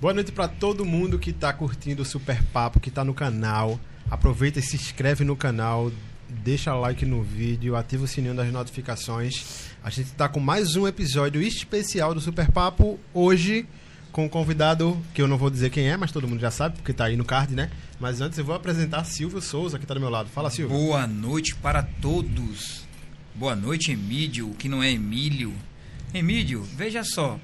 Boa noite para todo mundo que tá curtindo o Super Papo, que tá no canal. Aproveita e se inscreve no canal, deixa like no vídeo, ativa o sininho das notificações. A gente tá com mais um episódio especial do Super Papo hoje com um convidado que eu não vou dizer quem é, mas todo mundo já sabe, porque tá aí no card, né? Mas antes eu vou apresentar Silvio Souza, que tá do meu lado. Fala, Silvio. Boa noite para todos. Boa noite, Emílio, que não é Emílio. Emílio, veja só,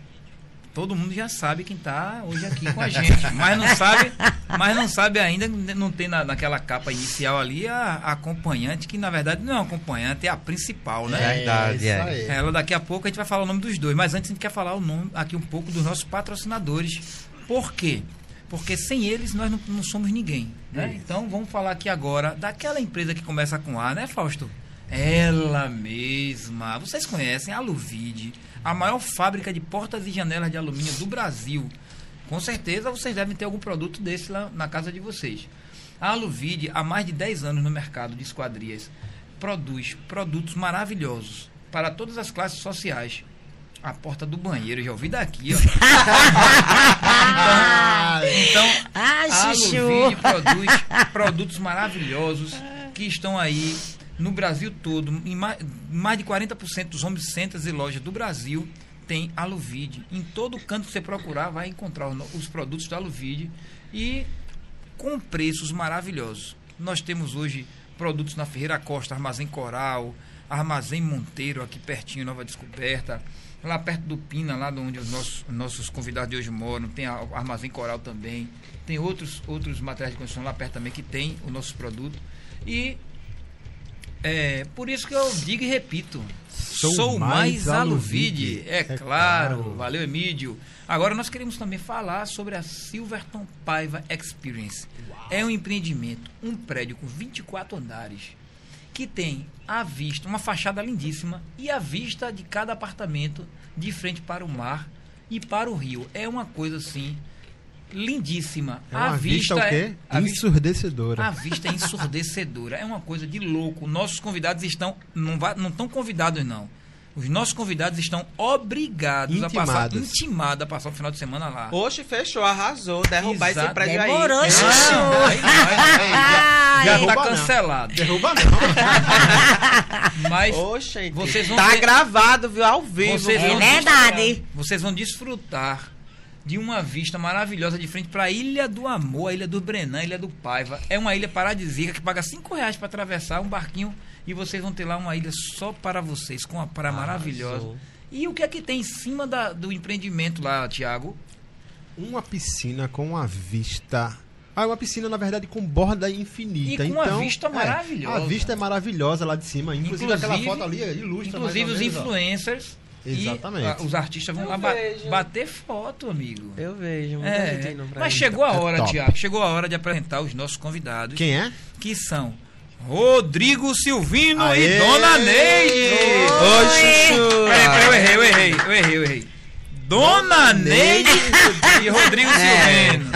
todo mundo já sabe quem está hoje aqui com a gente, mas não sabe, mas não sabe ainda, não tem na, naquela capa inicial ali a, a, acompanhante, que na verdade não é uma acompanhante, é a principal, né? É, verdade, é. Ela daqui a pouco a gente vai falar o nome dos dois, mas antes a gente quer falar o nome aqui um pouco dos nossos patrocinadores. Por quê? Porque sem eles nós não, não somos ninguém, né? Então vamos falar aqui agora daquela empresa que começa com A, né, Fausto? Ela mesma. Vocês conhecem a Luvide a maior fábrica de portas e janelas de alumínio do Brasil. Com certeza vocês devem ter algum produto desse lá na casa de vocês. A Aluvide, há mais de 10 anos no mercado de esquadrias, produz produtos maravilhosos para todas as classes sociais. A porta do banheiro, já ouvi daqui, ó. então, então a Aluvide produz produtos maravilhosos que estão aí no Brasil todo, em mais, mais de 40% dos home centers e lojas do Brasil tem Aluvide. Em todo canto que você procurar, vai encontrar os produtos da Aluvide e com preços maravilhosos. Nós temos hoje produtos na Ferreira Costa, Armazém Coral, Armazém Monteiro, aqui pertinho, Nova Descoberta. Lá perto do Pina, lá onde os nossos, nossos convidados de hoje moram, tem a Armazém Coral também. Tem outros, outros materiais de construção lá perto também que tem o nosso produto. E é, por isso que eu digo e repito. Sou, sou mais, mais Aluvide, é, é claro. claro. Valeu, Emílio. Agora nós queremos também falar sobre a Silverton Paiva Experience. Uau. É um empreendimento, um prédio com 24 andares, que tem a vista, uma fachada lindíssima e a vista de cada apartamento de frente para o mar e para o rio. É uma coisa assim lindíssima. É uma a vista, vista o quê? É, ensurdecedora. A vista é ensurdecedora. É uma coisa de louco. Nossos convidados estão não vá, não estão convidados não. Os nossos convidados estão obrigados Intimados. a passar, intimados a passar o final de semana lá. Oxe, fechou, arrasou. Derrubar Exato. esse prédio Demorou, aí. Demorou, aí, já, já está cancelado. Derruba não. Mas Oxe, vocês vão tá ter... gravado, viu, ao vivo. Vocês é verdade. Vocês vão desfrutar de uma vista maravilhosa de frente para a Ilha do Amor, a Ilha do Brenan, a Ilha do Paiva. É uma ilha paradisíaca que paga cinco reais para atravessar um barquinho e vocês vão ter lá uma ilha só para vocês, com uma praia ah, maravilhosa. Sou. E o que é que tem em cima da, do empreendimento lá, Tiago? Uma piscina com uma vista ah, uma piscina, na verdade, com borda infinita. E com então, uma vista maravilhosa. É, a vista é maravilhosa lá de cima. Inclusive, inclusive aquela foto ali é ilustra. Inclusive os influencers Exatamente. E, a, os artistas vão eu lá ba bater foto, amigo. Eu vejo. É, mas chegou a hora, é Tiago. Chegou a hora de apresentar os nossos convidados. Quem é? Que são Rodrigo Silvino Aê! e Dona Neide. Oi, Chuchu. eu errei, eu errei, eu errei, eu errei. Dona Neide e Rodrigo é. Silvino.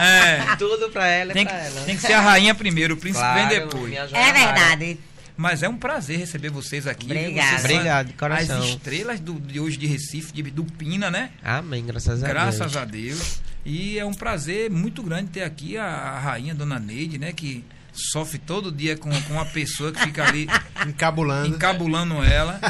É. Tudo pra ela, tem, pra ela. Tem que ser a rainha primeiro, o príncipe claro, vem depois. É verdade. Mas é um prazer receber vocês aqui. Obrigado. Vocês Obrigado, de coração. As estrelas do, de hoje de Recife, de, do Pina, né? Amém, graças a graças Deus. Graças a Deus. E é um prazer muito grande ter aqui a, a rainha Dona Neide, né? Que sofre todo dia com, com uma pessoa que fica ali encabulando, encabulando ela.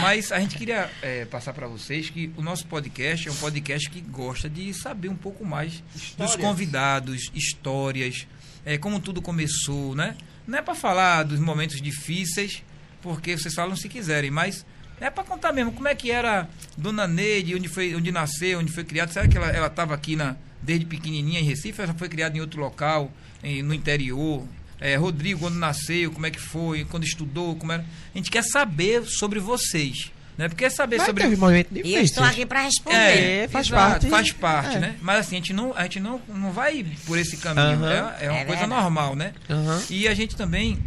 Mas a gente queria é, passar para vocês que o nosso podcast é um podcast que gosta de saber um pouco mais dos convidados, histórias, é, como tudo começou, né? Não é para falar dos momentos difíceis, porque vocês falam se quiserem, mas é para contar mesmo como é que era Dona Neide, onde, foi, onde nasceu, onde foi criada. Será que ela estava aqui na, desde pequenininha em Recife? Ela foi criada em outro local, em, no interior? É, Rodrigo, quando nasceu, como é que foi, quando estudou, como era. A gente quer saber sobre vocês. Né? Porque saber Vai sobre. Teve momento difícil. E eu estou aqui para responder. É, faz exato, parte. Faz parte, é. né? Mas assim, a gente não, a gente não, não vai por esse caminho. Uh -huh. é, é, uma é coisa verdade. normal, né? Uh -huh. E a gente também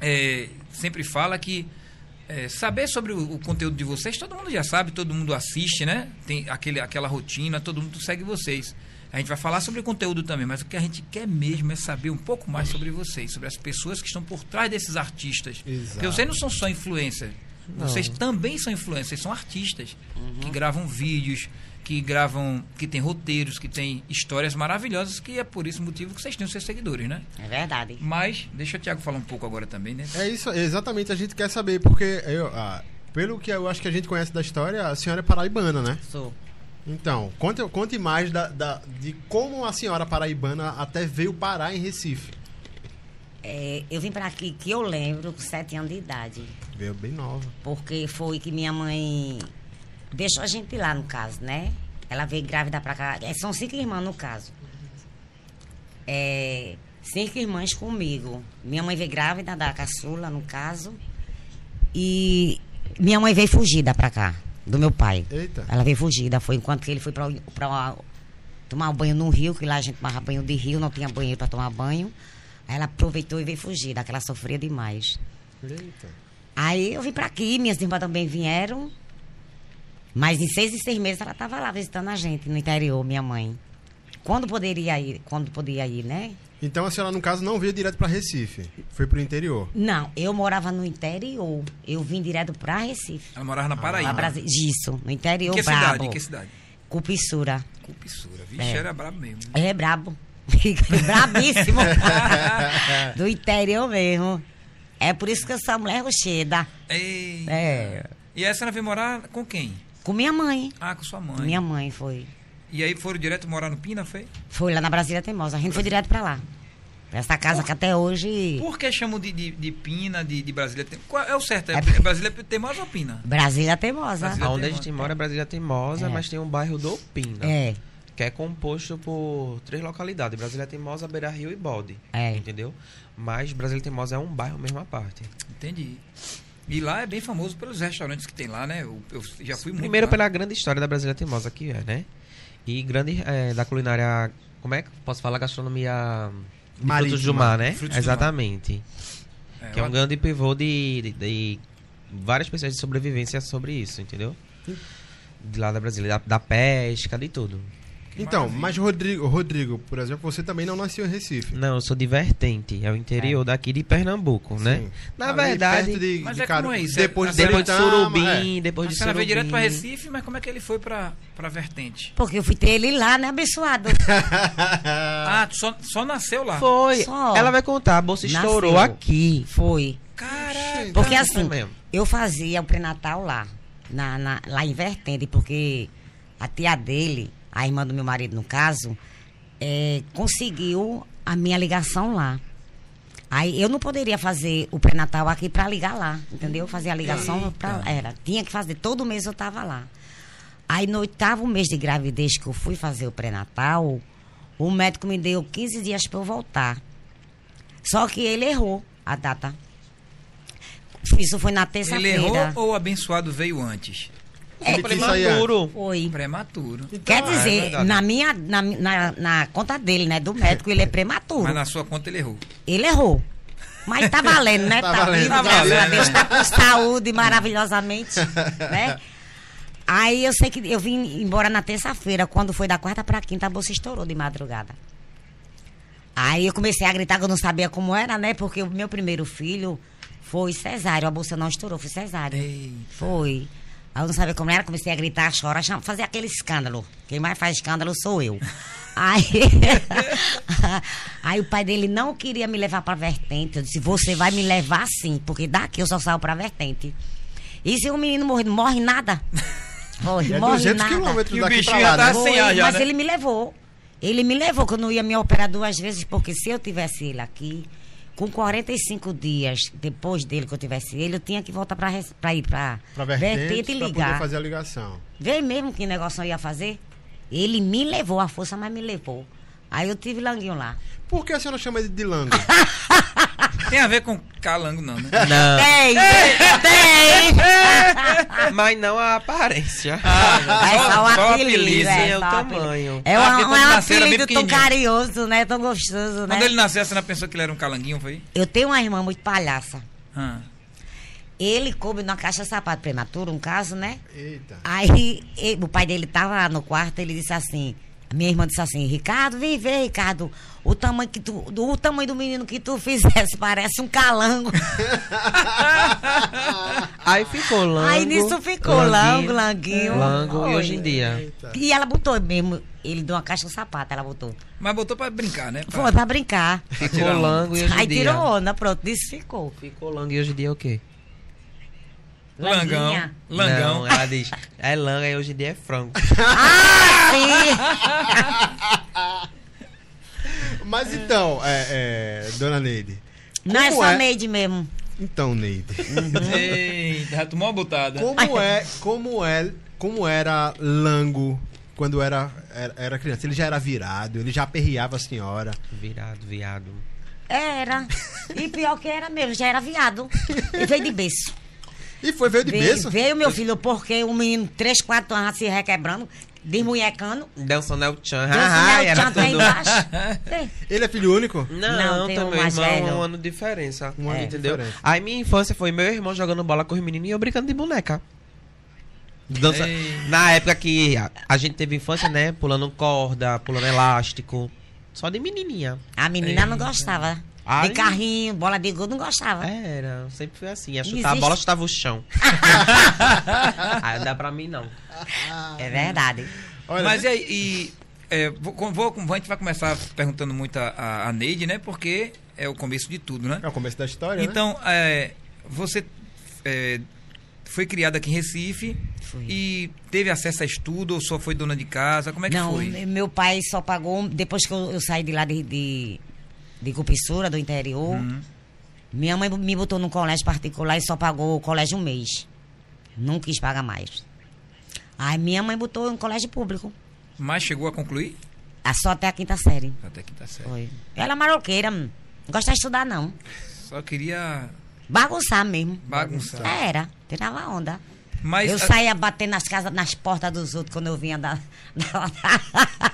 é, sempre fala que é, saber sobre o, o, conteúdo de vocês, todo mundo já sabe, todo mundo assiste, né? Tem aquele, aquela rotina, todo mundo segue vocês. A gente vai falar sobre o conteúdo também, mas o que a gente quer mesmo é saber um pouco mais sobre vocês, sobre as pessoas que estão por trás desses artistas. Exato. Porque vocês não são só influencers Não. Vocês também são influencers, vocês são artistas Uhum. que gravam vídeos, que gravam, que tem roteiros, que tem histórias maravilhosas, que é por esse motivo que vocês têm os seus seguidores, né? É verdade. Mas, deixa o Thiago falar um pouco agora também, né? É isso, exatamente, a gente quer saber, porque eu, ah, pelo que eu acho que a gente conhece da história, a senhora é paraibana, né? Sou. Então, conte, conte mais da, da- de como a senhora paraibana até veio parar em Recife. É, eu vim pra aqui que eu lembro com sete anos de idade. Veio bem nova. Porque foi que minha mãe deixou a gente lá, no caso, né? Ela veio grávida pra cá. É, são cinco irmãs, no caso. É, cinco irmãs comigo. Minha mãe veio grávida da caçula, no caso. E minha mãe veio fugida pra cá, do meu pai. Eita. Ela veio fugida. Foi enquanto que ele foi pra, pra tomar banho no rio, que lá a gente tomava banho de rio, não tinha banheiro pra tomar banho. Aí ela aproveitou e veio fugida, que ela sofria demais. Eita. Aí eu vim pra aqui, minhas irmãs também vieram. Mas em seis e seis meses ela tava lá visitando a gente no interior, minha mãe. Quando poderia ir, quando podia ir, né? Então a senhora, no caso, não veio direto pra Recife. Foi pro interior. Não, eu morava no interior. Eu vim direto pra Recife. Ela morava na Paraíba. Pra Brasi- Isso, no Em interior que brabo. cidade? Em que cidade? Cupissura. Cupissura. Vixe, É. era brabo mesmo. né? É brabo. Brabíssimo. Do interior mesmo. É por isso que eu sou mulher rocheda. Ei. É. E essa ela veio morar com quem? Com minha mãe. Ah, com sua mãe. Minha mãe foi. E aí foram direto morar no Pina, foi? Foi lá na Brasília Teimosa. A gente foi direto pra lá. Pra essa casa que até hoje. Por que chamam de, de, de Pina, de, de Brasília? Tem- Qual é o certo? É, É- Brasília Teimosa ou Pina? Brasília Teimosa. Brasília- Onde a Teimosa. gente mora é Brasília Teimosa, É. mas tem um bairro do Pina. É, Que é composto por três localidades: Brasília Teimosa, Beira Rio e Bode. é. Entendeu? Mas Brasília Teimosa é um bairro mesmo à parte. Entendi. E lá é bem famoso pelos restaurantes que tem lá, né? Eu, eu já fui muito Primeiro lá. pela grande história da Brasília Teimosa que é, né? E grande é, da culinária, como é que posso falar gastronomia Marítima. frutos do mar, né? Frutos do mar. Exatamente. É, que é um grande pivô de, de, de várias pessoas de sobrevivência sobre isso, entendeu? De lá da Brasília, da, da pesca, de tudo. Então, Maravilha. mas Rodrigo, Rodrigo, por exemplo, você também não nasceu em Recife. Não, eu sou de Vertente, é o interior daqui de Pernambuco, né? Sim. Na Ali verdade, perto de, Mas de é como é isso? Depois É- de depois de Surubim, depois A de senhora veio direto pra Surubim. Recife, mas como é que ele foi pra, pra Vertente? Porque eu fui ter ele lá, né, abençoado? Ah, só, só nasceu lá. Foi. Só. Ela vai contar, a bolsa Nasceu. estourou aqui. Foi. Caraca. Porque assim, eu fazia o pré-natal lá, na, na- lá em Vertente, porque a tia dele, a irmã do meu marido, no caso, é, conseguiu a minha ligação lá. Aí eu não poderia fazer o pré-natal aqui para ligar lá, entendeu? Fazer a ligação pra, era, tinha que fazer, todo mês eu tava lá. Aí no oitavo mês de gravidez que eu fui fazer o pré-natal, o médico me deu 15 dias para eu voltar. Só que ele errou a data. Isso foi na Ele terça-feira. errou ou o abençoado veio antes? Ele quis sair Prematuro. Foi. Prematuro. Quer Ah, é dizer, verdade. na minha na, na, na conta dele, né, do médico, ele é prematuro. Mas na sua conta ele errou. Ele errou. Mas tá valendo, né? Tá Tá, valendo. vivo, Tá graças a valendo. Deus, tá com saúde maravilhosamente, né? Aí eu sei que eu vim embora na terça-feira, quando foi da quarta pra quinta, a bolsa estourou de madrugada. Aí eu comecei a gritar que eu não sabia como era, né? Porque o meu primeiro filho foi cesárea, a bolsa não estourou, foi cesárea. Ei. Foi. Aí eu não sabia como era, comecei a gritar, chorar, cham- fazer aquele escândalo. Quem mais faz escândalo sou eu. Aí, aí o pai dele não queria me levar pra vertente. Eu disse, você vai me levar sim, porque daqui eu só saio pra vertente. E se o menino morrer, não morre nada. Morre, É morre 200 nada. quilômetros E o daqui bichinho pra lá, tá né? ar já, mas né? ele me levou. Ele me levou, que eu não ia me operar duas vezes, porque se eu tivesse ele aqui, com 45 dias depois dele que eu tivesse ele, eu tinha que voltar pra, pra ir pra, Pra vertente, e pra ligar. fazer a ligação. Vê mesmo que negócio eu ia fazer? Ele me levou, a força, mas me levou. Aí eu tive languinho lá. Por que a senhora chama ele de lango? Tem a ver com calango, não, né? Não, Tem! Tem! mas não a aparência. É só o apelido. é, é o tamanho. É, Ah, um, é um apelido tão carinhoso, né? Tão gostoso, né? Quando ele nasceu, você não pensou que ele era um calanguinho, foi? Eu tenho uma irmã muito palhaça. Ah. Ele coube numa caixa de sapato prematuro, um caso, né? Eita. Aí e- o pai dele tava lá no quarto, ele disse assim, minha irmã disse assim, Ricardo, vem ver, Ricardo, o tamanho que tu, do, o tamanho do menino que tu fizesse parece um calango. Aí Aí ficou Lango. Aí nisso ficou Lango, Languinho. Lango e Oi. hoje em dia. Eita. E ela botou mesmo, ele deu uma caixa no sapato, ela botou. Mas botou pra brincar, né? Pra- Foi pra brincar. Ficou. Lango e hoje Aí em dia. tirou onda, pronto, nisso ficou. Ficou Lango e hoje em dia é o quê? Langão. Langão. Não, ela diz, é Langa e hoje em dia é frango. Ah, sim! Mas então, é, é, dona Neide. Não é só Neide mesmo. Então, Neide. Eita, já tomou uma botada. Como é, como é, como era Lango quando era, era, era criança? Ele já era virado, ele já aperreava a senhora. Virado, viado. Era. E pior que era mesmo, já era viado. E veio de berço. E foi, veio de veio, berço. veio meu filho, porque um menino, 3, 4 anos, se requebrando, desmunhecando. Dançando El Chan. Dançando Ah, Chan tá embaixo. É. Ele é filho único? Não, Não, tem um também, irmão, velho. um ano de diferença. Um ano de entendeu? diferença. Aí minha infância foi meu irmão jogando bola com os meninos e eu brincando de boneca. Dança... Ei. Na época que a, a gente teve infância, né? Pulando corda, pulando elástico. Só de menininha. A menina não gostava. Ai. De carrinho, bola de gol, não gostava. Era, sempre foi assim. Ia Não chutar a bola, chutava o chão. Aí não dá pra mim, não. É verdade. Olha, Mas e aí, e, é, vou, vou- a gente vai começar perguntando muito a, a, a Neide, né? Porque é o começo de tudo, né? é o começo da história, né? Então, é, você é, foi criada aqui em Recife e teve acesso a estudo ou só foi dona de casa? Como é que não, foi? me- meu pai só pagou, depois que eu, eu saí de lá de, de, de Cupissura, do interior, Uhum. minha mãe me botou num colégio particular e só pagou o colégio um mês. Não quis pagar mais. Aí minha mãe botou em colégio público. Mas chegou a concluir? Ah, Só até a quinta série. Até que tá certo. Foi. Ela é maroqueira, hum. não gosta de estudar, não. Só queria Bagunçar mesmo. bagunçar. Era, tirava onda. Mas eu a- saía batendo nas casas, nas portas dos outros quando eu vinha da, da-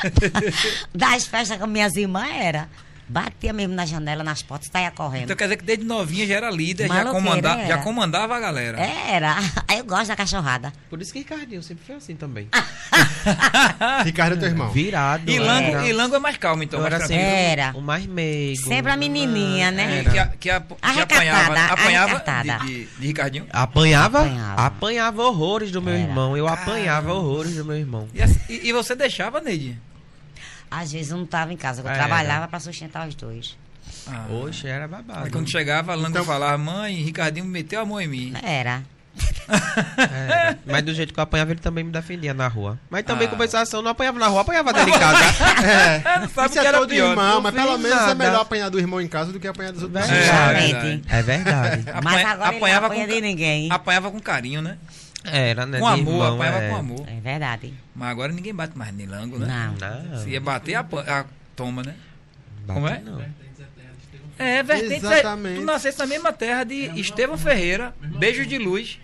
das festas com minhas irmãs, era. Batia mesmo na janela, nas portas, saía correndo. Então quer dizer que desde novinha já era líder, já, comanda, era. já comandava a galera. Era. Aí eu gosto da cachorrada. Por isso que Ricardinho sempre foi assim também. Ricardo é teu irmão. Virado. E Lango, e Lango é mais calmo, então. Eu era sempre Era. o mais meigo. Sempre a menininha, né? Que, a- que, a- que apanhava, apanhava de, de, de Ricardinho. Apanhava? Apanhava. Apanhava horrores do meu Era. irmão. Eu apanhava horrores do meu irmão. E, assim- e- e você deixava, Neide? Às vezes eu não estava em casa, eu Era. trabalhava para sustentar os dois. Ah. Oxe, era babado. Aí quando chegava, Lango Então- falava, mãe, Ricardinho meteu a mão em mim. Era. Era. Mas do jeito que eu apanhava, ele também me defendia na rua. Mas também, Ah. compensação, não apanhava na rua, apanhava dentro de casa. É, não sabe isso que é era todo pior. irmão, mas pelo menos é nada. melhor apanhar do irmão em casa do que apanhar dos outros. Verdade. Justamente. É verdade. Mas agora ele não apanhava apanha com de ninguém. Apanhava com carinho, né? Era, né? Com de amor, irmão, apanhava é. com amor. É verdade. Mas agora ninguém bate mais nem Lango, né? Não. Não. Se ia bater, apan- a, toma, né? bate Como é? Não. É, vertente. Exatamente. Tu nasceste na mesma terra de Estevão Ferreira, Beijos de Luz.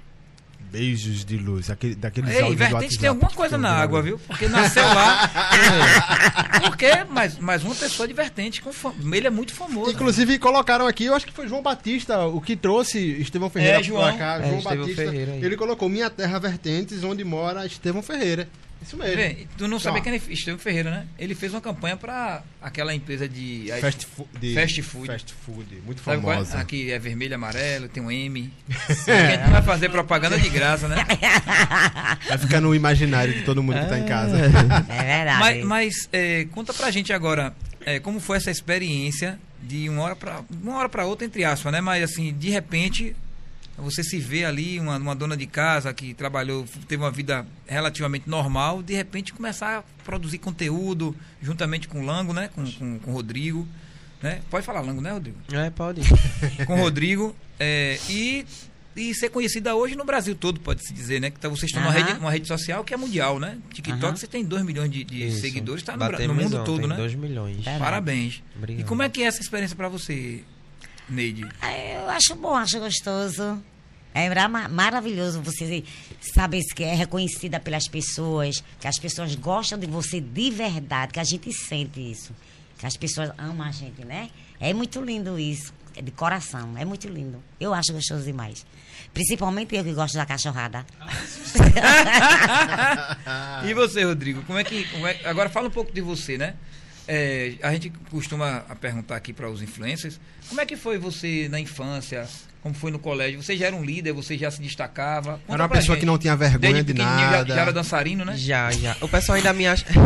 Beijos de luz, aquele, daqueles Ei, áudios Vertente tem alguma coisa na água, viu? Porque nasceu lá. Porque mais, mais uma pessoa de Vertente. Com fam... Ele é muito famoso. Inclusive colocaram aqui, eu acho que foi João Batista o que trouxe Estevão Ferreira É, João. pra cá. É, João Estevão Batista. Ferreira. Ele colocou Minha Terra Vertentes, onde mora Estevão Ferreira. Isso mesmo. Vê, tu não sabia Ó. quem é Estevão Ferreira, né? Ele fez uma campanha pra aquela empresa de. Fast, fu de- Fast food. Fast food, muito Sabe qual é? famosa. Aqui é vermelho e amarelo, tem um M. a gente não vai fazer propaganda de graça, né? Vai ficar no imaginário de todo mundo que tá em casa. É verdade. Mas, mas, é, conta pra gente agora é, como foi essa experiência de uma hora pra uma hora para outra entre aspas, né? Mas assim, de repente você se vê ali uma, uma dona de casa que trabalhou, teve uma vida relativamente normal, de repente começar a produzir conteúdo juntamente com o Lango, né? Com, com, com o Rodrigo, né? Pode falar Lango, né, Rodrigo? É, pode. com o Rodrigo é, e, e ser conhecida hoje no Brasil todo, pode-se dizer, né? Que tá- vocês estão numa Aham. rede, uma rede social que é mundial, né? TikTok, Aham. você tem 2 milhões de, de seguidores, está no, no mundo todo, né? 2 milhões. É. Parabéns. Obrigado. E como é que é essa experiência para você, Neide? Eu acho bom, acho gostoso. É mara- maravilhoso você saber que é reconhecida pelas pessoas, que as pessoas gostam de você de verdade, que a gente sente isso. Que as pessoas amam a gente, né? É muito lindo isso, é de coração, é muito lindo. Eu acho gostoso demais. Principalmente eu que gosto da cachorrada. e você, Rodrigo? Como é que. como é- agora fala um pouco de você, né? É, a gente costuma a perguntar aqui para os influencers como é que foi você na infância Como foi no colégio? Você já era um líder, você já se destacava? Conta Era uma pessoa gente. que não tinha vergonha Desde de pequenininho já- nada. Já, era dançarino, né? Já, já. O pessoal ainda me acha.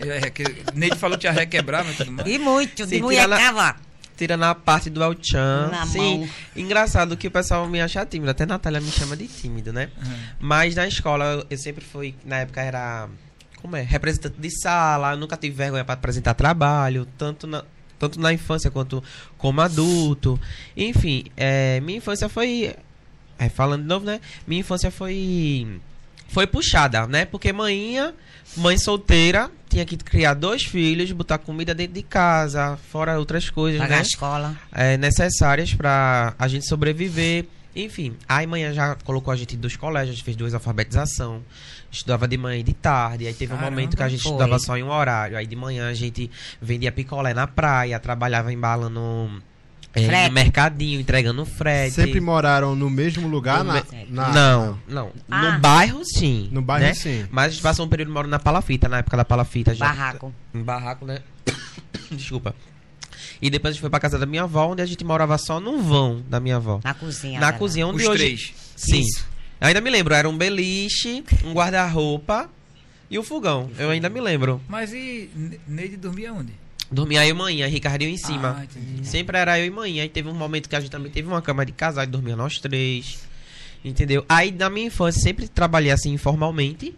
É, que, Neide falou que tinha requebrar, mas tudo mais. E muito, de Sim, mulher tira na- cava. Tirando a parte do El Chan. Na Sim. mão. Engraçado que o pessoal me acha tímido. Até a Natália me chama de tímido, né? Uhum. Mas na escola eu sempre fui. Na época era. Como é? Representante de sala. Nunca tive vergonha para apresentar trabalho. Tanto na. Tanto na infância quanto como adulto. Enfim, é, minha infância foi. é, falando de novo, né? Minha infância foi. Foi puxada, né? Porque manhinha, mãe solteira, tinha que criar dois filhos, botar comida dentro de casa, fora outras coisas, Pagar né? a escola. é, necessárias para a gente sobreviver. Enfim, aí manhã já colocou a gente em dois colégios, fez duas alfabetização. Estudava de manhã e de tarde. Aí teve um Caramba, momento que a gente foi. estudava só em um horário. Aí de manhã a gente vendia picolé na praia, trabalhava embalando é, Frete. no mercadinho, entregando frete. Sempre moraram no mesmo lugar? No Na, me- na- não, não. Ah. No bairro, sim. No bairro, né? sim. Mas a gente passou um período morando na Palafita, na época da Palafita. já- Barraco. Em barraco, né? Desculpa. E depois a gente foi pra casa da minha avó, onde a gente morava só num vão da minha avó. Na cozinha. Na dela. cozinha onde Os hoje... três. Sim. Isso. Eu ainda me lembro, era um beliche, um guarda-roupa e o fogão. Eu ainda me lembro. Mas e Ne- Neide dormia onde? Dormia eu e manhã, Ricardinho em cima. Ah, entendi. Sempre era eu e manhã. Aí teve um momento que a gente também teve uma cama de casal e dormia nós três. Entendeu? Aí na minha infância sempre trabalhei assim informalmente,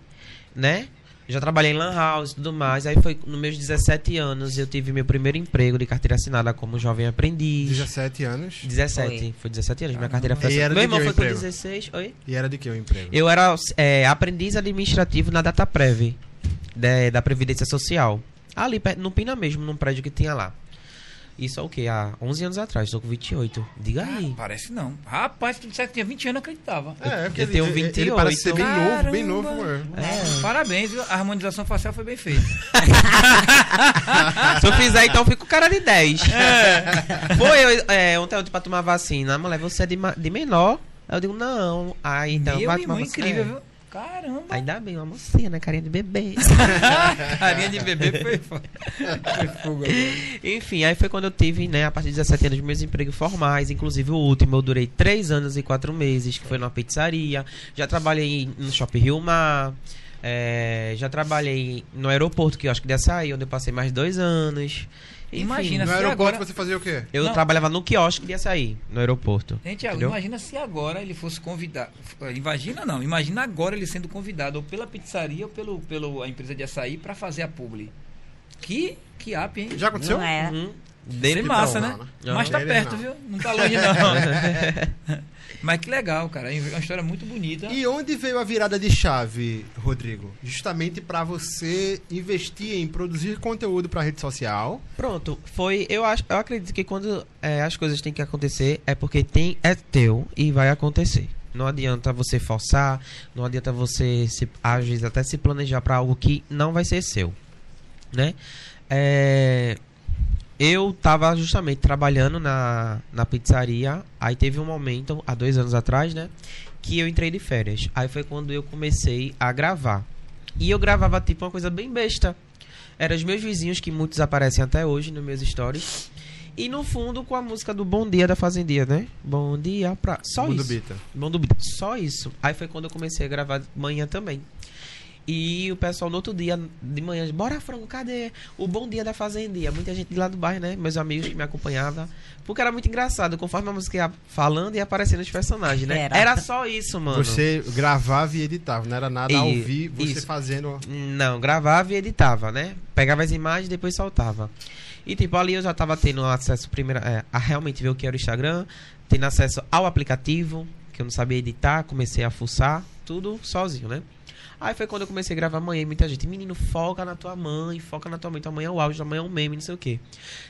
né? Já trabalhei em lan house e tudo mais. Aí foi nos meus 17 anos eu tive meu primeiro emprego de carteira assinada como jovem aprendiz. 17 anos. 17, Foi. foi, 17 anos. Minha Caramba. carteira foi era Meu de irmão foi com emprego? 16. Oi? E era de que o emprego? Eu era é, aprendiz administrativo na Dataprev, da, da Previdência Social. Ali no Pina mesmo, num prédio que tinha lá. Isso é o quê? Há 11 anos atrás, estou com 28. Diga aí. Ah, parece não. Rapaz, se tu dissesse que tinha 20 anos, eu acreditava. É, porque eu tenho ele, ele 28. parece ser bem novo, bem Caramba. novo. é. É. Parabéns, viu? a harmonização facial foi bem feita. Se eu fizer, então eu fico com cara de 10. Foi, eu, é, ontem eu pra tomar vacina. Mulher, você é de, de menor? Aí eu digo, não. Aí então Meu vai tomar vacina. incrível, É. viu? Caramba. Ainda bem, uma mocinha, né? Carinha de bebê. Carinha de bebê foi, foi fogo agora. Enfim, aí foi quando eu tive, né, a partir de 17 anos, meus empregos formais. Inclusive o último, eu durei 3 anos e 4 meses, que foi numa pizzaria. Já trabalhei no Shopping Rio Mar. é, já trabalhei no aeroporto, que eu acho que de açaí, onde eu passei mais dois anos. Enfim, Imagina No se aeroporto agora... você fazia o quê? Eu Não. trabalhava no quiosque de açaí, no aeroporto. Gente, Entendeu? imagina se agora ele fosse convidado. Imagina não, imagina agora ele sendo convidado ou pela pizzaria ou pelo, pelo a empresa de açaí para fazer a publi. Que, que app, hein? Já aconteceu? Não é. Uhum. Seria Dele massa, não, né? né? Mas tá perto, não. viu? Não tá longe, não. Mas que legal, cara. É uma história muito bonita. E onde veio a virada de chave, Rodrigo? Justamente para você investir em produzir conteúdo para rede social. Pronto, foi. Eu acho, eu acredito que quando é, as coisas têm que acontecer é porque tem é teu e vai acontecer. Não adianta você forçar, não adianta você se, às vezes até se planejar para algo que não vai ser seu, né? É, eu tava justamente trabalhando na, na pizzaria, aí teve um momento, há dois anos atrás, né? Que eu entrei de férias. Aí foi quando eu comecei a gravar. E eu gravava tipo uma coisa bem besta. Eram os meus vizinhos, que muitos aparecem até hoje nos meus stories. E no fundo com a música do Bom Dia da Fazendia, né? Bom dia pra. Só Mundo isso. Bita. Bom do Bita. Só isso. Aí foi quando eu comecei a gravar manhã também. E o pessoal no outro dia, de manhã, bora frango, cadê o bom dia da fazendia? Muita gente de lá do bairro, né? Meus amigos que me acompanhavam. Porque era muito engraçado, conforme a música ia falando e aparecendo os personagens, né? Era. Era, só isso, mano. Você gravava e editava, não era nada ao E- ouvir, você isso. fazendo. Não, gravava e editava, né? Pegava as imagens e depois soltava. E tipo, ali eu já tava tendo acesso primeiro é, a realmente ver o que era o Instagram, tendo acesso ao aplicativo, que eu não sabia editar, comecei a fuçar, tudo sozinho, né? Aí foi quando eu comecei a gravar amanhã e muita gente, menino, foca na tua mãe, foca na tua mãe, tua mãe é o tua mãe é um meme, não sei o quê.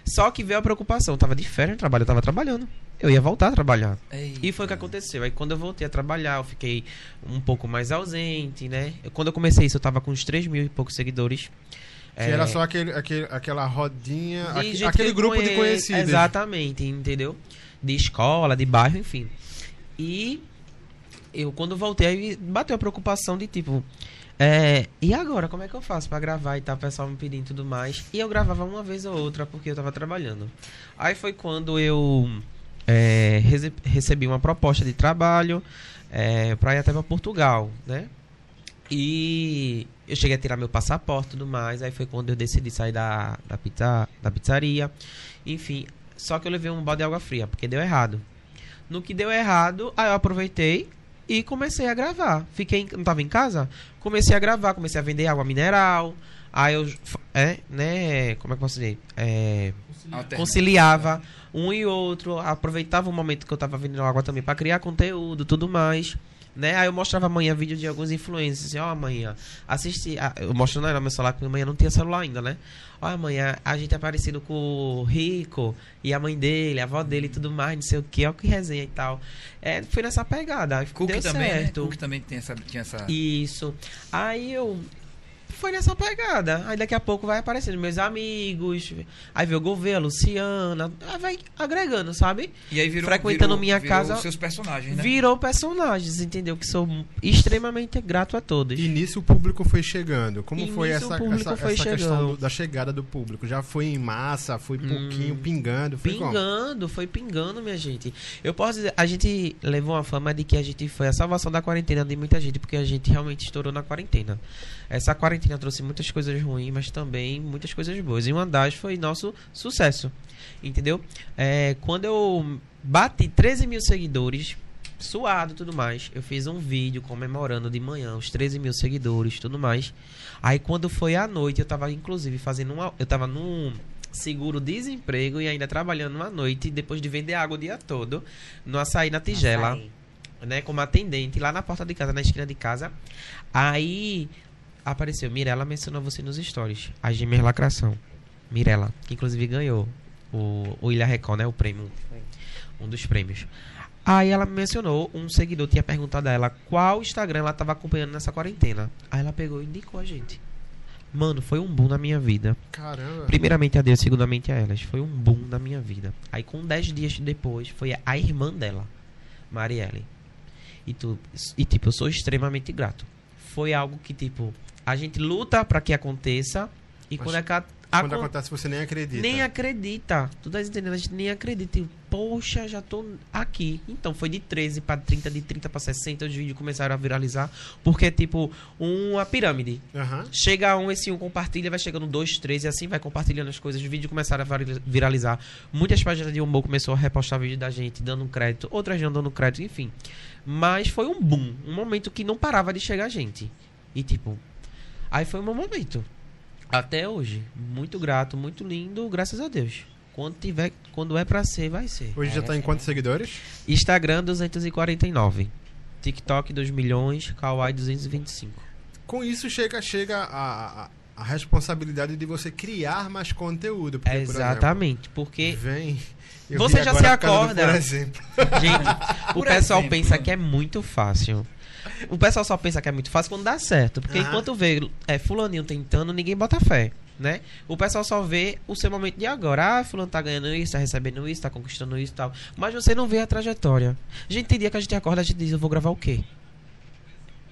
Só que veio a preocupação, eu tava de férias no trabalho, eu tava trabalhando. Eu ia voltar a trabalhar. Ei, E foi o que aconteceu. Aí quando eu voltei a trabalhar, eu fiquei um pouco mais ausente, né? Eu- Quando eu comecei isso, eu tava com uns 3 mil e poucos seguidores. Que É, era só aquele, aquele, aquela rodinha, de aque- aquele grupo de conhe- conhecidos. Exatamente, entendeu? De escola, de bairro, enfim. E eu, quando voltei, bateu a preocupação de tipo. É, e agora, como é que eu faço pra gravar e tal? O pessoal me pedindo tudo mais. E eu gravava uma vez ou outra porque eu tava trabalhando. Aí foi quando eu é, recebi uma proposta de trabalho é, para ir até para Portugal, né? E eu cheguei a tirar meu passaporte e tudo mais. Aí foi quando eu decidi sair da, da, pizza, da pizzaria. Enfim, só que eu levei um balde de água fria, porque deu errado. No que deu errado, aí eu aproveitei e comecei a gravar. Fiquei, não tava em casa? Comecei a gravar, comecei a vender água mineral. Aí eu, é, né, como é que eu posso dizer? É, conciliava um e outro, aproveitava o momento que eu tava vendendo água também para criar conteúdo, tudo mais. Né? Aí eu mostrava amanhã vídeo de alguns influencers, assim, ó, oh, amanhã, assisti, ah, eu mostrando no meu celular, porque amanhã não tinha celular ainda, né? Ó, oh, amanhã a gente é parecido com o Rico e a mãe dele, a avó dele e tudo mais, não sei o que, ó, que resenha e tal. É, foi nessa pegada, Cook deu também, né? certo. Né? Cook também tem essa, tinha essa... Isso. Aí eu foi nessa pegada. Aí daqui a pouco vai aparecendo meus amigos. Aí vê o Gouveia, a Luciana. Aí vai agregando, sabe? E aí virou, Frequentando virou, minha virou casa. seus personagens, né? Virou personagens, entendeu? Que sou extremamente grato a todos. E nisso o público foi chegando. Como E foi essa, essa, foi essa questão do- da chegada do público? Já foi em massa, foi pouquinho, Hum. pingando, foi como? Pingando, foi pingando, minha gente. Eu posso dizer, a gente levou uma fama de que a gente foi a salvação da quarentena de muita gente, porque a gente realmente estourou na quarentena. Essa quarentena trouxe muitas coisas ruins, mas também muitas coisas boas. E uma das foi nosso sucesso. Entendeu? É, quando eu bati 13 mil seguidores, suado e tudo mais, eu fiz um vídeo comemorando de manhã os 13 mil seguidores tudo mais. Aí quando foi à noite, eu tava inclusive fazendo uma. Eu tava num seguro-desemprego e ainda trabalhando à noite, depois de vender água o dia todo, no açaí na tigela Açaí. né, como atendente lá na porta de casa, na esquina de casa. Aí apareceu, Mirella mencionou você nos stories. A Gêmeas Lacração. Mirella, que inclusive ganhou o, o Ilha Record, né, o prêmio, um dos prêmios. Aí ela mencionou, um seguidor tinha perguntado a ela qual Instagram ela estava acompanhando nessa quarentena. Aí ela pegou e indicou a gente. Mano, foi um boom na minha vida. Caramba. Primeiramente a Deus, segundamente a elas. Foi um boom na minha vida. Aí com 10 dias depois, foi a irmã dela, Marielle. E, tu, e tipo, eu sou extremamente grato. Foi algo que, tipo, a gente luta para que aconteça. E Mas quando, é ca- Quando acon- acontece, você nem acredita. nem acredita. Tu tá entendendo? A gente nem acredita. E, Poxa, já tô aqui. Então foi de 13 para 30, de 30 para 60. Os vídeos começaram a viralizar. Porque é tipo uma pirâmide. Aham. Chega um, esse um compartilha, vai chegando dois, três e assim vai compartilhando as coisas. Os vídeos começaram a viralizar. Muitas páginas de humor começou a repostar vídeo da gente, dando crédito, outras não dando crédito, enfim. Mas foi um boom, um momento que não parava de chegar gente. E tipo, aí foi o meu momento. Até hoje. Muito grato, muito lindo, graças a Deus. Quando tiver, quando é pra ser, vai ser. Hoje já tá em quantos seguidores? Instagram 249. TikTok 2 milhões, Kawaii 225. Com isso chega, chega a, a, a responsabilidade de você criar mais conteúdo. Porque, por Exatamente, porque exemplo, vem. eu Você já se por acorda. Por exemplo. Gente, o Por pessoal exemplo. pensa que é muito fácil. O pessoal só pensa que é muito fácil quando dá certo. Porque enquanto vê é, fulaninho tentando, ninguém bota fé. Né? O pessoal só vê o seu momento de agora. Ah, fulano tá ganhando isso, tá recebendo isso, tá conquistando isso e tal. Mas você não vê a trajetória. Gente, tem dia que a gente acorda e a gente diz, eu vou gravar o quê?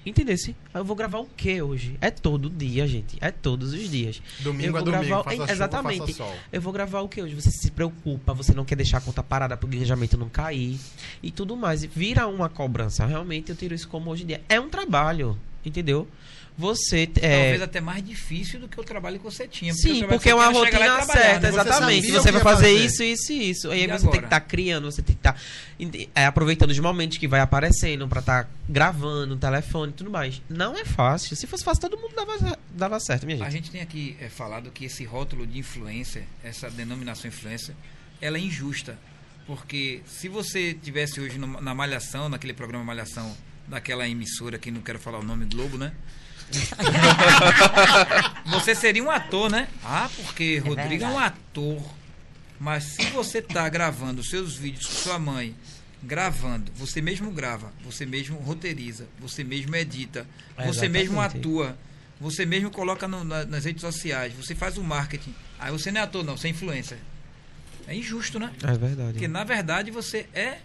Entendesse? Eu vou gravar o quê hoje? É todo dia, gente. É todos os dias. Domingo Eu a vou domingo, gravar- chuva, Exatamente. Eu vou gravar o que hoje? Você se preocupa, você não quer deixar a conta parada pro engajamento não cair e tudo mais. E vira uma cobrança. Realmente eu tiro isso como hoje em dia. É um trabalho, entendeu? Você é, Talvez até mais difícil do que o trabalho que você tinha. Sim, o trabalho porque que é uma e rotina trabalhar, certa, né? Exatamente. Você vai fazer fazer. isso, isso e isso. Aí E você tem que agora? estar criando, você tem que estar é, aproveitando os momentos que vai aparecendo pra estar gravando, telefone e tudo mais. Não é fácil. Se fosse fácil, todo mundo dava, dava certo, minha A gente. gente tem aqui é, falado que esse rótulo de influencer, essa denominação influencer, ela é injusta. Porque se você tivesse hoje no- na Malhação, naquele programa Malhação, daquela emissora que não quero falar o nome Globo, né? você seria um ator, né? Ah, porque Rodrigo é um ator. Mas se você tá gravando seus vídeos com sua mãe, gravando, você mesmo grava, você mesmo roteiriza, você mesmo edita, É, você mesmo atua, você mesmo coloca no- na- nas redes sociais, você faz o marketing. Aí você não é ator, não, você é influencer. É injusto, né? É verdade. Porque na verdade você é.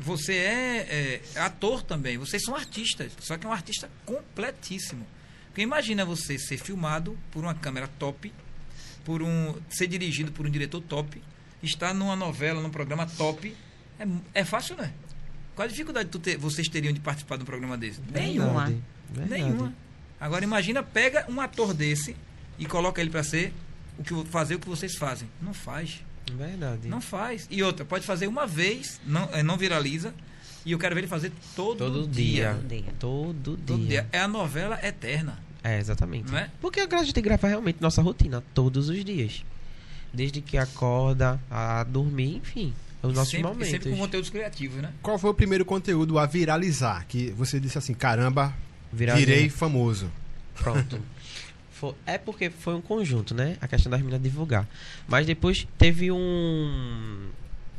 Você é, é ator também. Vocês são artistas. Só que é um artista completíssimo. Porque imagina você ser filmado por uma câmera top, por um. ser dirigido por um diretor top, estar numa novela, num programa top, É, é fácil, né? Qual a dificuldade tu ter, vocês teriam de participar de um programa desse? Nenhuma. Verdade, verdade. Nenhuma. Agora imagina, pega um ator desse e coloca ele para ser o que fazer o que vocês fazem. Não faz. Verdade. Não faz. E outra, pode fazer uma vez, não, eh, não viraliza. E eu quero ver ele fazer todo, Todo dia. dia. Todo dia. Todo dia. É a novela eterna. É, exatamente. Não é? Porque a gente tem que gravar realmente nossa rotina todos os dias. Desde que acorda, a dormir, enfim. Os nossos sempre, momentos. sempre com conteúdos criativos, né? Qual foi o primeiro conteúdo a viralizar? Que você disse assim, caramba, Viralizou. virei famoso. Pronto. É porque foi um conjunto, né? A questão das meninas divulgar. Mas depois teve um.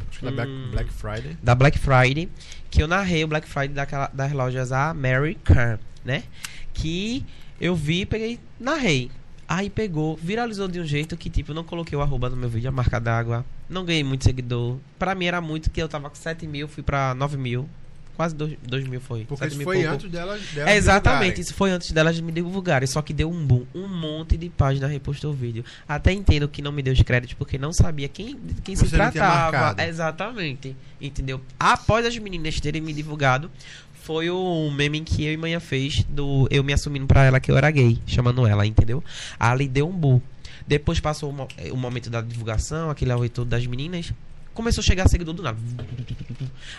Acho que na Black. Black Friday. Da Black Friday, que eu narrei o Black Friday daquela, das lojas American, né? Que eu vi, peguei, narrei. Aí pegou, viralizou de um jeito que, tipo, eu não coloquei o arroba no meu vídeo, a marca d'água. Não ganhei muito seguidor. Pra mim era muito, que eu tava com 7 mil, fui pra 9 mil. Quase 2 mil foi. Porque 7 isso foi pouco. antes dela, dela É, exatamente, isso foi antes delas me divulgarem, só que deu um boom, um monte de página repostou o vídeo. Até entendo que não me deu os créditos porque não sabia quem, quem se Você tratava. Exatamente, entendeu? Após as meninas terem me divulgado, foi o meme que eu e manhã fez do eu me assumindo pra ela que eu era gay, chamando ela, entendeu? Ali deu um boom. Depois passou o, mo- o momento da divulgação, aquele auê todo das meninas. Começou a chegar seguidor do nada.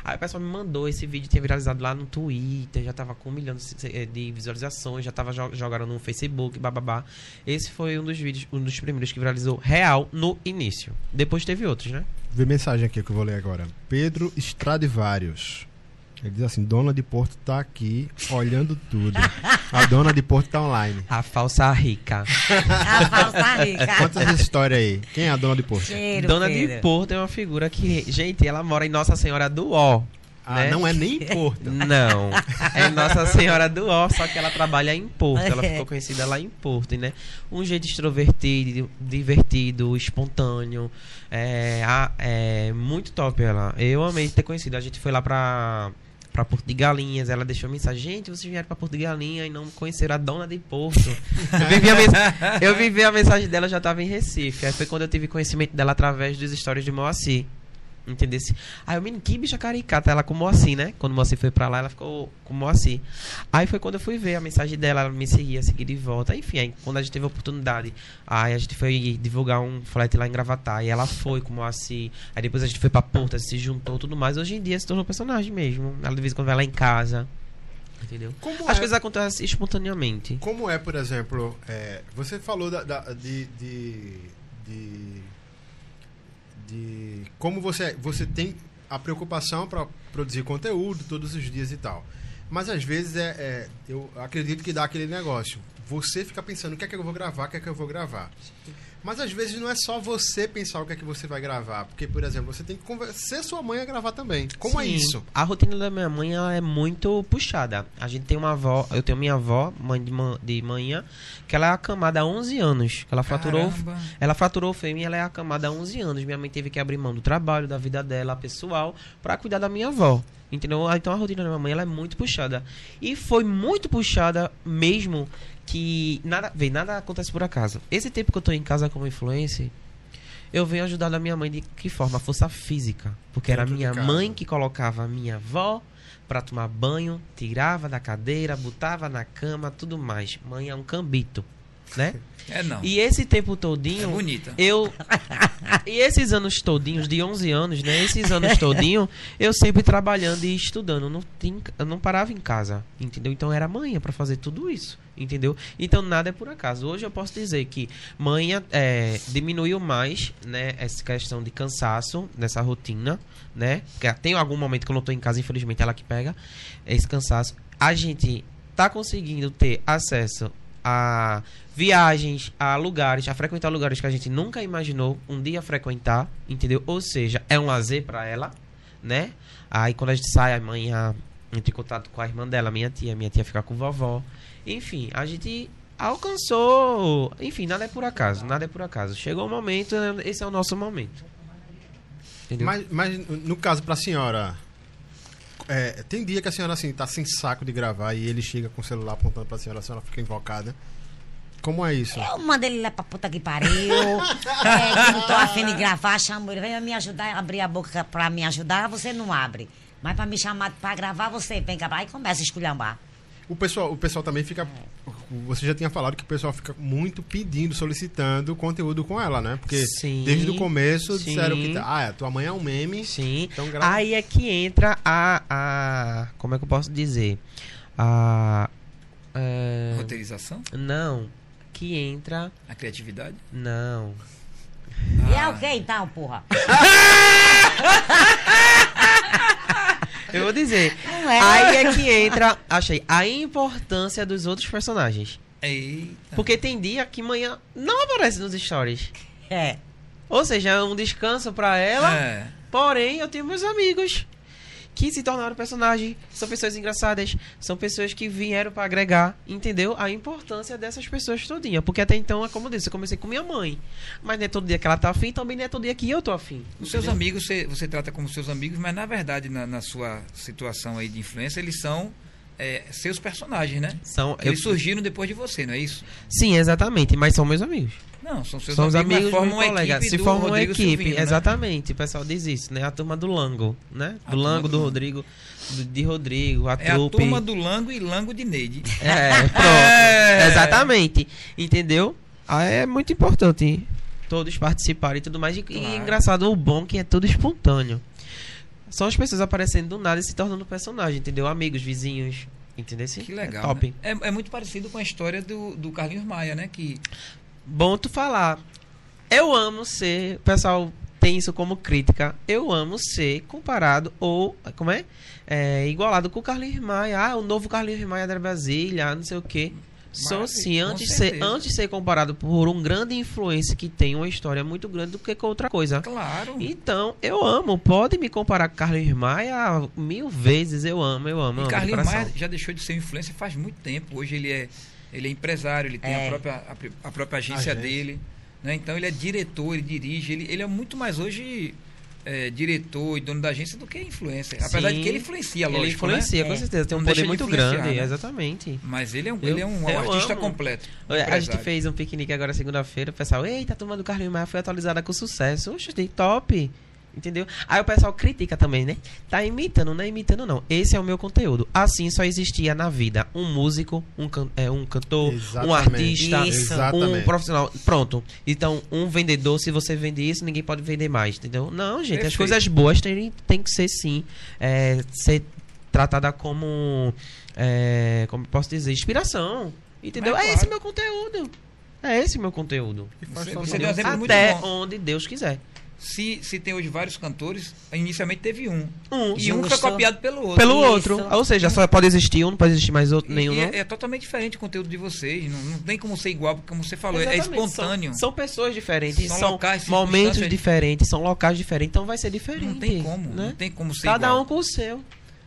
Aí o pessoal me mandou esse vídeo, tinha viralizado lá no Twitter, já tava com um milhão de, se- de visualizações, já tava jo jogando no Facebook, bababá. Esse foi um dos vídeos, um dos primeiros que viralizou real no início. Depois teve outros, né? Vê mensagem aqui que eu vou ler agora. Pedro Stradivarius. Ele diz assim: Dona de Porto tá aqui olhando tudo. A dona de Porto tá online. A falsa rica. A falsa rica. Conta essa história aí. Quem é a dona de Porto? Cheiro, Dona Pedro. de Porto é uma figura que, gente, ela mora em Nossa Senhora do Ó. Ah, né? não é nem Porto. Não, é Nossa Senhora do Ó, só que ela trabalha em Porto. Ela ficou conhecida lá em Porto, né? Um jeito extrovertido, divertido, espontâneo. É, é muito top ela. Eu amei ter conhecido. A gente foi lá pra, pra Porto de Galinhas. Ela deixou mensagem: Gente, vocês vieram pra Porto de Galinha e não conheceram a dona de Porto. Eu vivi a, eu vivi a mensagem dela, já tava em Recife. Aí foi quando eu tive conhecimento dela através dos stories de Moacir. Entendesse? Aí eu, menino, que bicha caricata. Ela com o Moacir, né? Quando o Moacir foi pra lá, ela ficou com o Moacir. Aí foi quando eu fui ver a mensagem dela, ela me seguia, seguir de volta. Enfim, aí quando a gente teve a oportunidade, aí a gente foi divulgar um flat lá em Gravatar. E ela foi com o Moacir. Aí depois a gente foi pra Porta, se juntou tudo mais. Hoje em dia se tornou personagem mesmo. Ela de vez em quando vai lá em casa. Entendeu? Como As é? coisas acontecem espontaneamente. Como é, por exemplo, é, você falou da, da- de, de, de, de como você, você tem a preocupação para produzir conteúdo todos os dias e tal. Mas às vezes é, é- eu acredito que dá aquele negócio. Você fica pensando o que é que eu vou gravar, o que é que eu vou gravar. Mas às vezes não é só você pensar o que é que você vai gravar. Porque, por exemplo, você tem que convencer sua mãe a gravar também. Como é Sim. isso? A rotina da minha mãe ela é muito puxada. A gente tem uma avó, eu tenho minha avó, mãe de, man, de manhã, que ela é acamada há 11 anos. Ela fraturou, Caramba. ela fraturou o fêmea e ela é acamada há 11 anos. Minha mãe teve que abrir mão do trabalho, da vida dela, pessoal, pra cuidar da minha avó. Entendeu? Então a rotina da minha mãe ela é muito puxada. E foi muito puxada mesmo que nada, vê, nada acontece por acaso. Esse tempo que eu tô em casa como influencer, eu venho ajudando a minha mãe de que forma? Força física. Porque era Dentro de minha mãe que colocava a minha avó pra tomar banho, tirava da cadeira, botava na cama, tudo mais. Mãe é um cambito, né? É não. E esse tempo É todinho, bonita. eu. E esses anos todinhos, de 11 anos, né? Esses anos todinho, eu sempre trabalhando e estudando. Não tinha, eu não parava em casa, entendeu? Então era manhã pra fazer tudo isso, entendeu? Então nada é por acaso. Hoje eu posso dizer que manhã é, diminuiu mais, né? Essa questão de cansaço nessa rotina, né? Tem algum momento que eu não tô em casa, infelizmente, ela que pega esse cansaço. A gente tá conseguindo ter acesso a viagens, a lugares, a frequentar lugares que a gente nunca imaginou um dia frequentar, entendeu? Ou seja, é um lazer pra ela, né? Aí quando a gente sai, a mãe a- entra em contato com a irmã dela, minha tia, minha tia fica com vovó. Enfim, a gente alcançou. Enfim, nada é por acaso, nada é por acaso. Chegou o momento, esse é o nosso momento. Mas, mas no caso pra senhora, é, tem dia que a senhora assim tá sem saco de gravar e ele chega com o celular apontando pra senhora, a senhora fica invocada. Como é isso? Eu mando ele lá pra puta que pariu. é, que não tô afim de gravar, chamo ele. Vem me ajudar, abrir a boca pra me ajudar, você não abre. Mas pra me chamar pra gravar, você vem cá. Aí começa a esculhambar. O pessoal, o pessoal também fica. Você já tinha falado que o pessoal fica muito pedindo, solicitando conteúdo com ela, né? Porque Sim, desde o começo sim. disseram que. Ah, tua mãe é um meme. Sim. Então, grava. Aí é que entra a, a. Como é que eu posso dizer? A. é, Roteirização? não. Que entra. A criatividade? Não. E é o que então, porra? Eu vou dizer. Não é. Aí é que entra, achei, a importância dos outros personagens. Eita. Porque tem dia que manhã não aparece nos stories. É. Ou seja, é um descanso pra ela. É. Porém, eu tenho meus amigos que se tornaram personagens, são pessoas engraçadas, são pessoas que vieram pra agregar, entendeu? A importância dessas pessoas todinha. Porque até então, é como eu disse, eu comecei com minha mãe. Mas não é todo dia que ela tá afim, também não é todo dia que eu tô afim. Os seus entendeu? amigos você, você trata como seus amigos, mas na verdade, na, na sua situação aí de influência, eles são é, seus personagens, né? São, eu- Eles surgiram depois de você, não é isso? Sim, exatamente, mas são meus amigos. Não, são seus São os amigos, amigos formam uma colega. equipe Se do forma uma equipe, Silvinho, né? exatamente. O pessoal diz isso, né? A turma do Lango, né? A Do Lango, do do. Rodrigo, do- de Rodrigo, a É a trupe. turma do Lango e Lango de Neide. É, pronto. É. Exatamente. Entendeu? Ah, é muito importante todos participarem e tudo mais. E, e Claro. engraçado, o bom que é tudo espontâneo. São as pessoas aparecendo do nada e se tornando personagem, entendeu? Amigos, vizinhos. Entendeu? Que legal. É top. né? É, é muito parecido com a história do, do Carlinhos Maia, né? Que Bom tu falar. Eu amo ser. O pessoal tem isso como crítica. Eu amo ser comparado ou. Como é? É, igualado com o Carlinhos Maia. Ah, o novo Carlinhos Maia da Brasília, não sei o quê. Sim, com antes de, ser, antes ser comparado por um grande influência que tem uma história muito grande do que com outra coisa. Claro. Então, eu amo. Pode me comparar com Carlinhos Maia mil vezes. Eu amo, eu amo. E amo coração. Maia já deixou de ser influência faz muito tempo. Hoje ele é, ele é empresário, ele tem É. a, própria, a, a própria agência Agência. dele. Né? Então ele é diretor, ele dirige, ele, ele é muito mais hoje é, diretor e dono da agência do que influencer. Apesar de Sim. que ele influencia, Ele lógico, influencia, né? com É. certeza. Tem um Não poder de muito grande, né? exatamente. Mas ele é um, Eu- ele é um artista amo. completo. um A gente fez um piquenique agora segunda-feira, o pessoal, eita, a turma do Carlinhos Maia foi atualizada com sucesso. Oxe, top. Entendeu? Aí o pessoal critica também, né? Tá imitando, não é imitando, não. Esse é o meu conteúdo. Assim só existia na vida um músico, um, can é, um cantor, um Exatamente. artista, Isso. um profissional. Pronto. Então, um vendedor, se você vende isso, ninguém pode vender mais, entendeu? Não, gente, as Perfeito. coisas boas tem, tem que ser sim. é, ser tratada como. é, como posso dizer? Inspiração. Entendeu? Mas é claro. esse meu conteúdo. É esse meu conteúdo. Você- você mundo. deu um exemplo muito Até bom. onde Deus quiser. Se, se tem hoje vários cantores, inicialmente teve um. Um. E um foi copiado pelo outro. Pelo Isso. outro. Ou seja, só pode existir um, não pode existir mais outro, E- nenhum. e não. é, é totalmente diferente o conteúdo de vocês. Não, não tem como ser igual, porque como você falou, é Exatamente, espontâneo. São, são pessoas diferentes, São são, locais, momentos diferentes, são locais diferentes, então vai ser diferente. Não tem como, né? não tem como ser Cada igual. um com o seu.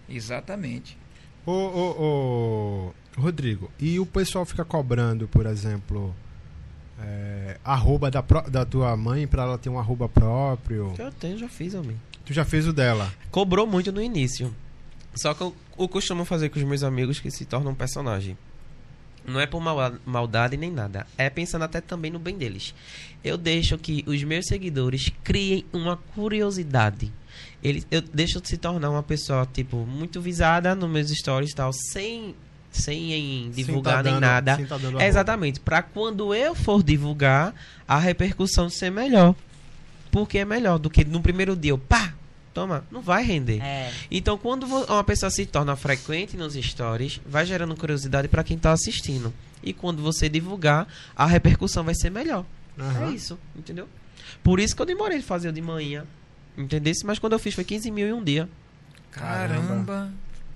Exatamente. Ô, ô, ô, Rodrigo, e o pessoal fica cobrando, por exemplo, é, arroba da, pró- da tua mãe pra ela ter um arroba próprio? Eu tenho, já fiz, homem. Tu já fez o dela. Cobrou muito no início. Só que eu, eu costumo fazer com os meus amigos que se tornam um personagem. Não é por mal- maldade nem nada. É pensando até também no bem deles. Eu deixo que os meus seguidores criem uma curiosidade. Eles, eu deixo de se tornar uma pessoa, tipo, muito visada nos meus stories e tal, sem, sem divulgar Sem tá nem dando- nada. sem tá dando É exatamente. Pra quando eu for divulgar, a repercussão ser melhor. Porque é melhor do que no primeiro dia eu, pá, toma, não vai render. É. Então, quando uma pessoa se torna frequente nos stories, vai gerando curiosidade para quem tá assistindo. E quando você divulgar, a repercussão vai ser melhor. Aham. É isso, entendeu? Por isso que eu demorei de fazer o de manhã. Entendesse? Mas quando eu fiz foi 15 mil em um dia. Caramba. Caramba.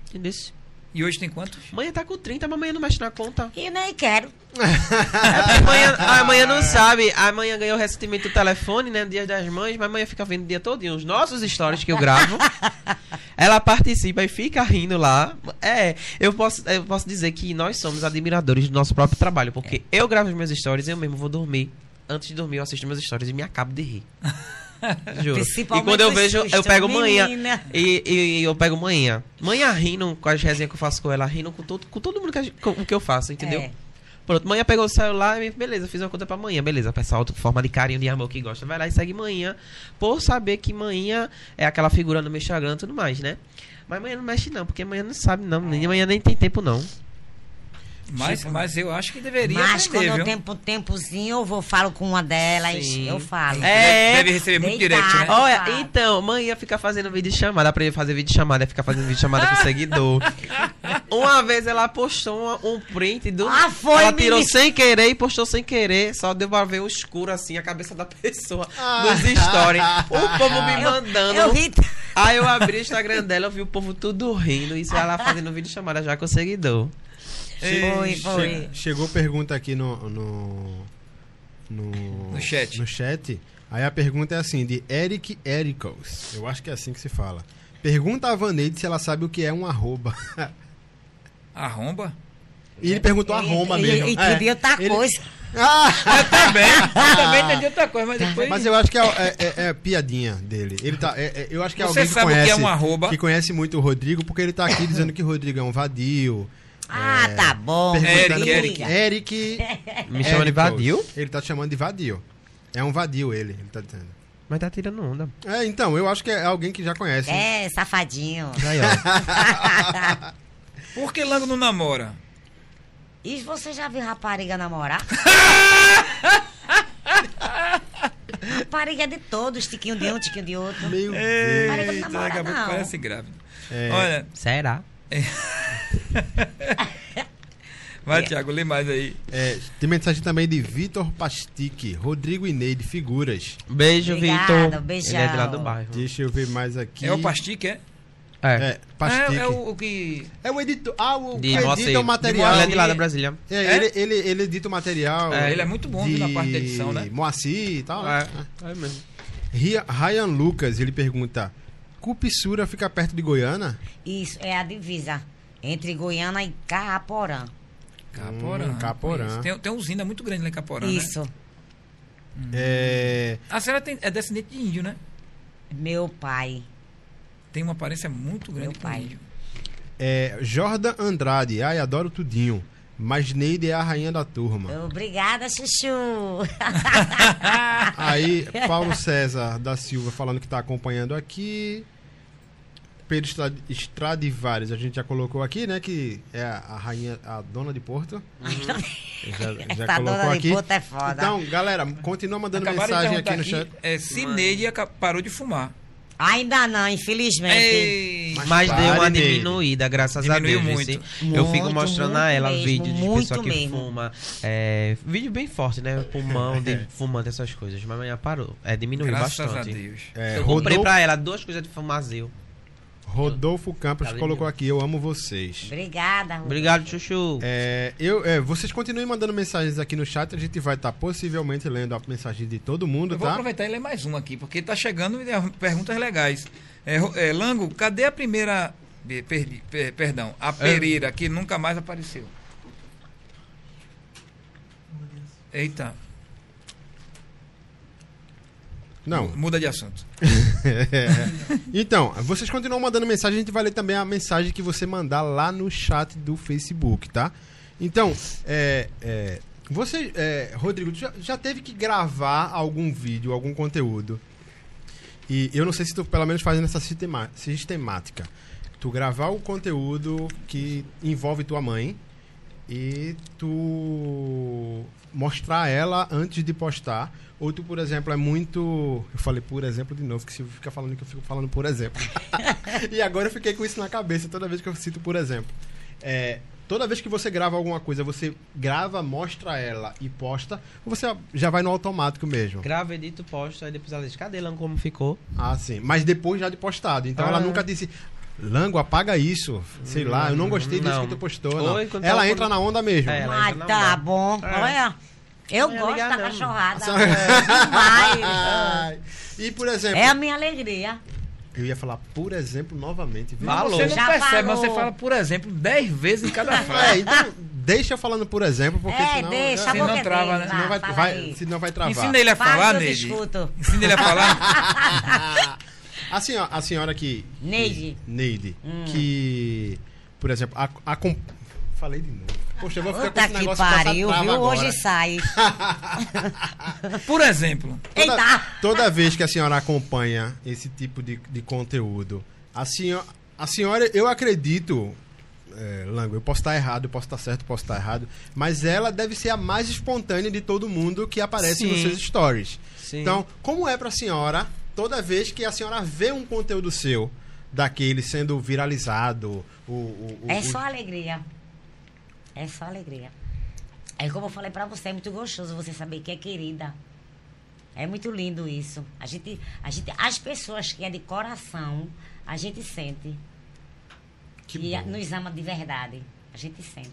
Entendesse? E hoje tem quantos? Manhã tá com 30, mas amanhã não mexe na conta. E nem quero. É amanhã, amanhã não sabe. Amanhã ganhou recentemente o telefone, né? Dia das mães, mas amanhã fica vendo o dia todo os nossos stories que eu gravo. Ela participa e fica rindo lá. É, eu posso, eu posso dizer que nós somos admiradores do nosso próprio trabalho, porque eu gravo os meus stories, eu mesmo vou dormir. Antes de dormir, eu assisto meus stories e me acabo de rir. E quando eu vejo, eu pego manhã. menina. E, e- e eu pego manhã. Manhã rindo com as resenhas que eu faço com ela, rindo com todo, com todo mundo que, com o que eu faço, entendeu? É. Pronto, manhã pegou o celular e beleza, fiz uma conta pra manhã, beleza. Pessoal, forma de carinho, de amor que gosta, vai lá e segue manhã, por saber que manhã é aquela figura no meu Instagram e tudo mais, né? Mas manhã não mexe não, porque manhã não sabe não, nem manhã nem tem tempo não. Mas, Tipo- mas eu acho que deveria Mas quando aprender, eu viu? tenho um tempozinho, eu vou falo com uma delas, Sim. eu falo. É. Deve receber muito direct, né? Olha, então, manhã fica fazendo vídeo chamada, pra ele fazer vídeo chamada, ficar fazendo vídeo chamada com o seguidor. Uma vez ela postou uma- um print do. Ah, foi, Ela tirou menino. sem querer e postou sem querer, só deu pra ver o escuro assim, a cabeça da pessoa Ah. nos stories. O povo me Eu- mandando. Eu ri. Aí eu abri o Instagram dela, eu vi o povo tudo rindo, isso ela fazendo vídeo chamada já com o seguidor. Foi, foi. Che- Chegou pergunta aqui no, no, no. No chat. No chat. Aí a pergunta é assim, de Eric Ericos. Eu acho que é assim que se fala. Pergunta a Vaneide se ela sabe o que é um arroba. Arromba? E ele perguntou arromba mesmo. E, e É. entendi outra coisa. Ah! Eu também. Eu também entendi outra coisa, mas depois. Mas eu acho que é, é- é- é piadinha dele. Ele tá, é- é- eu acho que é Você alguém que sabe o que é conhece, um arroba? que conhece muito o Rodrigo, porque ele tá aqui dizendo que o Rodrigo é um vadio. Ah, tá bom. Perguntando Eric, por- Eric. Me chama de vadio? Ele tá te chamando de vadio. É um vadio ele, ele tá dizendo. Mas tá tirando onda. É, então, eu acho que é alguém que já conhece. É, safadinho. Aí, ó. Por que Lango não namora? E você já viu rapariga namorar? rapariga de todos, tiquinho de um, tiquinho de outro. Meu Deus. Eita, Eita, namora, não. parece grávida. É. Olha, Será? vai, Thiago, lê mais aí. É, tem mensagem também de Vitor Pastique, Rodrigo e Neide, figuras. Beijo, Vitor. beijão. Ele é de lá do bairro. Deixa eu ver mais aqui. É o Pastique, é? É. É, Pastique. É, é o, o que. É o editor. Ah, o De que edita o material. Ele é de lá da Brasília. É, É? Ele, ele, ele edita o material. É, ele é muito bom viu, na parte da edição, né? Moacir e tal. É, é mesmo. Ryan Lucas, ele pergunta: Cupissura fica perto de Goiânia? Isso, é a divisa entre Goiânia e Carraporã. Caporã. Hum, Caporã. Tem, tem uma usina muito grande lá em Caporã. Né? Isso. É, A senhora tem, é descendente de índio, né? Meu pai. Tem uma aparência muito grande Meu pai. índio. é, Jordan Andrade, ai, adoro tudinho. Mas Neide é a rainha da turma. Obrigada, Chuchu. Aí, Paulo César da Silva falando que está acompanhando aqui. Pedro Stradivarius, a gente já colocou aqui, né? Que é a a rainha, a dona de Porto. Já, já Essa colocou dona de aqui. Porto é foda. Então, galera, continua mandando Acabaram mensagem aqui no chat. É, se Neide aca- parou de fumar. Ainda não, infelizmente. Ei, Mas Mas deu uma Neide. diminuída, graças Diminuiu a Deus. muito. vice. eu fico Muito, mostrando a muito ela mesmo, vídeos de muito pessoa que mesmo. fuma. É, vídeo bem forte, né? Pulmão de fumante, essas coisas. Mas amanhã parou. É, diminuiu graças bastante. a Deus. É, Eu comprei pra ela duas coisas de fumazil. Rodolfo Campos Tá colocou aqui, eu amo vocês. Obrigada. Rô. Obrigado, Chuchu. É, eu, é, vocês continuem mandando mensagens aqui no chat, a gente vai estar possivelmente lendo a mensagem de todo mundo, Eu vou tá? aproveitar e ler mais uma aqui, porque tá chegando e é, perguntas legais. É, é, Lango, cadê a primeira. Perdi, per- perdão, a Pereira, que nunca mais apareceu? Eita, Não. muda de assunto. então, vocês continuam mandando mensagem, a gente vai ler também a mensagem que você mandar lá no chat do Facebook, tá? Então, é, é, você, é, Rodrigo, já, já teve que gravar algum vídeo, algum conteúdo? E eu não sei se tu, pelo menos, fazendo essa sistema- sistemática. Tu gravar o conteúdo que envolve tua mãe e tu mostrar ela antes de postar. Ou tu, por exemplo, é muito. Eu falei por exemplo de novo, que se fica falando que eu fico falando por exemplo. e agora eu fiquei com isso na cabeça toda vez que eu cito por exemplo. É, toda vez que você grava alguma coisa, você grava, mostra ela e posta, ou você já vai no automático mesmo? Grava, edito, posto, aí depois ela diz, cadê Lango como ficou? Ah, sim. Mas depois já de postado. Então Ah. ela nunca disse. Lango, apaga isso. Sei lá, eu não gostei disso Não. que tu postou. Não. Oi, Ela tava entra na onda mesmo. É, Ah, tá onda. bom. É. Olha, eu Não é gosto da não. cachorrada. Só- Demais. Ai. E por exemplo, É a minha alegria. eu ia falar, por exemplo, novamente. viu? Falou. Você não Já percebe, mas falou. você fala, por exemplo, 10 vezes em cada É, frase. então, deixa falando por exemplo, porque é, senão. deixa é, Senão boca trava, né? senão vai, vai- senão vai travar. Ensina ele a falar, discuto. Ensina ele a falar. a, senhora, a senhora que. Neide. que- Neide. Hum. Que. Por exemplo, a, a com- Falei de novo. Poxa, eu vou ficar com Puta esse que negócio pariu, passa viu? Hoje sai. Por exemplo, Toda, Eita! toda vez que a senhora acompanha esse tipo de, de conteúdo, a senhora, a senhora eu acredito, é, Lango, eu posso estar errado, eu posso estar certo, eu posso estar errado, mas ela deve ser a mais espontânea de todo mundo que aparece Sim. nos seus stories. Sim. Então, como é pra senhora, toda vez que a senhora vê um conteúdo seu, daquele sendo viralizado, o, o, o- É só alegria. É só alegria. É como eu falei pra você, é muito gostoso você saber que é querida. É muito lindo isso. A gente, a gente, as pessoas que é de coração, a gente sente Que bom. nos ama de verdade. A gente sente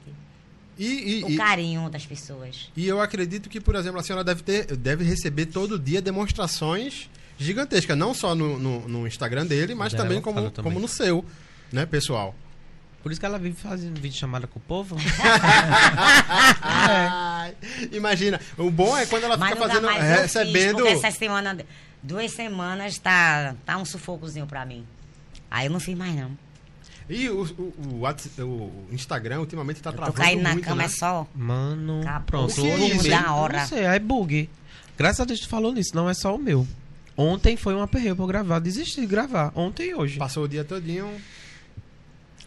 E, e- o e- carinho das pessoas. E eu acredito que, por exemplo, a senhora deve ter, deve receber todo dia demonstrações gigantescas, não só no, no- no Instagram dele, mas também como, também. como no seu, né, pessoal? Por isso que ela vive fazendo vídeo chamada com o povo. Ai, Imagina, o bom é quando ela Mas fica fazendo, mais fiz, recebendo. porque essa semana, duas semanas, tá, tá um sufocozinho pra mim. Aí eu não fiz mais, não. E o, o, o o Instagram ultimamente tá Eu tô travando caindo na muito, cama, né? é só. Mano, Acabou. pronto. O que é isso? Da hora. Não sei, é bug. Graças a Deus tu falou nisso, não é só o meu. Ontem foi um aperreio pra eu gravar, desisti de gravar. Ontem e hoje. Passou o dia todinho.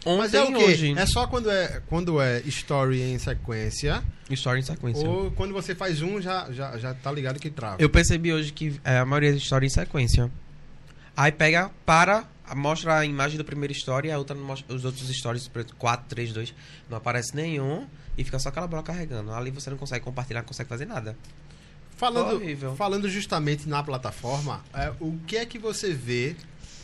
Ontem Mas é o e quê? hoje. É só quando é, quando é story em sequência, História em sequência. ou quando você faz um, já, já, já tá ligado que trava. Eu percebi hoje que é, a maioria das histórias em sequência. Aí pega, para, mostra a imagem do primeiro story, a outra mostra, os outros stories, 4, 3, 2, não aparece nenhum e fica só aquela bola carregando. Ali você não consegue compartilhar, não consegue fazer nada. Falando, Horrível. falando justamente na plataforma, é, o que é que você vê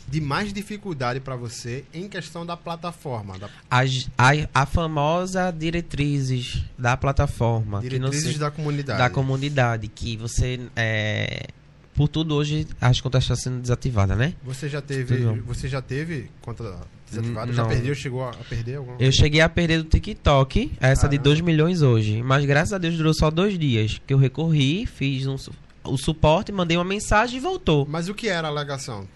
de mais dificuldade para você em questão da plataforma? Da As, a, a famosa diretrizes da plataforma. que não diretrizes se- da comunidade. da comunidade, que você. É, por tudo hoje as contas estão sendo desativadas, né? Você já teve, Tudo. você já teve conta desativada? N- Já perdeu? Chegou a perder alguma Eu cheguei a perder do TikTok, essa de Caramba. 2 milhões hoje. Mas graças a Deus durou só dois dias. Que eu recorri, fiz um o suporte, mandei uma mensagem e voltou. Mas o que era a alegação?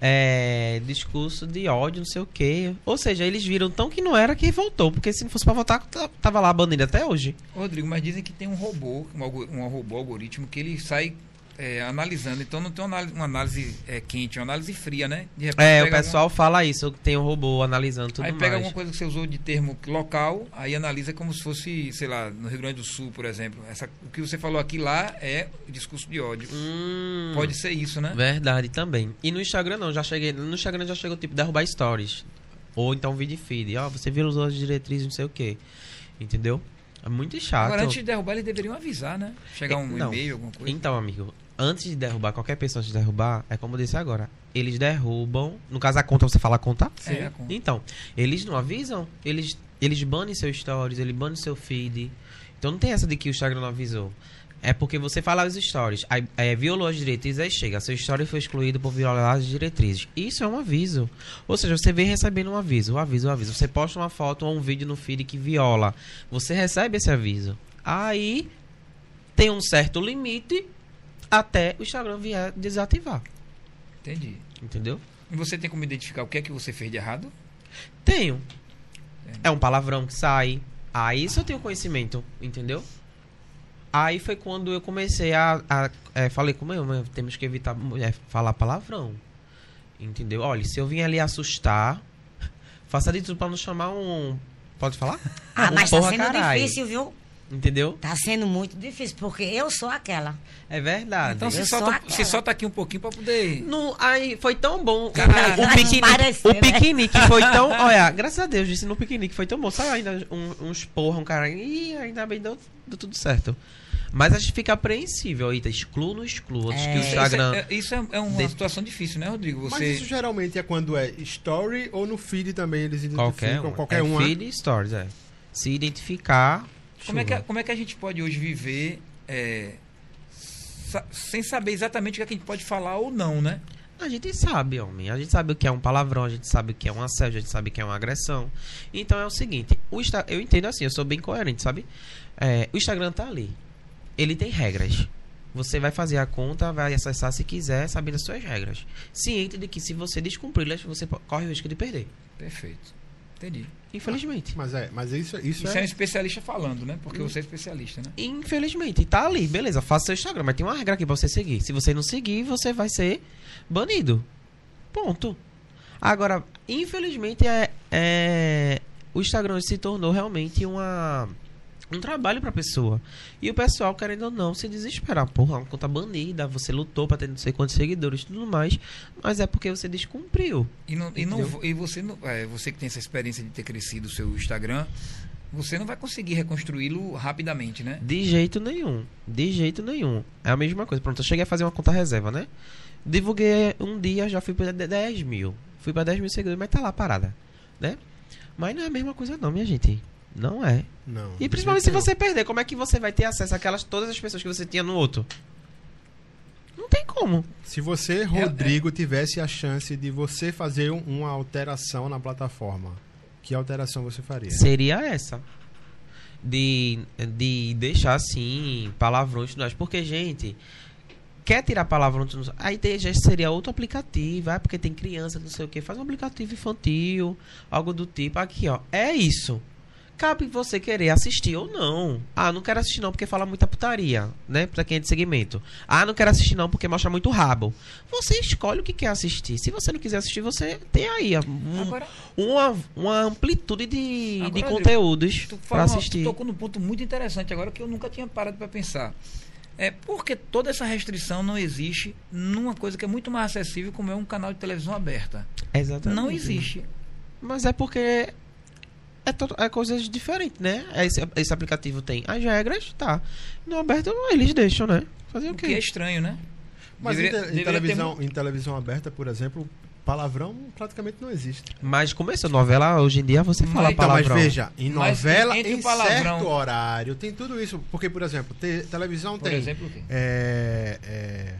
É, discurso de ódio, não sei o quê. Ou seja, eles viram tão que não era que voltou. Porque se não fosse pra votar, t- tava lá a bandeira até hoje. Rodrigo, mas dizem que tem um robô, um, um robô algoritmo que ele sai é, analisando. Então não tem uma análise, é, quente, é uma análise fria, né? De repente É, o pessoal fala isso, tem um robô analisando tudo Aí mais. pega alguma coisa que você usou de termo local, aí analisa como se fosse, sei lá, no Rio Grande do Sul, por exemplo. Essa, o que você falou aqui lá é discurso de ódio. Hum. Pode ser isso, né? Verdade também. E no Instagram não, já cheguei. No Instagram já chegou tipo derrubar stories. Ou então vídeo feed. Ó, você vira as diretrizes, não sei o que. Entendeu? É muito chato. Agora, antes de derrubar, eles deveriam avisar, né? Chegar um e-mail, alguma coisa. Então, amigo, antes de derrubar, qualquer pessoa antes de derrubar, é como eu disse agora. Eles derrubam. No caso, a conta, você fala a conta? É, a conta. Então, eles não avisam. Eles, eles banem seus stories, eles banem seu feed. Então não tem essa de que o Instagram não avisou. É porque você fala os stories, aí, aí violou as diretrizes, aí chega, seu story foi excluído por violar as diretrizes. Isso é um aviso. Ou seja, você vem recebendo um aviso, um aviso, um aviso. Você posta uma foto ou um vídeo no feed que viola. Você recebe esse aviso. Aí tem um certo limite até o Instagram vier desativar. Entendi. Entendeu? E você tem como identificar o que é que você fez de errado? Tenho. É um palavrão que sai. Aí isso eu tenho conhecimento, entendeu? Aí foi quando eu comecei a. a é, falei com meu, mãe, temos que evitar é, falar palavrão. Entendeu? Olha, se eu vim ali assustar, faça de tudo pra não chamar um. Pode falar? Ah, Um mas tá sendo caralho. difícil, viu? Entendeu? Tá sendo muito difícil, porque eu sou aquela. É verdade. Então eu sou solta, se solta aqui um pouquinho pra poder. Não, aí foi tão bom. O, o piquenique, Parecer, o né? piquenique foi tão. Olha, graças a Deus, disse no piquenique foi tão bom. Saiu ainda um- uns porra, um cara. E ainda bem deu, deu tudo certo. Mas a gente fica apreensível. Eita, excluo não excluo. Antes que o É. Instagram. Isso é, isso é- é uma De- situação difícil, né, Rodrigo? Mas Você. isso geralmente é quando é story ou no feed também eles Qualquer identificam um. qualquer é um. feed e stories, é. Se identificar. Como é, que, como é que a gente pode hoje viver é, sa- sem saber exatamente o que, é que a gente pode falar ou não, né? A gente sabe, homem. A gente sabe o que é um palavrão, a gente sabe o que é um assédio, a gente sabe o que é uma agressão. Então é o seguinte, o Insta- eu entendo assim, eu sou bem coerente, sabe? É, o Instagram tá ali. Ele tem regras. Você vai fazer a conta, vai acessar se quiser, sabendo as suas regras. Ciente de que se você descumpri-las, você corre o risco de perder. Perfeito. Entendi. Infelizmente. Mas é, mas isso, isso, Isso é é. um especialista falando, né? Porque você é especialista, né? Infelizmente, tá ali, beleza, faça seu Instagram, mas tem uma regra aqui pra você seguir. Se você não seguir, você vai ser banido. Ponto. Agora, infelizmente, é, é- o Instagram se tornou realmente uma um trabalho pra pessoa. E o pessoal, querendo ou não, se desesperar. Porra, uma conta banida, você lutou pra ter não sei quantos seguidores e tudo mais, mas é porque você descumpriu. E, não, e, não, e você, não, é, você que tem essa experiência de ter crescido o seu Instagram, você não vai conseguir reconstruí-lo rapidamente, né? De jeito nenhum. De jeito nenhum. É a mesma coisa. Pronto, eu cheguei a fazer uma conta reserva, né? Divulguei um dia, já fui pra 10 mil. Fui pra 10 mil seguidores, mas tá lá parada. Né? Mas não é a mesma coisa não, minha gente. Não é. Não. E principalmente se você perder, como é que você vai ter acesso àquelas todas as pessoas que você tinha no outro? Não tem como. Se você, Rodrigo, tivesse a chance de você fazer um- uma alteração na plataforma, que alteração você faria? Seria essa. De, de deixar assim, palavrões mais. Porque, gente, quer tirar palavrões, no- aí tem- já seria outro aplicativo. Ah, porque tem criança, não sei o que. Faz um aplicativo infantil, algo do tipo. Aqui, ó. É isso. Cabe você querer assistir ou não. Ah, não quero assistir não porque fala muita putaria, né? Pra quem é de segmento. Ah, não quero assistir não porque mostra muito rabo. Você escolhe o que quer assistir. Se você não quiser assistir, você tem aí um- Agora, uma, uma amplitude de, Agora, de conteúdos para falou, tu assistir. tocou num ponto muito interessante agora que eu nunca tinha parado para pensar. É porque toda essa restrição não existe numa coisa que é muito mais acessível, como é um canal de televisão aberta. Exatamente. Não existe. Mas é porque é, é coisas diferentes, né? Esse, esse aplicativo tem as regras, tá. No aberto eles deixam, né? Fazer o O que é quê? estranho, né? Mas Deveria- em, te- em deveria ter televisão, mu- em televisão aberta, por exemplo, palavrão praticamente não existe. Mas começou novela, hoje em dia você fala então, mas palavrão. veja, em Mas novela, em palavrão- certo horário, tem tudo isso. Porque, por exemplo, te- televisão Por tem exemplo, o quê? é, é,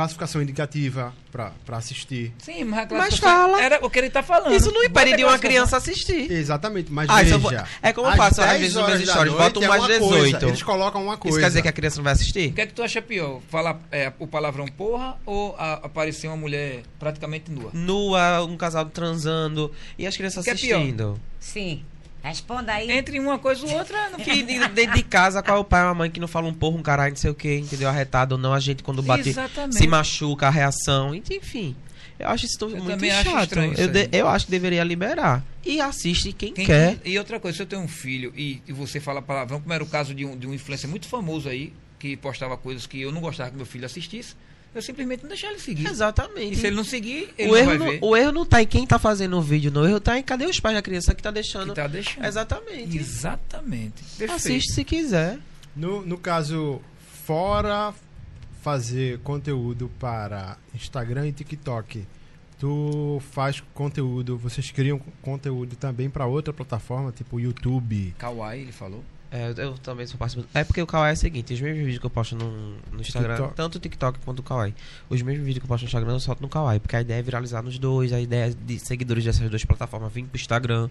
classificação indicativa pra pra assistir. Sim, mas a Mas fala. era o que ele tá falando. Isso não impede Bota de uma criança assistir. Exatamente, mas Ah, veja. vou- é como eu às faço, às 10 vezes, nos meus stories, noite boto é mais uma 18. Coisa, eles colocam uma coisa. Isso quer dizer que a criança não vai assistir? O que é que tu acha pior? Falar é, o palavrão porra ou a- aparecer uma mulher praticamente nua? Nua, um casal transando e as crianças O que é pior? assistindo. Sim. Responda aí. Entre uma coisa ou outra, não Que de- dentro de casa, qual é o pai ou a mãe que não fala um porra, um caralho, não sei o que, entendeu? Arretado ou não, a gente quando bate Exatamente. se machuca, a reação, enfim. Eu acho isso tudo Eu muito também acho chato. estranho isso eu, de- eu acho que deveria liberar. E assiste quem, Quem- quer. E outra coisa, se eu tenho um filho e, e você fala palavrão, como era o caso de um, de um influencer muito famoso aí, que postava coisas que eu não gostava que meu filho assistisse, eu simplesmente não deixar ele seguir. Exatamente. E se ele não seguir, ele o, não erro vai não, o erro não tá em quem tá fazendo o vídeo, não. O erro tá em cadê os pais da criança que tá deixando. Que tá deixando. Exatamente. Exatamente. Perfeito. Assiste se quiser. No, no caso, fora fazer conteúdo para Instagram e TikTok, tu faz conteúdo, vocês criam conteúdo também para outra plataforma, tipo YouTube. Kawaii, ele falou. É, eu também sou participante. É porque o Kawaii é o seguinte: os mesmos vídeos que eu posto no, no Instagram, TikTok. tanto o TikTok quanto o Kawaii, os mesmos vídeos que eu posto no Instagram eu solto no Kawaii, porque a ideia é viralizar nos dois, a ideia é de seguidores dessas duas plataformas vir pro Instagram.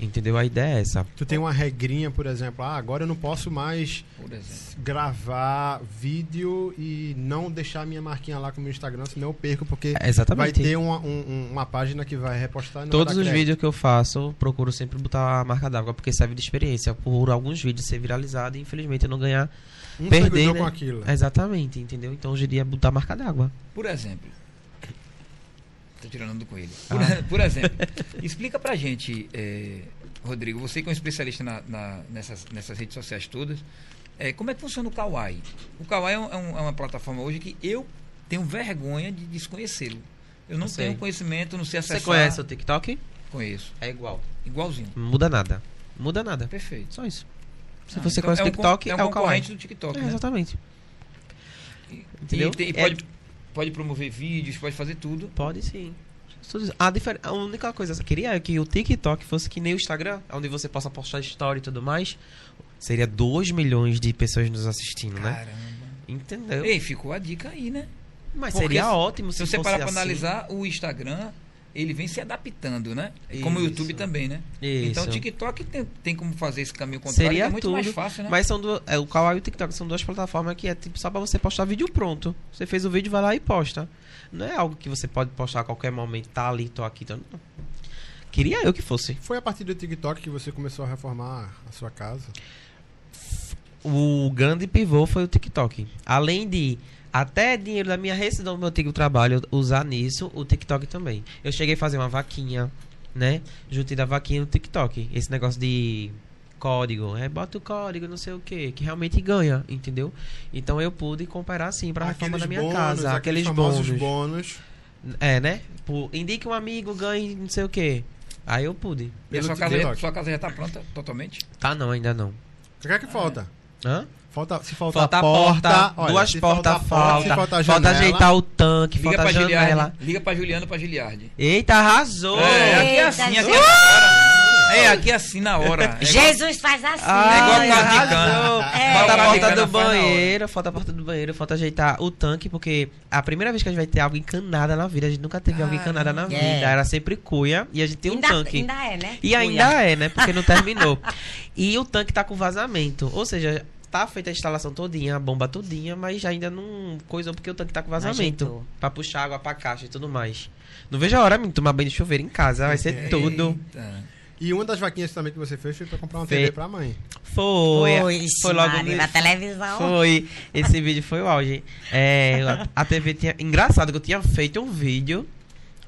Entendeu? A ideia é essa. Tu tem uma regrinha, por exemplo, ah, agora eu não posso mais gravar vídeo e não deixar minha marquinha lá com o meu Instagram, senão eu perco, porque É, vai exatamente. ter uma, um- um- uma página que vai repostar não Todos vai os vídeos que eu faço, eu procuro sempre botar a marca d'água, porque serve de experiência. Por alguns vídeos ser viralizado e infelizmente eu não ganhar. um perder, né? com aquilo. Exatamente, entendeu? Então hoje em dia é botar a marca d'água. Por exemplo. Tô tirando do coelho. Ah. Por, por exemplo, explica pra gente, eh, Rodrigo, você que é um especialista na- na- nessas, nessas redes sociais todas, eh, como é que funciona o Kawaii? O Kawaii é, um- é um- é uma plataforma hoje que eu tenho vergonha de desconhecê-lo. Eu não sei. tenho conhecimento, não sei acessar. Você conhece o TikTok? Conheço. É igual. Igualzinho. Muda nada. Muda nada. Perfeito. Só isso. Se Ah, você então conhece é o um con- TikTok, é, é, um o Kawaii. concorrente do TikTok, É, né? exatamente. E- Entendeu? E, tem- e É- pode, pode promover vídeos, pode fazer tudo. Pode sim. A, difer- a única coisa que eu queria é que o TikTok fosse que nem o Instagram, onde você possa postar story e tudo mais. Seria 2 milhões de pessoas nos assistindo, né? Caramba. Entendeu? Ei, ficou a dica aí, né? Mas porque seria se- ótimo se, Se você fosse parar pra assim. analisar, o Instagram, ele vem se adaptando, né? Como o Isso. YouTube também, né? Isso. Então o TikTok tem, tem como fazer esse caminho contrário, Seria é muito tudo, mais fácil, né? Mas são duas, é, o Kawaii e o TikTok são duas plataformas que é tipo só pra você postar vídeo pronto. Você fez o vídeo, vai lá e posta. Não é algo que você pode postar a qualquer momento, tá ali, tô aqui, tô... não. Queria eu que fosse. Foi a partir do TikTok que você começou a reformar a sua casa? O grande pivô foi o TikTok. Além de até dinheiro da minha rescisão do meu antigo trabalho usar nisso, o TikTok também. Eu cheguei a fazer uma vaquinha, né? Juntei da vaquinha no TikTok. Esse negócio de código, é, bota o código, não sei o que, que realmente ganha, entendeu? Então eu pude comparar assim pra reforma da minha bônus, casa, aqueles, famosos bônus. bônus. É, né? Por, indique um amigo, ganhe não sei o que. Aí eu pude. E a sua casa, sua casa já tá pronta totalmente? Tá não, ainda não. O que é que falta? Hã? Falta, se faltar Falta a porta, porta, olha, duas portas falta, se faltar falta janela, ajeitar o tanque, Liga falta pra a janela. Giliardi. Liga pra Juliano pra Giliardi. Eita, arrasou! É, aqui é assim, aqui é hora. É, aqui é assim na hora. É igual- Jesus faz assim. Ah, É igual né? arrasou. cana. É. Falta a porta do banheiro, falta a porta do banheiro, falta ajeitar o tanque, porque a primeira vez que a gente vai ter algo encanada na vida, a gente nunca teve algo encanada na vida, É. era sempre cuia e a gente tem um ainda, tanque. ainda é, né? E ainda é, né? Porque não terminou. e o tanque tá com vazamento. Ou seja, tá feita a instalação todinha, a bomba todinha, mas ainda não coisou porque o tanque tá com vazamento. Ajeitou. Pra puxar água pra caixa e tudo mais. Não vejo a hora de tomar banho de chuveiro em casa, vai ser tudo. E uma das vaquinhas também que você fez foi pra comprar uma Fe- TV pra mãe. Foi. Foi, foi logo Maria, no- na televisão. Foi. Esse vídeo foi o auge. É, a TV tinha. Engraçado que eu tinha feito um vídeo.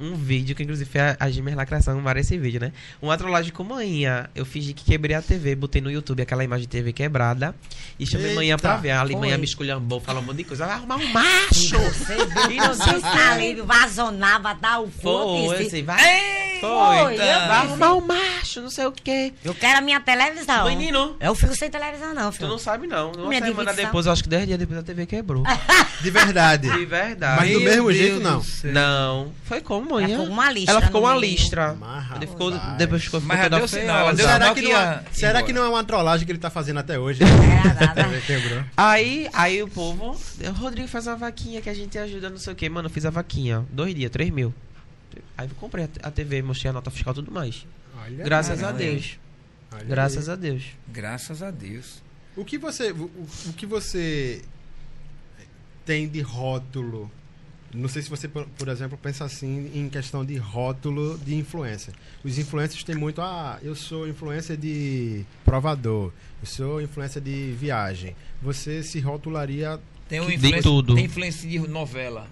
Um vídeo que inclusive foi a, a Gimer Lacração para esse vídeo, né? Uma trollagem com manhã. Eu fingi que quebrei a TV, botei no YouTube aquela imagem de TV quebrada e chamei Eita, manhã pra ver. A foi. manhã me esculhambou, falou um monte de coisa. Vai arrumar um macho! Você E não sei o viu quê. ali, vazonava, dar o Foi, fogo. assim, vai. Foi, Foi. eu Vai arrumar um macho, não sei o quê. Eu quero a minha televisão. Menino, Eu fico sem televisão, não, tu filho. não sabe não. Uma Minha semana divisão. depois, eu acho que 10 dias depois a TV quebrou. De verdade. De verdade. Mas do Meu mesmo Deus jeito, não. Não, foi como Ela manhã. ficou com uma listra. Ela ficou uma meio. listra. Mas, Ele ficou, rapaz. depois ficou, Mas ficou toda deu sinal, ela deu Será sinal que, que não, é- ia será que não é uma trollagem que ele tá fazendo até hoje? Quebrou. Aí, aí o povo, Rodrigo faz uma vaquinha que a gente ajuda, não sei o que. Mano, eu fiz a vaquinha, dois dias, três mil. Aí eu comprei a a TV, mostrei a nota fiscal e tudo mais. Olha, Graças a caramba. Deus. olha Graças aí. a Deus. Graças a Deus. O que você, o, o que você tem de rótulo? Não sei se você, por, por exemplo, pensa assim em questão de rótulo de influência. Os influencers têm muito, ah, eu sou influencer de provador, eu sou influencer de viagem. Você se rotularia Tem De influência, tudo. Tem influência de novela.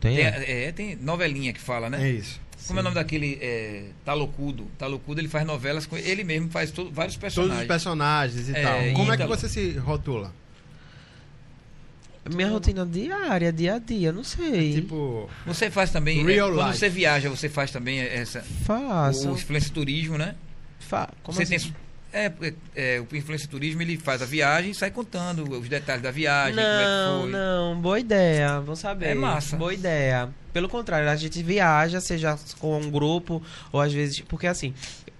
Tem? Tem, é? é, tem novelinha que fala, né? É isso. Como é o nome daquele é, Talocudo? Talocudo ele faz novelas com ele mesmo faz to- vários personagens. Todos os personagens e É, tal. Como é que Ítalo. você se rotula? Minha rotina diária, dia a dia, não sei. Tipo, Você faz também Real é, quando life. você viaja, você faz também essa Faço. o influência turismo, né? Fa como você assim? tem é, porque, é, o influência turismo ele faz a viagem e sai contando os detalhes da viagem, como é que Não, foi. não, boa ideia, vamos saber. É massa. Boa ideia. Pelo contrário, a gente viaja, seja com um grupo, ou às vezes. Porque assim,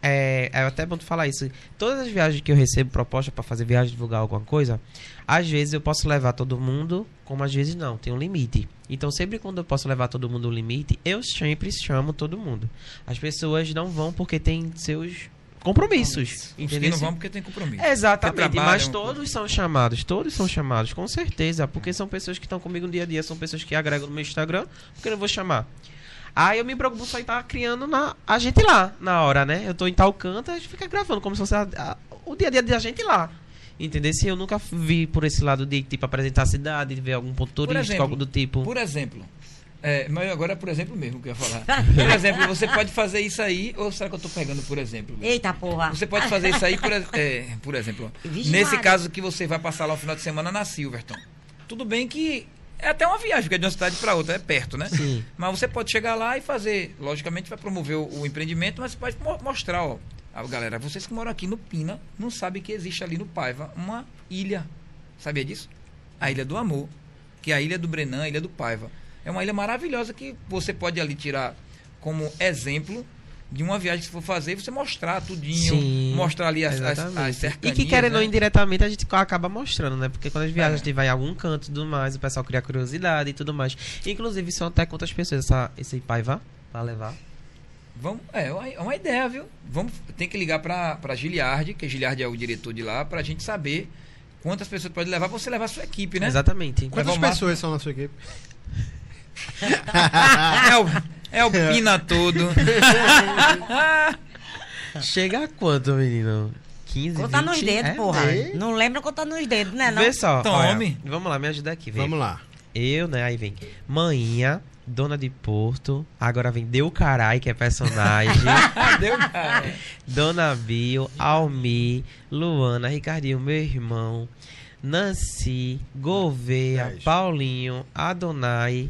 é, é até bom falar isso. Todas as viagens que eu recebo proposta pra fazer viagem, divulgar alguma coisa, às vezes eu posso levar todo mundo, como às vezes não, tem um limite. Então, sempre quando eu posso levar todo mundo no limite, eu sempre chamo todo mundo. As pessoas não vão porque tem seus compromissos. Os que não vão porque tem compromisso. Exatamente, mas todos são chamados, todos são chamados, com certeza, porque são pessoas que estão comigo no dia a dia, são pessoas que agregam no meu Instagram, porque eu não vou chamar. Aí eu me preocupo só em estar criando na, a gente lá, na hora, né? Eu tô em tal canto, a gente fica gravando, como se fosse a- a- o dia a dia da gente lá. Entendeu? Se eu nunca vi por esse lado de, tipo, apresentar a cidade, de ver algum ponto turístico, exemplo, algo do tipo. Por exemplo, é, mas agora é por exemplo mesmo que eu ia falar. Por exemplo, você pode fazer isso aí, ou será que eu tô pegando por exemplo? Eita porra. Você pode fazer isso aí, por, é, por exemplo. Vixe, nesse caso que você vai passar lá o final de semana na Silverton. Tudo bem que é até uma viagem, porque é de uma cidade para outra, é perto, né? Sim. Mas você pode chegar lá e fazer, logicamente vai promover o, o empreendimento, mas você pode mo- mostrar, ó. Ah, galera, vocês que moram aqui no Pina não sabem que existe ali no Paiva uma ilha. Sabia disso? A Ilha do Amor, que é a Ilha do Brenan, a Ilha do Paiva. É uma ilha maravilhosa que você pode ali tirar como exemplo de uma viagem que você for fazer e você mostrar tudinho, Sim, mostrar ali as, as, as e que querendo ou né? indiretamente a gente acaba mostrando, né? Porque quando as viagens É. a gente vai em algum canto e tudo mais, o pessoal cria curiosidade e tudo mais. Inclusive, são até quantas pessoas essa, esse pai vá pra levar. Vamos, é uma, é uma ideia, viu? Vamos, tem que ligar para para Giliardi, que Giliardi é o diretor de lá, pra gente saber quantas pessoas pode levar, pra você levar a sua equipe, né? Exatamente. Quantas pessoas são na sua equipe? É o, é o pina todo. Chega a quanto, menino? 15, Contar 20? nos dedos, É? porra. Não lembra contar nos dedos, né? Não? Vê só. Tome. olha, vamos lá, me ajuda aqui. Vem. Vamos lá. Eu, né? Aí vem Maninha, Dona de Porto. Agora vem Deu Carai, que é personagem. Deu, cara. Dona Bio, Almi, Luana, Ricardinho, meu irmão. Nancy, Gouveia. Paulinho, Adonai.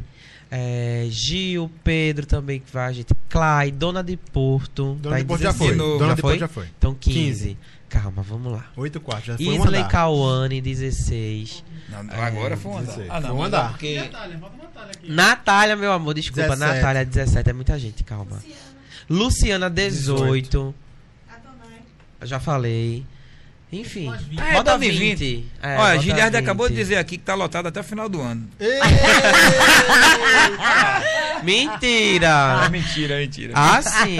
É, Gil, Pedro também que vai, gente. Clay, Dona de Porto. Dona tá de Porto já 16. foi. novo. Dona Já de foi? Porto já foi. Então 15. 15. Calma, vamos lá. 8 quartos, já foi um Isley. Cauane, 16. Não, agora foi um andar. 16. Ah, não, Foi um andar. é porque... Natália, bota Natália aqui. Natália, meu amor, desculpa. 17. Natália, 17. É muita gente, calma. Luciana, 18. Já falei. Enfim. É, bota tá de 20. 20. É, Olha, Giliardi acabou de 20. dizer aqui que tá lotado até o final do ano. Mentira! mentira, mentira. Ah, sim.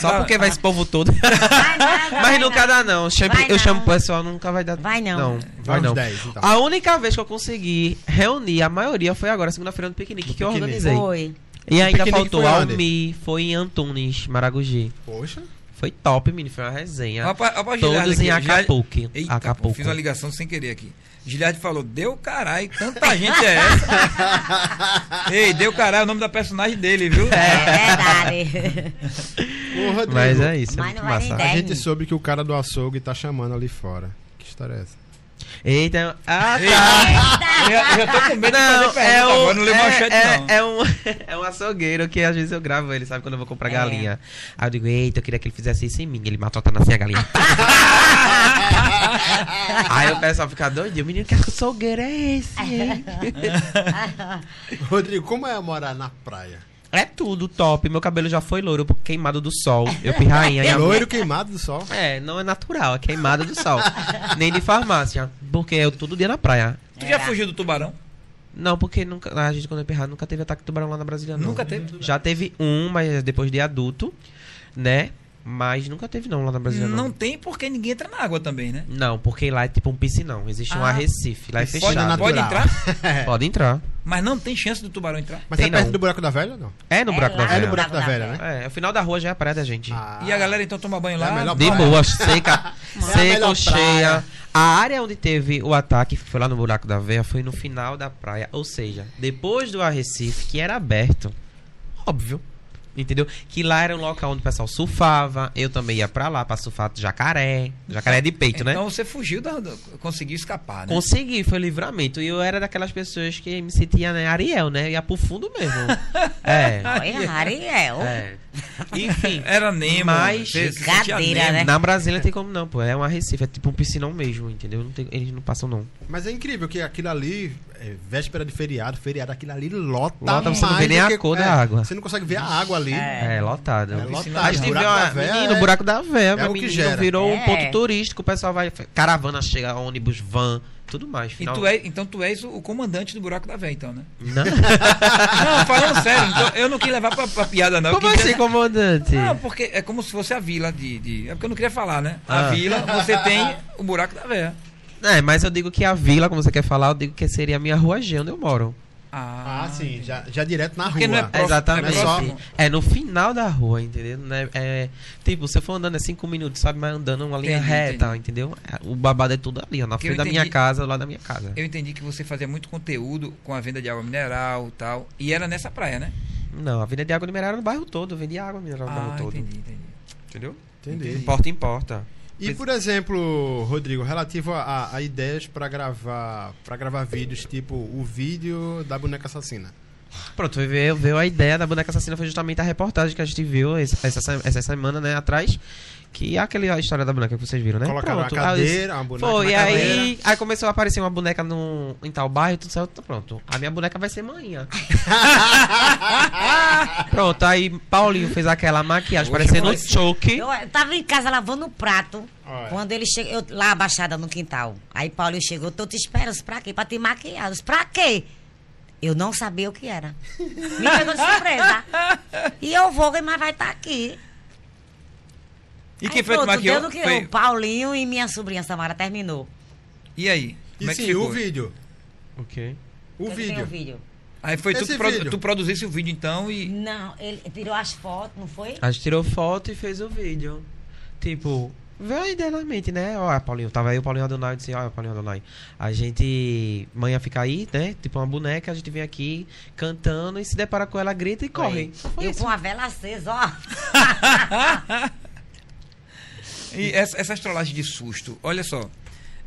Só porque vai esse povo todo. Vai nada, Mas vai nunca nada. dá, não. Chamo- Vai eu chamo o não. pessoal, nunca vai dar. Vai não. Não, vai Vai não. uns 10, então. A única vez que eu consegui reunir a maioria foi agora, segunda-feira no piquenique, No que eu piquenique. organizei. Foi. E ainda faltou? Almi, foi em Antunes, Maragogi. Poxa. Foi top, menino. Foi uma resenha. Opa, opa, Todos em Acapulco. Eita, pô, Acapulco. fiz uma ligação sem querer aqui. Giliardi falou, deu caralho, tanta gente é essa? Ei, deu caralho é o nome da personagem dele, viu? É verdade. Ô, Rodrigo, Mas é isso, é Mas muito massa. A gente soube que o cara do açougue tá chamando ali fora. Que história é essa? Eita, ah, tá. eu, já- eu já tô com medo de fazer pergunta é um, agora, não é, é, não. é um, é um açougueiro que às vezes eu gravo ele, sabe? Quando eu vou comprar É. galinha. Aí eu digo, eita, eu queria que ele fizesse isso em mim. Ele matotando assim a galinha. Aí o pessoal fica doido. O menino, que açougueiro é esse? hein?" Rodrigo, como é morar na praia? É tudo top. Meu cabelo já foi louro, queimado do sol. Eu fui rainha. e a- Loiro queimado do sol. É, não é natural, é queimada do sol. Nem de farmácia. Porque eu todo dia na praia. Tu já fugiu do tubarão? Não, porque nunca, a gente, quando é errado, nunca teve ataque de tubarão lá na Brasília, não. Nunca teve? Já teve um, mas depois de adulto, né? Mas nunca teve não lá na Brasília, não. Não tem porque ninguém entra na água também, né? Não, porque lá é tipo um piscinão. Existe um Ah, arrecife. Lá é fechado. Pode entrar, Pode entrar. mas não tem chance do tubarão entrar. Mas Tem é perto não. do buraco da velha não? É no É buraco lá. da É velha. no buraco da velha, né? É, o final da rua já é a praia da gente. Ah. E a galera então toma banho É lá. a melhor De boa, seca, É seca, cheia. A área onde teve o ataque, que foi lá no buraco da veia, foi no final da praia. Ou seja, depois do Arrecife, que era aberto. Óbvio. Entendeu? Que lá era um local onde o pessoal surfava. Eu também ia pra lá pra surfar jacaré. Jacaré de peito, né? Então você fugiu, da, da- conseguiu escapar, né? Consegui, foi livramento. E eu era daquelas pessoas que me sentia, né, Ariel, né? Ia pro fundo mesmo. é. Olha, Ariel. É. Enfim. Era Nemo. Mas- sentia Brincadeira, Nemo. né? Na Brasília tem como não, pô. É um arrecife, é tipo um piscinão mesmo, entendeu? Não tem- eles não passam, não. Mas é incrível que aquilo ali, é, véspera de feriado, feriado, aquilo ali lota, Lota, você não mais vê nem do a que- cor da é, água. Você não consegue ver a água ali. É, lotado. É lotado. A gente O viu buraco da a véia menino, é- buraco da véia, é o que gera. virou um É. ponto turístico, o pessoal vai. Caravana chega, ônibus, van, tudo mais. E Final... tu é, então tu és o, o comandante do buraco da véia, então, né? Não? Não, falando sério, então, eu não quis levar pra, pra piada, não. Como assim, comandante? Não, porque é como se fosse a vila de. de- é porque eu não queria falar, né? A Ah. vila, você tem o buraco da véia. É, mas eu digo que a vila, como você quer falar, eu digo que seria a minha rua G, onde eu moro. Ah, sim, já, já direto na Porque rua. não é próximo, Exatamente. é só- É no final da rua, entendeu? Né? É, tipo, se eu for andando é cinco minutos, sabe? Mas andando uma linha Entendi, reta, entendi. entendeu? É, O babado é tudo ali, ó, na frente da minha casa, lá da minha casa. Eu entendi que você fazia muito conteúdo com a venda de água mineral e tal. E era nessa praia, né? Não, a venda de água mineral era no bairro todo, eu vendia água mineral no Ah, bairro todo. entendi, entendi. Entendeu? Entendi. Importa, importa. E por exemplo, Rodrigo, relativo a, a- ideias pra gravar, para gravar vídeos, tipo o vídeo da boneca assassina. Pronto, veio, veio a ideia da boneca assassina foi justamente a reportagem que a gente viu essa, essa, essa semana, né, atrás. Que é aquele, a história da boneca que vocês viram, né? Colocaram Pronto, disse- cadeira, uma boneca Foi, e cadeira. aí, aí começou a aparecer uma boneca no, em tal bairro, tudo certo, pronto. A minha boneca vai ser manhã. pronto, aí Paulinho fez aquela maquiagem parecendo um choque. Eu, eu tava em casa lavando o prato. Olha. Quando ele chegou, eu lá abaixada no quintal. Aí Paulinho chegou, tô te esperando, pra quê? Pra te maquiar. Pra quê? Eu não sabia o que era. Me pegou de surpresa. E eu vou, mas vai estar aqui. E Aí quem foi que pronto, que Foi- O Paulinho e minha sobrinha Samara terminou. E aí? E Como é que sim, ficou? o vídeo. Ok. O vídeo. o vídeo. Aí foi tu, vídeo. tu produzisse o vídeo então e. Não, ele tirou as fotos, não foi? A gente tirou foto e fez o vídeo. Tipo, veio a ideia na mente, né? Ó, Paulinho, tava aí o Paulinho Adonai, disse, ó, Paulinho Adonai. A gente, manhã fica aí, né? Tipo uma boneca, a gente vem aqui cantando e se depara com ela, grita e corre. Foi Eu isso. com a vela acesa, ó. E essa, essas trollagens de susto, olha só.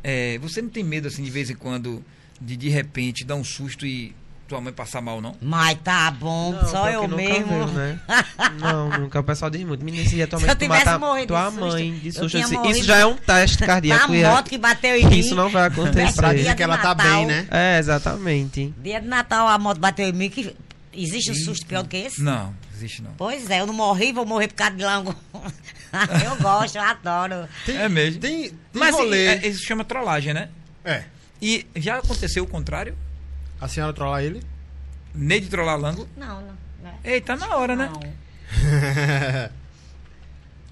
é, você não tem medo assim de vez em quando de de repente dar um susto e tua mãe passar mal, não? Mas tá bom, Não, só eu mesmo. veio, né? Não, nunca. O pessoal diz muito. Menina, se ia tua Se mãe eu tu tivesse matar morrido de tua susto, mãe de susto. assim, Isso já é um teste cardíaco. A é- moto que bateu em mim. Isso não vai acontecer. Pra Dia dizer de que ela tá Natal. bem, né? É, exatamente. Dia de Natal a moto bateu em mim. Que... Existe um susto pior do que esse? Não, existe não. Pois é, eu não morri, vou morrer por causa de lango. eu gosto, eu adoro. Tem, É mesmo. Tem, tem Mas rolê. é, isso chama trollagem, né? É. E já aconteceu o contrário? A senhora trollar ele? Neide trollar Lango? Não, não. não. Ei, tá na hora, né?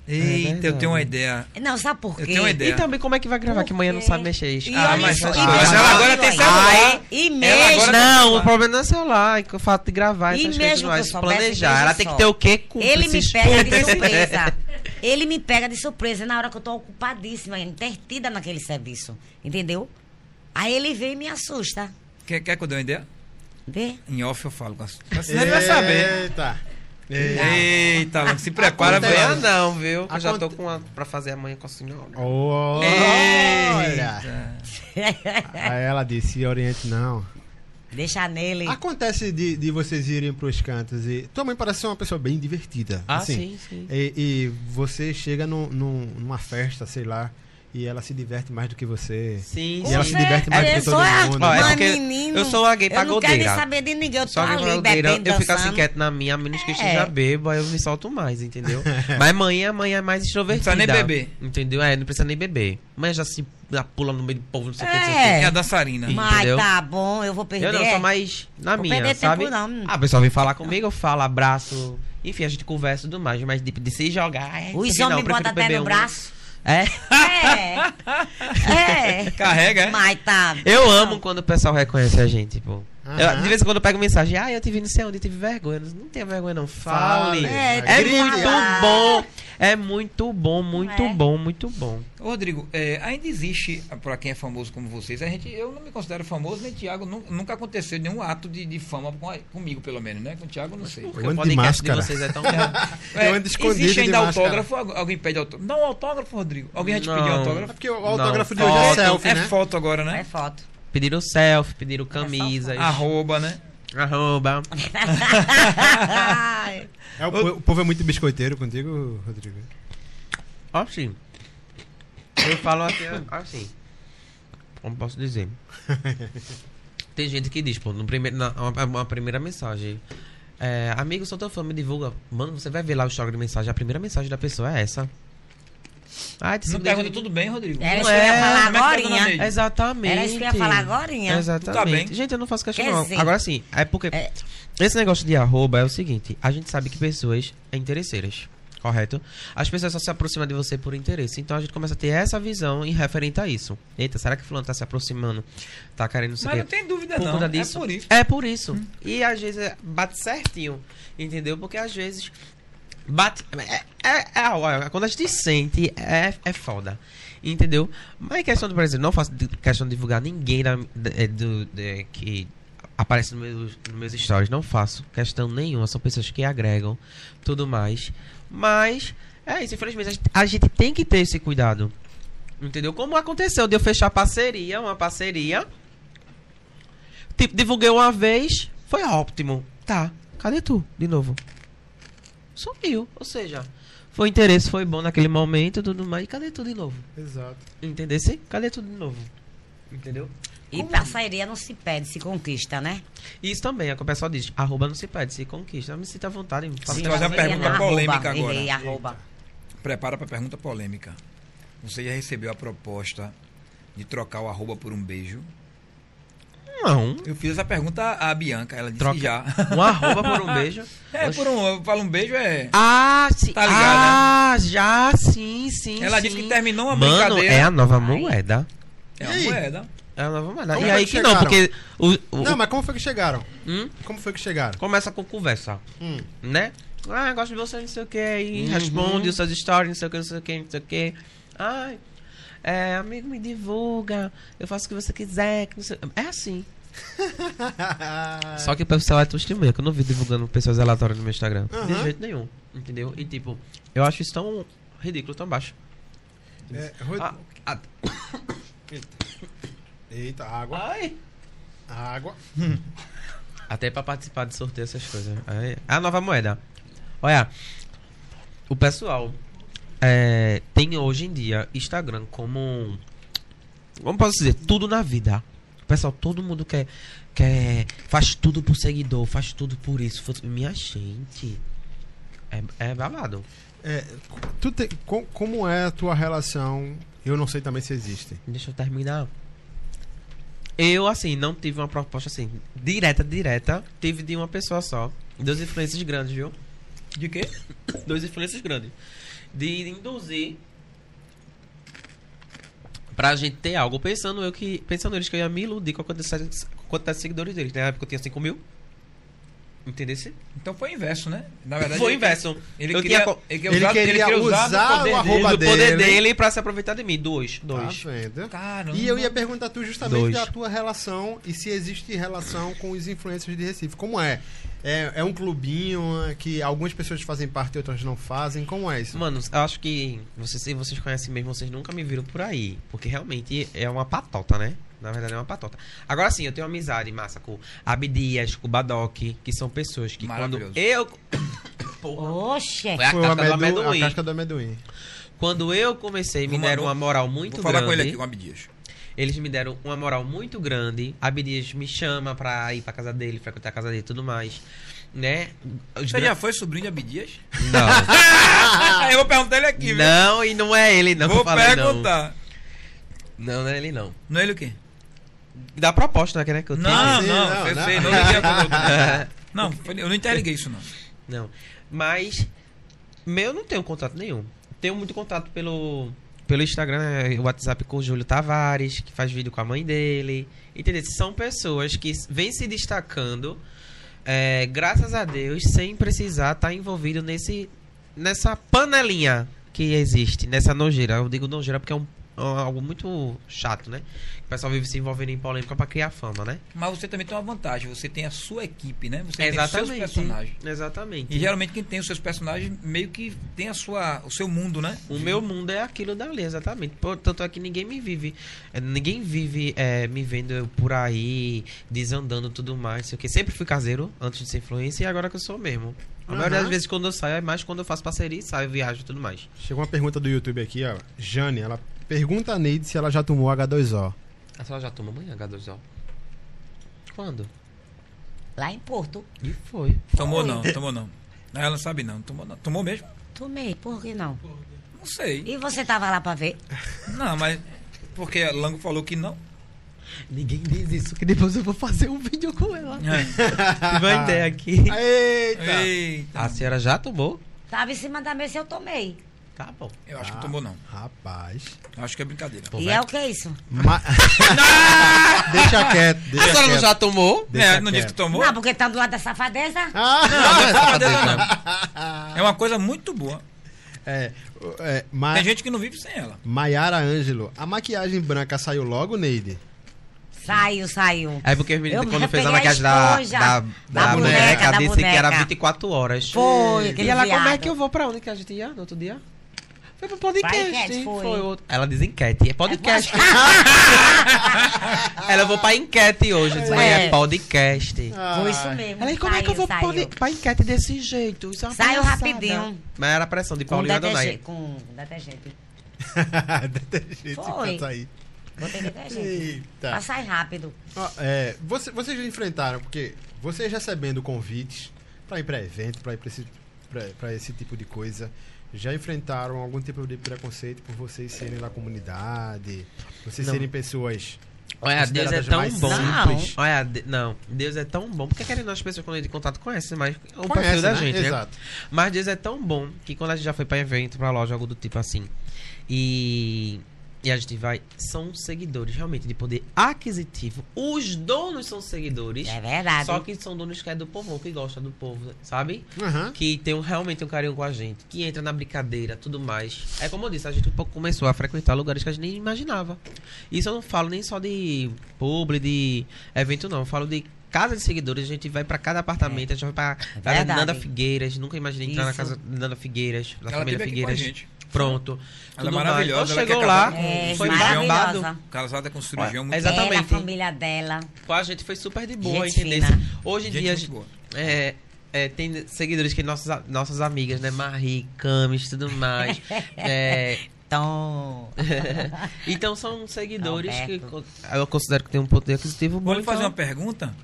Não. Eita, eu verdade. tenho uma ideia. Não, sabe por quê? Eu tenho uma ideia. E também como é que vai gravar que amanhã não sabe mexer? E Ah, olha mas- só, mas e ela mesmo- agora tem celular. E mesmo. Não, o problema não é celular, é o fato de gravar E essas mesmo coisas, que eu mas soubesse, planejar. Ela tem que ter o quê? Cúmplices. Ele me pega de surpresa. Ele me pega de surpresa na hora que eu tô ocupadíssima, intertida naquele serviço. Entendeu? Aí ele vem e me assusta. Quer, quer que eu dê uma ideia? Vê? Em off eu falo com a Você vai saber. Eita. Eita. Lango, se prepara. Amanhã não, viu? Eu já tô Aconte- com uma pra fazer amanhã com a senhora. Olha. Eita. Aí ela disse, Oriente não. Deixa nele. Acontece de, de vocês irem pros cantos e... Tua mãe parece ser uma pessoa bem divertida. Ah, assim. sim, sim. E, e você chega num- num- numa festa, sei lá, e ela se diverte mais do que você. Sim, E ela sim. se diverte mais do que Eu todo sou a- mundo. Ó, é porque menino, eu sou uma gay Eu não quero nem pagodeira. saber de ninguém. Eu tô Só ali pagodeira, bebendo, eu fico assim quieto na minha, a menos que eu esteja É. bebo, aí eu me solto mais, entendeu? Mas mãe, a mãe é mais extrovertida. Não precisa nem beber. Entendeu? É, não precisa nem beber. Mãe já se já pula no meio do povo, não sei o que, É. É que. a dançarina. Mas Entendeu? tá bom, eu vou perder. Eu não, sou mais na Vou minha, perder sabe? tempo, não. Ah, a pessoa vem falar comigo, eu falo, abraço. Enfim, a gente conversa e tudo mais, mas de, de se jogar. é, Os homens botam até no um. braço. É. É. É. Carrega, é? Mas tá. Eu amo quando o pessoal reconhece a gente, pô. Eu, de vez em quando eu pego mensagem, ah, eu te vi não sei onde, eu tive vergonha. Não tenha vergonha, não. Fale. Fale. É, É, muito bom. É muito bom, muito É. bom, muito bom. Rodrigo, é, ainda existe, pra quem é famoso como vocês, a gente, eu não me considero famoso, nem Thiago, nu- nunca aconteceu nenhum ato de, de fama com a- comigo, pelo menos, né? Com o Thiago, não sei. Eu Porque ando de podcast de máscara. vocês é tão bom. Eu ando escondido existe ainda de máscara. autógrafo? Algu- Alguém pede autógrafo? Não, autógrafo, Rodrigo. Alguém já te pediu É autógrafo? porque o autógrafo de Não, hoje é foto. selfie, É né? foto agora, É né? foto. Pediram selfie, pediram camisas. Arroba, né? Arroba. É, o, o povo é muito biscoiteiro contigo, Rodrigo? Assim. Eu falo assim, assim. Como posso dizer? Tem gente que diz, pô, no primeiro, na, uma, uma primeira mensagem. É, amigo, sou teu fã, me divulga. Mano, você vai ver lá o histórico de mensagem. A primeira mensagem da pessoa é essa. Ai, te Não pergunta desde- tudo bem, Rodrigo? Era isso que eu ia é, falar é tá, agora. Exatamente. Era isso que eu ia falar agorinha. Exatamente. Tá bem? Gente, eu não faço questão Quer não. dizer- Agora sim, é porque É. esse negócio de arroba é o seguinte, a gente sabe que pessoas é interesseiras, correto? As pessoas só se aproximam de você por interesse, então a gente começa a ter essa visão em referente a isso. Eita, será que fulano tá se aproximando, tá querendo não sei o Mas não tem dúvida, por não. conta É disso. por isso. É por isso. E às vezes é- bate certinho, entendeu? Porque às vezes bate. É, é, é, olha, quando a gente sente, é, é foda. Entendeu? Mas questão do Brasil, não faço questão de divulgar ninguém da, do, de- que aparece no meus, nos meus stories. Não faço questão nenhuma. São pessoas que agregam tudo mais. Mas, é isso. Infelizmente, a gente, a gente tem que ter esse cuidado. Entendeu? Como aconteceu de eu fechar parceria, uma parceria. Tipo, divulguei uma vez, foi ótimo. Tá, cadê tu? De novo. Sumiu. Ou seja, foi interesse, foi bom naquele momento, tudo mais. E cadê tu de novo? Exato. Entendesse? Cadê tu de novo? Entendeu? E parceria não se pede, se conquista, né? Isso também, é o que o pessoal diz. Arroba não se pede, se conquista. Me sinta à vontade. Faça Sim, o que fazer uma pergunta quiser. polêmica agora. Errei, arroba. Prepara pra pergunta polêmica. Você já recebeu a proposta de trocar o arroba por um beijo? Não. Eu fiz essa pergunta à Bianca, ela disse Troca. que já. Um arroba por um beijo. É, por um, eu falo um beijo é. Ah, sim. Tá ligado, ah, já, sim, sim. Ela sim. disse que terminou uma Mano, brincadeira. é a nova moeda. É E aí? moeda. É a nova moeda. Como E é aí que que não, porque. O, o- Não, mas como foi que chegaram? Hum? Como foi que chegaram? Começa com conversa, Hum. né? Ah, gosto de você, não sei o que. Aí Uhum. responde os seus stories, não sei o que, não sei o que, não sei o que. Ai, é, amigo, me divulga. Eu faço o que você quiser. Que não sei... É assim. Só que o pessoal é testemunha, que eu não vi divulgando pessoas aleatórias no meu Instagram. De Aham. jeito nenhum. Entendeu? E tipo, eu acho isso tão ridículo, tão baixo. É, Rod- Ah, ah, Eita, água. ai. Água. Até pra participar de sorteio, essas coisas. É a nova moeda. Olha, o pessoal é, tem hoje em dia Instagram como. Como posso dizer? Tudo na vida. Pessoal, todo mundo quer. quer faz tudo por seguidor, faz tudo por isso. Minha gente. É, é babado. É, tu tem, co- como é a tua relação? Eu não sei também se existe. Deixa eu terminar. Eu, assim, não tive uma proposta assim, direta, direta. Tive de uma pessoa só. Dois influências grandes, viu? De quê? dois influências grandes. De induzir pra gente ter algo. Pensando eu que. Pensando eles que eu ia me iludir com a quantidade, quantidade de seguidores deles. Na época eu tinha 5 mil. Entendesse? Então foi o inverso, né? Na verdade, Foi o ele- inverso. Ele Eu queria, tinha ele ele queria usar o poder arroba dele. do poder dele. dele pra se aproveitar de mim. Dois. Dois. Tá vendo? Caramba. E eu ia perguntar tu justamente Dois. da tua relação e se existe relação com os influencers de Recife. Como é? É, é um clubinho que algumas pessoas fazem parte e outras não fazem? Como é isso? Mano, eu acho que vocês, se vocês conhecem mesmo, vocês nunca me viram por aí. Porque realmente é uma patota, né? Na verdade é uma patota. Agora sim, eu tenho amizade massa com Abdias, com o Badoc, que são pessoas que quando eu. Porra. Oxe. Foi a Foi casca o do amendoim, a casca do amendoim. Quando eu comecei, me Vou- deram vou- uma moral muito Vou falar grande. com ele aqui, com o Abdias. Eles me deram uma moral muito grande. Abdias me chama pra ir pra casa dele, frequentar a casa dele e tudo mais. Né? Os Você gran- já foi sobrinho de Abdias? Não. eu vou perguntar ele aqui, viu? não, e não é ele, não. Vou falei, perguntar. Não. não, não é ele, não. Não é ele o quê? Da proposta, né? Que eu tive. Não, sim, não, não, eu não. sei, não liguei a Não, foi- eu não interliguei isso, não. Não. Mas meu não tenho contato nenhum. Tenho muito contato pelo pelo Instagram, né, o WhatsApp com o Júlio Tavares, que faz vídeo com a mãe dele. Entendeu? São pessoas que vêm se destacando, é, graças a Deus, sem precisar estar envolvido nesse nessa panelinha que existe, nessa nojeira. Eu digo nojeira porque é um, algo muito chato, né? O pessoal vive se envolvendo em polêmica pra criar fama, né? Mas você também tem uma vantagem, você tem a sua equipe, né? Você tem os seus personagens. Exatamente. E geralmente quem tem os seus personagens meio que tem a sua, o seu mundo, né? O meu mundo é aquilo dali, exatamente. Pô, tanto é que ninguém me vive. é, Ninguém vive é, me vendo por aí, desandando tudo mais. Sei o que. Sempre fui caseiro antes de ser influência e agora que eu sou mesmo. A Aham. maioria das vezes quando eu saio é mais quando eu faço parceria e saio, viajo e tudo mais. Chegou uma pergunta do YouTube aqui, ó. Jane, ela pergunta a Neide se ela já tomou H2O. A senhora já tomou amanhã H2O? Quando? Lá em Porto. E foi. Tomou Foi. não, tomou não. Ela não sabe não, tomou não. Tomou mesmo? Tomei, por que não? Não sei. E você tava lá pra ver? Não, mas porque a Lango falou que não. Ninguém diz isso, que depois eu vou fazer um vídeo com ela. É. Tive uma ideia aqui. Eita! Eita. A senhora já tomou? Tava em cima da mesa e eu tomei. Tá bom. Eu acho que tomou não. Rapaz. Eu acho que é brincadeira. Pô, e é o que é isso? Ma- deixa quieto, A deixa senhora não já tomou? Deixa É, não disse que tomou? Não, porque tá do lado da safadeza. Ah! Não, não é safadeza não. É uma coisa muito boa. É, é, Ma Tem gente que não vive sem ela. Maiara Ângelo, a maquiagem branca saiu logo, Neide? Saiu, saiu. É porque os meninos, Eu quando fez a peguei a maquiagem da, da, da da boneca, boneca, da disse que era boneca. 24 horas. Foi, E ela, como é viado. que eu vou pra onde que a gente ia no outro dia? Foi pro podcast. Podcast, foi. outro. Ela diz enquete, é podcast. ela, eu vou pra enquete hoje. Mãe, é É. podcast. Foi isso mesmo. Ela, e como é que eu vou saiu, pra, saiu. enquete desse jeito? Isso é uma Saiu palhaçada. rapidinho. Mas era a pressão de Paulinho Adonai. Com detergente. Detergente Foi. pra sair. Botei detergente. Eita. Pra sair rápido. Ó, é, você- vocês já enfrentaram, porque vocês recebendo convites pra ir pra evento, pra ir pra esse, pra, pra esse tipo de coisa, já enfrentaram algum tipo de preconceito por vocês serem da comunidade, vocês Não. serem pessoas Olha, Deus é tão mais bom. simples? Olha, de- não, Deus é tão bom. Porque querendo as pessoas quando entra em contato conhecem mais o Conhece, perfil da né? gente, né? Exato. Mas Deus é tão bom que quando a gente já foi pra evento, pra loja, algo do tipo assim, e E a gente vai. São seguidores, realmente, de poder aquisitivo. Os donos são seguidores. É verdade. Só que são donos que é do povo, que gosta do povo, sabe? Aham. Que tem um, realmente um carinho com a gente. Que entra na brincadeira, tudo mais. É como eu disse, a gente um pouco começou a frequentar lugares que a gente nem imaginava. Isso eu não falo nem só de publi, de evento, não. Eu falo de casa de seguidores. A gente vai pra cada apartamento. A gente vai pra casa de verdade. Nanda Figueiras. Nunca imaginei entrar na Isso. casa de Nanda Figueiras, da Ela família teve aqui com a Figueiras. Pronto. Ela é maravilhosa, ela chegou quer lá, É, foi cirurgião. babado. maravilhosa. Casada com cirurgião muito. Exatamente. Ela, a família dela. Com a gente foi super de boa, entendeu? Hoje em Gente dia, boa. é, é, tem seguidores que nossas, nossas amigas, né? Marie, Camis, tudo mais. É, Então. então são seguidores que Alberto. co- eu considero que tem um poder aquisitivo bom. Vou lhe fazer uma então- pergunta.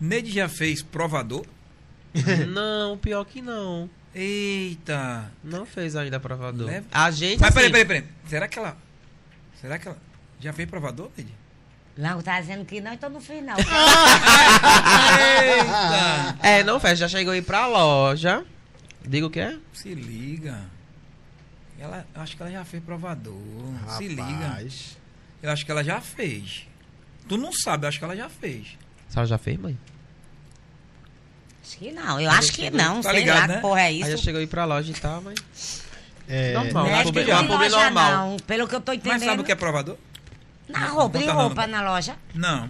Neide já fez provador? Não, pior que não. Eita. Não fez ainda provador. Leva- A gente. Mas peraí, assim, peraí, peraí. Será que ela. Será que ela. Já fez provador, Neide? Não, tá dizendo que não, então não fiz, não. Eita! É, não fez. Já chegou aí pra loja. Diga o que é? Se liga. Ela, eu acho que ela já fez provador. Se liga. Rapaz. Eu acho que ela já fez. Tu não sabe, eu acho que ela já fez. A senhora já fez, mãe? Acho que não. Eu acho que não. Tá sei ligado, lá né? que porra é Aí já isso. chegou aí pra loja e tal, mas. É, Normal. Não é que uma publi loja, normal. não. Pelo que eu tô entendendo. Mas sabe o que é provador? Na roupa, de Não tá não, roupa não. na loja. Não.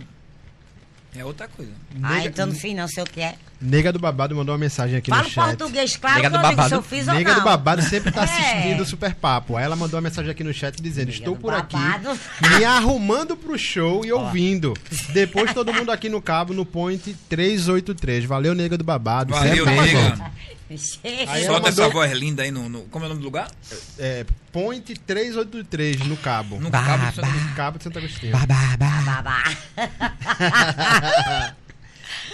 É outra coisa. Ah, então não fiz, não sei o que é. Nega do Babado mandou uma mensagem aqui Fala no chat. português, claro Nega que do babado. eu fiz ou Nega não. do Babado sempre tá É. assistindo o Super Papo. Aí ela mandou uma mensagem aqui no chat dizendo: Nega Estou por aqui, babado. me arrumando pro show e ouvindo. Depois todo mundo aqui no cabo no Point 383. Valeu, Nega do Babado. Valeu, nega. Aí Solta essa mandou- voz linda aí no, no- Como é o nome do lugar? É, Point 383 no cabo. No Bah, Cabo de Santa bah. Cabo de Santa Agostinho. Babá, Babá.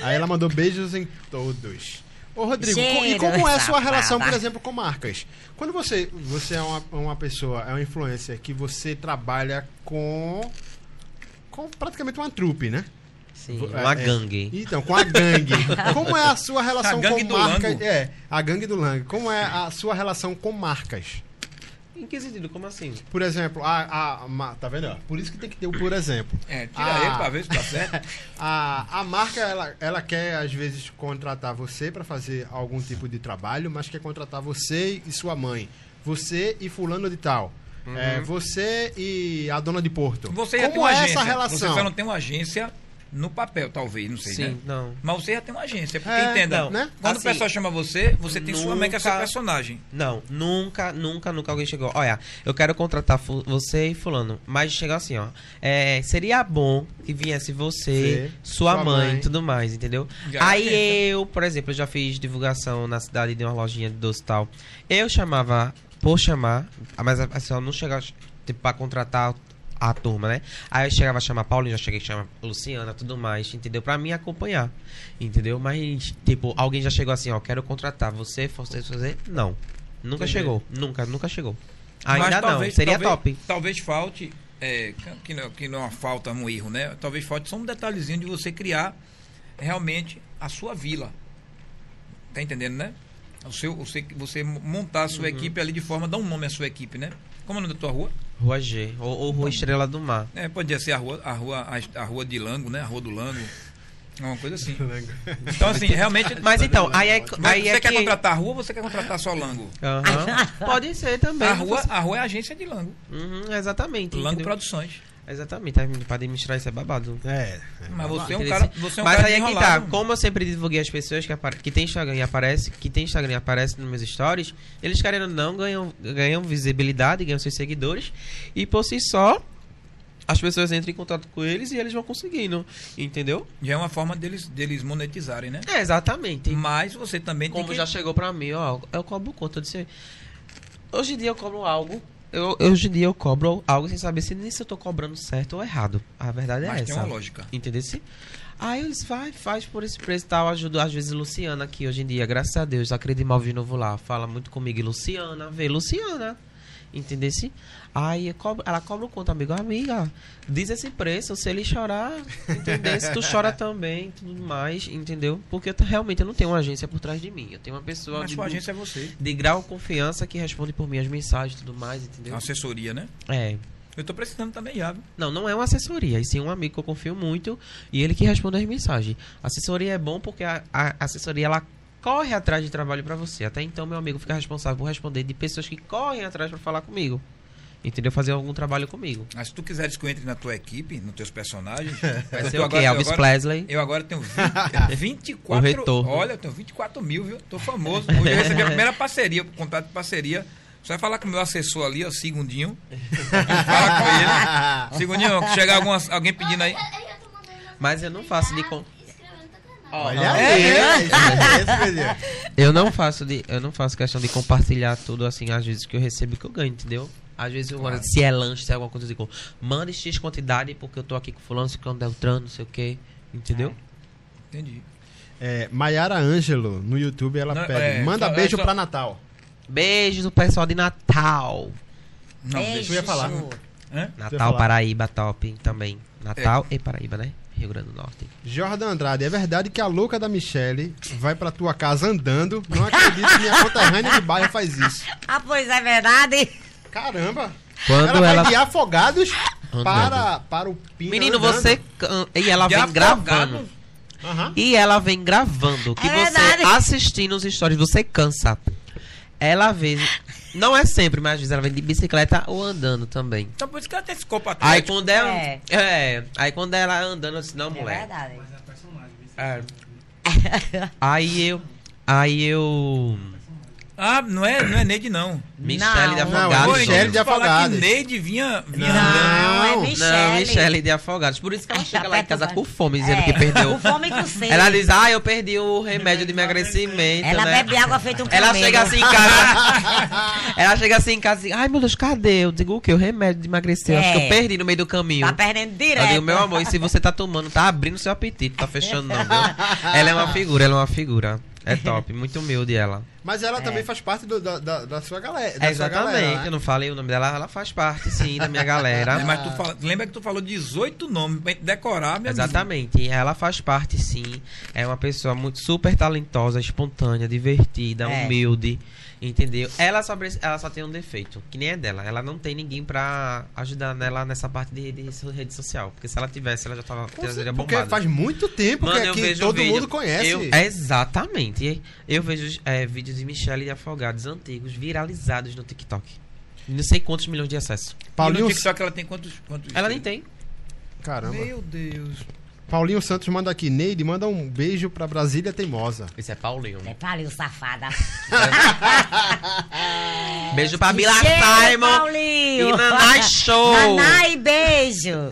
Aí ela mandou beijos em todos. Ô, Rodrigo, Cheiro, e como é a sua relação, por exemplo, com marcas? Quando você, você é uma, uma pessoa, é uma influencer que você trabalha com. com praticamente uma trupe, né? Sim, É, uma é. gangue. Então, com a gangue. Como é a sua relação A com marcas? É, a gangue do Lang. Como é a sua relação com marcas? Em que sentido? Como assim? Por exemplo, a. a, a tá vendo? Por isso que tem que ter o por exemplo. É, tira Ah. ele pra ver se tá certo. A, a marca, ela, ela quer, às vezes, contratar você para fazer algum tipo de trabalho, mas quer contratar você e sua mãe. Você e fulano de tal. É, você e a dona de Porto. Você Como uma é agência. essa Você relação? só não tem uma agência no papel, talvez, não sei, Sim, né? não. Mas você já tem uma agência, porque É, entenda, não, né? quando Assim, o pessoal chama você, você tem sua mãe que é seu nunca- personagem. Não, nunca, nunca, nunca alguém chegou. Olha, eu quero contratar você e fulano. Mas chegou assim, ó. É, seria bom que viesse você, Sim, sua, sua mãe mãe. e tudo mais, entendeu? Já Aí é, eu, por exemplo, eu já fiz divulgação na cidade de uma lojinha de doce e tal. Eu chamava, por chamar, mas a pessoa não chegava, tipo, pra contratar a turma, né? Aí eu chegava a chamar Paulinho, já cheguei a chamar Luciana, tudo mais, entendeu? Pra mim acompanhar, entendeu? Mas, tipo, alguém já chegou assim, ó, quero contratar você, você fazer? Não. Nunca Entendi. chegou, nunca, nunca chegou. Mas Ainda não, seria talvez, top. Talvez falte, é, que, não, que não é uma falta, um erro, né? Talvez falte só um detalhezinho de você criar realmente a sua vila. Tá entendendo, né? O seu, você, você montar a sua Uhum. equipe ali de forma, dar um nome à sua equipe, né? Como é o nome da tua rua? Rua G, ou, ou Rua Estrela do Mar. É, podia ser a rua, a rua, a, a rua de Lango, né? A rua do Lango. Uma coisa assim. Então, assim, realmente. Mas então, aí é, aí você é quer que... contratar a rua ou você quer contratar só Lango? Aham. Pode ser também. A rua, a rua é a agência de Lango. Uhum, exatamente. Lango entendeu? Produções. Exatamente, tá? pra administrar isso é babado. É. Mas você é um cara. Você é um Mas cara aí é que tá, como eu sempre divulguei as pessoas que, que tem Instagram e aparece, que tem Instagram e aparece nos meus stories, eles querendo ou não ganham, ganham visibilidade, ganham seus seguidores, e por si só, as pessoas entram em contato com eles e eles vão conseguindo, entendeu? Já é uma forma deles, deles monetizarem, né? É, exatamente. Mas você também tem Como que. já chegou pra mim, ó, eu cobro conta disso aí. Hoje em dia eu cobro algo. Eu, hoje em dia eu cobro algo sem saber se nem se eu tô cobrando certo ou errado. A verdade é Mas essa. tem uma lógica. Entendeu? -se? Aí eles vai, faz por esse preço e tal. Ajudo às vezes Luciana aqui hoje em dia, graças a Deus. Acredito mal de novo lá. Fala muito comigo. E Luciana, vê Luciana. Entendesse? Aí cobro- ela cobra o conta, amigo. Amiga, diz esse preço. Se ele chorar, entendeu? Se tu chora também, tudo mais, entendeu? Porque eu realmente eu não tenho uma agência por trás de mim. Eu tenho uma pessoa Mas de, sua agência é você. de grau confiança que responde por minhas mensagens e tudo mais, entendeu? Assessoria, né? É. Eu tô precisando também viu? Não, não é uma assessoria, e sim um amigo que eu confio muito e ele que responde as mensagens. Assessoria é bom porque a, a assessoria ela corre atrás de trabalho para você. Até então meu amigo fica responsável por responder de pessoas que correm atrás para falar comigo. Entendeu? Fazer algum trabalho comigo. Mas se tu quiseres que eu entre na tua equipe, nos teus personagens, Vai ser o quê? Elvis agora- Presley? Eu agora tenho 20, 24. O retorno. Olha, eu tenho 24 mil, viu? Tô famoso. Hoje eu recebi a primeira parceria, contrato de parceria. Você vai falar com o meu assessor ali, ó, Segundinho. Fala com ele. Segundinho, chegar alguma, alguém pedindo aí. Mas eu não faço de com... Olha É, aí, é. né? Esse mesmo. Eu não faço de, eu não faço questão de compartilhar tudo assim, às vezes que eu recebo e que eu ganho, entendeu? Às vezes, eu, Claro. se é lanche, se é alguma coisa, eu digo, manda X quantidade porque eu tô aqui com fulano, ciclano, Deltrano, não sei o que, entendeu? Entendi. É, Maiara Ângelo, no YouTube, ela Não, pede, é, manda só- é beijo só- pra Natal. Beijos do pessoal de Natal. Não, Beijo, deixa eu ia falar. Natal, falar. Paraíba, top também. Natal e Paraíba, né? Rio Grande do Norte. Jordan Andrade, é verdade que a louca da Michelle vai pra tua casa andando? Não acredito que minha conterrânea de bairro faz isso. Ah, pois é verdade. Caramba! Quando ela, ela. vai de afogados Andando. para, para o Pina Menino, andando. você. E ela De vem afogado. gravando. Aham. E ela vem gravando. Que É você verdade. assistindo os stories, você cansa. Ela vê. Não é sempre, mas às vezes ela vem de bicicleta ou andando também. Então por isso que ela tem esse corpo Aí atlético. quando ela. É. É. Aí quando ela andando, eu disse, não, É mulher. verdade. É. Aí eu. Aí eu. Ah, não é, não é Neide, não. Michele de Não, não, é Afogados. Pô, Michele eu de Afogados. que Neide vinha, vinha Não. Não, é Não, Michele. Não, Michele de Afogados. Por isso que ela Tá chega lá em casa com fome, dizendo É, que perdeu. Com fome com sede. Ela diz, ah, eu perdi o remédio de emagrecimento. Ela né? bebe água feito um Ela camelo. chega assim em casa. ela chega assim em casa e ai meu Deus, cadê? Eu digo o quê? O remédio de emagrecer. Acho que eu É. perdi no meio do caminho. Tá perdendo Eu direto. digo, meu amor, e se você tá tomando, tá abrindo seu apetite, tá fechando não, viu? Ela é uma figura, ela é uma figura. É top, muito humilde ela. Mas ela também faz parte do- da, da, da sua galera. Da É, sua exatamente, galera, né? eu não falei o nome dela, ela faz parte sim da minha galera. É, mas tu fala- lembra que tu falou 18 nomes pra gente decorar, amigo. Exatamente, ela faz parte sim. É uma pessoa muito super talentosa, espontânea, divertida, É. entendeu? Ela só, ela só tem um defeito, que nem é dela. Ela não tem ninguém pra ajudar nela nessa parte de rede, rede social. Porque se ela tivesse, ela já tava Com seria Porque bombada. faz muito tempo Mano, que eu aqui vejo todo vídeo. mundo conhece. Eu- exatamente. Eu vejo é, vídeos de Michelle de Afogados antigos viralizados no TikTok. Não sei quantos milhões de acessos. E no Paulinho, TikTok ela tem quantos? quantos Ela nem tem. caramba. Meu Deus. Paulinho Santos manda aqui, Neide, manda um beijo pra Brasília Teimosa. Esse é Paulinho. É palio, safada. Beijo pra Cheiro, Simon Paulinho. e Nanai Show. Nanai, beijo.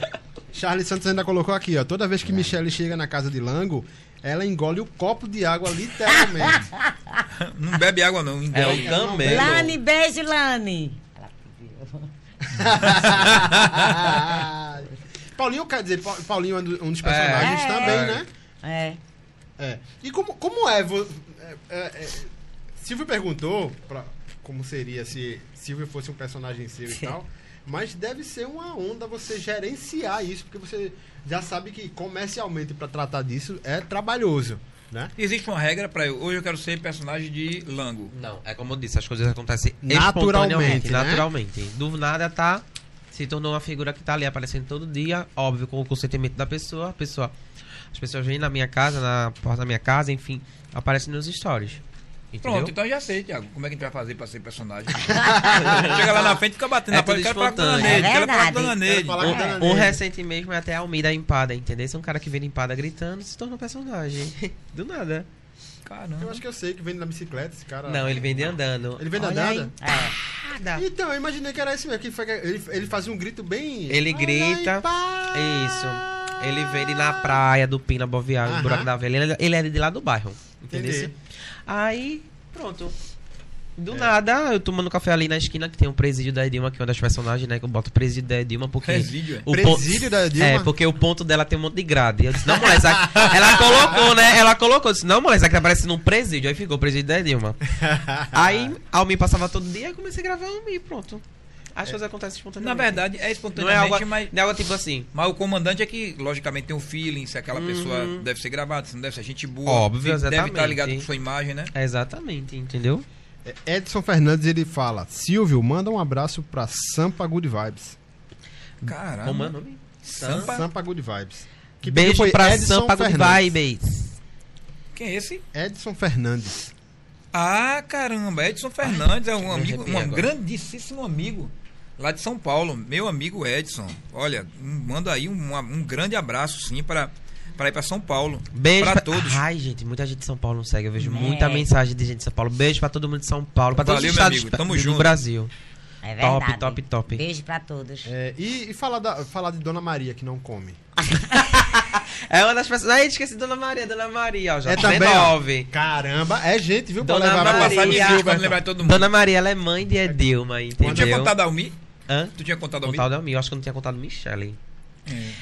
Charles Santos ainda colocou aqui, ó. Toda vez que Michelle chega na casa de Lango, ela engole o copo de água literalmente. Não bebe água, não. É engole. o camelo. Lani, beijo, Lani. Paulinho, quer dizer, Pa- Paulinho é um do- dos personagens É. também, É. né? É. É. E como, como é, vo- é, é, é, Silvio perguntou pra, como seria se Silvio fosse um personagem seu e tal, mas deve ser uma onda você gerenciar isso, porque você já sabe que comercialmente para tratar disso é trabalhoso, né? Existe uma regra pra eu. Hoje eu quero ser personagem de Lango. Não, é como eu disse, as coisas acontecem Naturalmente, né? naturalmente. Do nada tá se tornou uma figura que tá ali aparecendo todo dia, óbvio com o consentimento da pessoa, a pessoa as pessoas vêm na minha casa, na porta da minha casa, enfim, aparecem nos stories. Entendeu? Pronto, então eu já sei, Thiago. Como é que a gente vai fazer pra ser personagem? Chega lá na frente e fica batendo É na porta. Quero falar com a Dona. Neide. É Quero falar com. Dona Neide. Um, um recente mesmo é até a Almida Empada, entendeu? Esse é um cara que vem Empada gritando se torna um personagem. Do nada. Caramba. Eu acho que eu sei que vem na bicicleta esse cara. Não, ele vem andando. Ele nadando? aí. É. Então, eu imaginei que era esse mesmo, que ele, ele fazia um grito bem. Ele grita. Pá! Isso. Ele ali na praia do Pina Boviário, Aham. no Buraco da Velha. Ele, ele é de lá do bairro. Entendeu? Entendi. Aí, pronto. Do nada, eu tomando café ali na esquina, que tem um presídio da Edilma, que é uma das personagens, né? Que eu boto presídio da Edilma, porque. Presídio, é? o Presídio da Edilma? É, porque o ponto dela tem um monte de grade. Eu disse, não, mulher, ela colocou, né? Ela colocou, eu disse, não, mulher, isso aqui tá parecendo um presídio. Aí ficou o presídio da Edilma. Aí, Almi passava todo dia, aí comecei a gravar Almi, pronto. As coisas acontecem Na espontaneamente. verdade, é não é espontaneamente, algo, mas, não é algo tipo assim. mas o comandante é que, logicamente, tem um feeling se aquela Uhum. pessoa deve ser gravada, se não deve ser gente boa. Óbvio, Deve exatamente. estar ligado com sua imagem, né? Exatamente, entendeu? Edson Fernandes ele fala: Silvio, manda um abraço pra Sampa Good Vibes. Caramba. Como é o nome? Sampa. Sampa Good Vibes. Que Beijo pra Edson Sampa Good Fernandes. Vibes. Quem é esse? Edson Fernandes. Ah, caramba, Edson Fernandes é um amigo, um agora. grandíssimo amigo lá de São Paulo. Meu amigo Edson. Olha, um- manda aí um, um grande abraço, sim, para para ir para São Paulo. Beijo para pra todos. Ai, gente, muita gente de São Paulo não segue. Eu vejo É. muita mensagem de gente de São Paulo. Beijo pra todo mundo de São Paulo, pra todos Valeu, os meu estados amigo. Tamo do junto. Brasil. É Top, verdade. top, top. Beijo pra todos. É, e e falar, da, falar de Dona Maria, que não come. É uma das pessoas. Ai, esqueci Dona Maria, Dona Maria, ó. Já É tem também, ó. Caramba, é gente, viu? Dona pra levar Vai pra passar Maria. pra não lembrar de todo mundo. Dona Maria, ela é mãe de Edilma, Tu tinha entendeu? contado a Almi? Hã? Tu tinha contado a Almi? Contado a mim, eu acho que eu não tinha contado Michelle.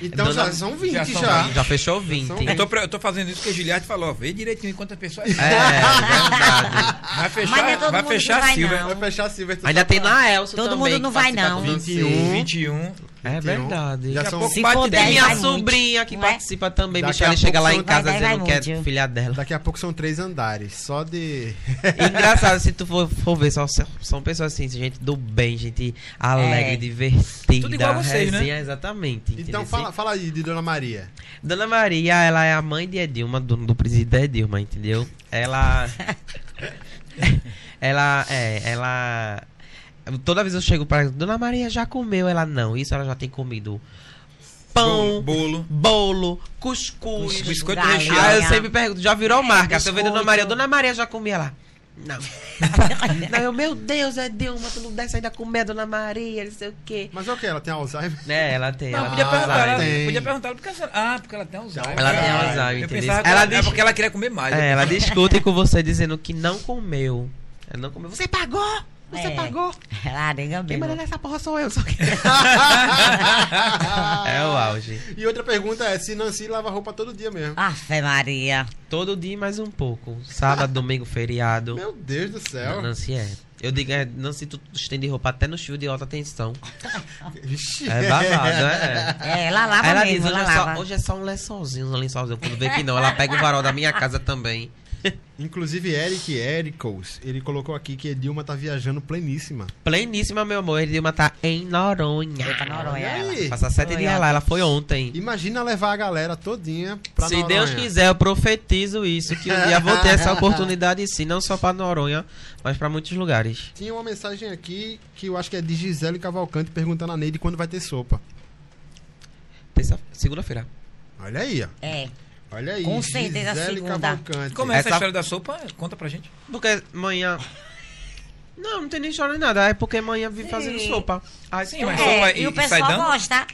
Então Dona- já são 20 já já. Já fechou 20. São- Eu tô, eu tô fazendo isso porque a Giliard falou, ó, vê direitinho quantas pessoas É, verdade. Vai fechar, é vai fechar vai, a Silva. não. Vai fechar a Silver. Ainda só tem pra- Naelson Todo também. mundo não que vai, não. com 21. 21. É 21. verdade. Já são pouco Se 10. Tem minha sobrinha que não é? participa também. Daqui Michelle chega pouco lá em casa dizendo que é filha dela. Daqui a pouco são três andares. Só de. Engraçado, se tu for, for ver, só, são pessoas assim, gente do bem, gente alegre, É. divertida. Tudo igual a vocês, né? resenha, Exatamente. Então fala, fala aí de Dona Maria. Dona Maria, ela é a mãe de Edilma, do, do presidente da Edilma, entendeu? Ela. ela. É, ela. Toda vez eu chego pra ela, Dona Maria já comeu? Ela não. Isso ela já tem comido. Pão, Bolo. bolo, cuscuz. Biscoito Galinha. recheado. Aí eu sempre pergunto, já virou marca? Se eu ver Dona. Maria, Dona Maria já comia lá. Não. não, eu, meu Deus, é Dilma, tu não desce ainda comer a Dona Maria, não sei o quê. Mas é o que? Ela tem Alzheimer? É, ela tem. Não, ela podia tem perguntar, ela, tem. podia perguntar ela porque ela, ah, porque ela tem Alzheimer. Ela tem É. Alzheimer, Eu entendeu? Ela ela, é diz- porque ela queria comer mais. É, ela discute com você dizendo que não comeu. Ela não comeu. Você pagou? Você É. pagou? Larega Quem manda nessa porra sou eu. Só que... é o auge. E outra pergunta é se Nancy lava roupa todo dia mesmo. Afe Maria. Todo dia mais um pouco. Sábado, domingo, feriado. Meu Deus do céu. Nancy é. Eu digo, é, Nancy, tu estende roupa até no fio de alta tensão. Vixe. É babado, é. É, ela lava ela mesmo, diz, hoje ela é, só, lava. hoje é só um lençolzinho, um lençolzinho. Quando vê que não, ela pega o varal da minha casa também. Inclusive, Eric Ericos, ele colocou aqui que Edilma tá viajando pleníssima. Pleníssima, meu amor. Edilma tá em Noronha. Foi pra Noronha, ela. Passa sete dias lá, ela foi ontem. Imagina levar a galera todinha pra Se Noronha. Deus quiser, eu profetizo isso, que um dia vou ter essa oportunidade sim, não só pra Noronha, mas pra muitos lugares. Tinha uma mensagem aqui que eu acho que é de Gisele Cavalcante perguntando a Neide quando vai ter sopa. Terça- Segunda-feira. Olha aí, ó. É. Olha aí. Com certeza Gisele segunda. Cavalcante. Como é essa, Essa- história da sopa? Conta pra gente. Porque amanhã. Não, não tem nem história nem nada. É porque amanhã vim Sim. fazendo sopa. Aí Sim, mas É, sopa e, e- o e sai pessoal dando? gosta.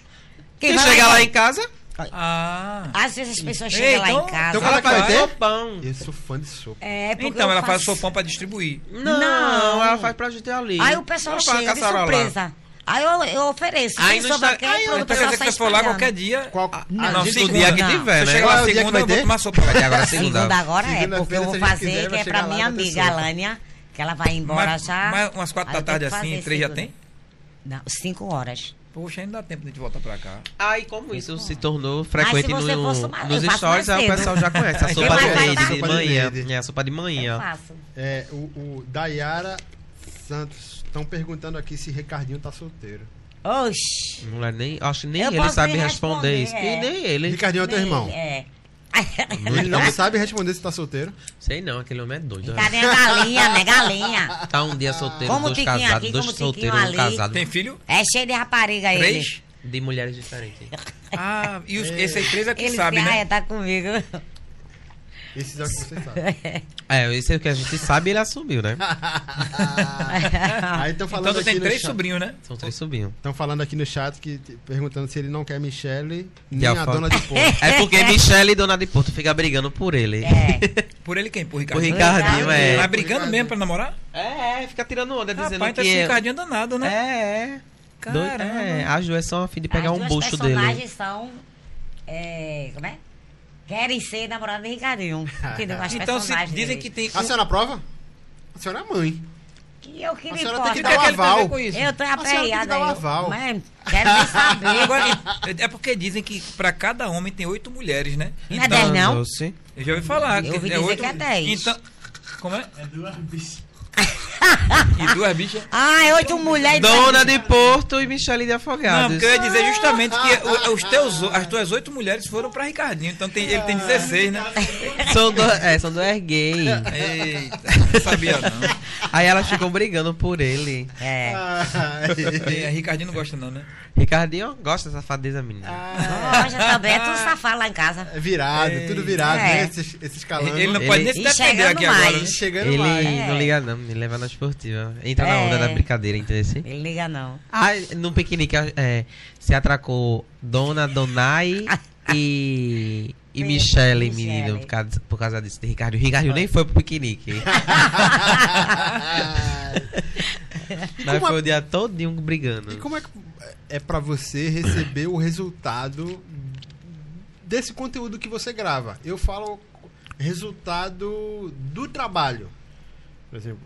Quem chegar lá lá em casa, Ah. Às vezes as pessoas Ei, chegam lá então- em casa. então ela é faz sopão. Eu sou fã de sopa. É, porque Então, ela faz faço- sopão pra distribuir. Não, Não. ela faz pra gente ali. Aí o pessoal Ela faz chega de surpresa. Aí eu, eu ofereço. Aí Insta- quer, aí pronto, o quer pessoal dizer que você for lá qualquer dia. Qual... Ah, não, não, segunda. dia que Não. tiver, Você né? chega lá segunda, vai eu vou tomar sopa. Vai ter agora segunda. Segunda agora é, porque eu vou fazer, quiser, que é pra minha amiga. Alânia, que ela vai embora Mas, já. mas umas quatro da eu tarde assim, três já tem? Não, cinco horas. Poxa, ainda dá tempo de voltar pra cá. Aí, como isso se tornou frequente no- uma- nos eu stories, aí o pessoal já conhece. A sopa de leite a de sopa de manhã. leite. É, a sopa de Eu manhã. faço. É, o, o Dayara Santos estão perguntando aqui se Ricardinho tá solteiro. Oxi. Não é nem, acho que nem Eu ele sabe responder, responder, isso. é. E nem ele. Ricardinho é teu irmão. É. Ele não sabe responder se tá solteiro. Sei não, aquele homem é doido. né? Cadê a galinha, né? Galinha. Tá um dia solteiro, Como o dois Tiquinho casados, aqui, dois solteiros, um casado. Tem filho? É cheio de rapariga ele. Três? De mulheres diferentes. Ah, e os, esse aí três é que Ele sabe, disse, ah, né? é, tá comigo. Esses é o que você sabe. É, esse é o que a gente sabe ele assumiu, né? Aí estão falando Então aqui tem no três chat. sobrinhos, né? São três sobrinhos. Estão falando aqui no chat que perguntando se ele não quer Michele nem a a dona de porco. É porque Michelle e Dona de Porto fica brigando por ele. É. Por ele quem? Por Ricardo? Ricardinho, é. Tá brigando mesmo pra namorar? É, é, fica tirando onda, dizendo Rapaz, então que... esse é- Ricardinho é danado, né? É, é. Doido- Caramba. é, as duas são a fim de pegar As um duas bucho dele. personagens são. É, como é? Querem ser namorada de Ricardinho. Entendeu? As Então, se dizem que tem... A senhora aprova? A senhora é mãe. E eu que A me senhora importa. tem O que que é dar que ver aval. com isso? Eu tô que aperreada. eu- aval. Mas quero nem saber. Agora, é porque dizem que pra cada homem tem oito mulheres, né? Não é dez, não? Doce. Eu já ouvi falar. Eu ouvi é dizer oito- que é dez. Então, como é? e duas bichas. Ah, é oito mulheres. Dona de Porto e Michele de Afogados. Não, porque eu ia dizer justamente que o- os teus, as tuas oito mulheres foram pra Ricardinho, então tem- ele tem 16, né? São, do, é, são duas gays. Eita, não sabia não. Aí elas ficam brigando por ele. É. E a Ricardinho não gosta não, né? Ricardinho gosta dessa safadeza, menina. Loja também, é tudo safado lá em casa. É virado, tudo virado, É. né? Esses, esses. Ele não pode nem se defender chegando aqui mais. agora, né? Chegando Ele mais. não É. liga não, me leva na esportiva. Entra na É. onda da brincadeira, entendeu? assim? Ele liga não. Ah, no piquenique é, se atracou Dona Donai e, e E Michele, Michele. menino, por causa, por causa disso de Ricardo. O Ricardo nem foi pro piquenique. A- foi o dia todinho brigando. E como é que é pra você receber o resultado desse conteúdo que você grava? Eu falo resultado do trabalho. Por exemplo,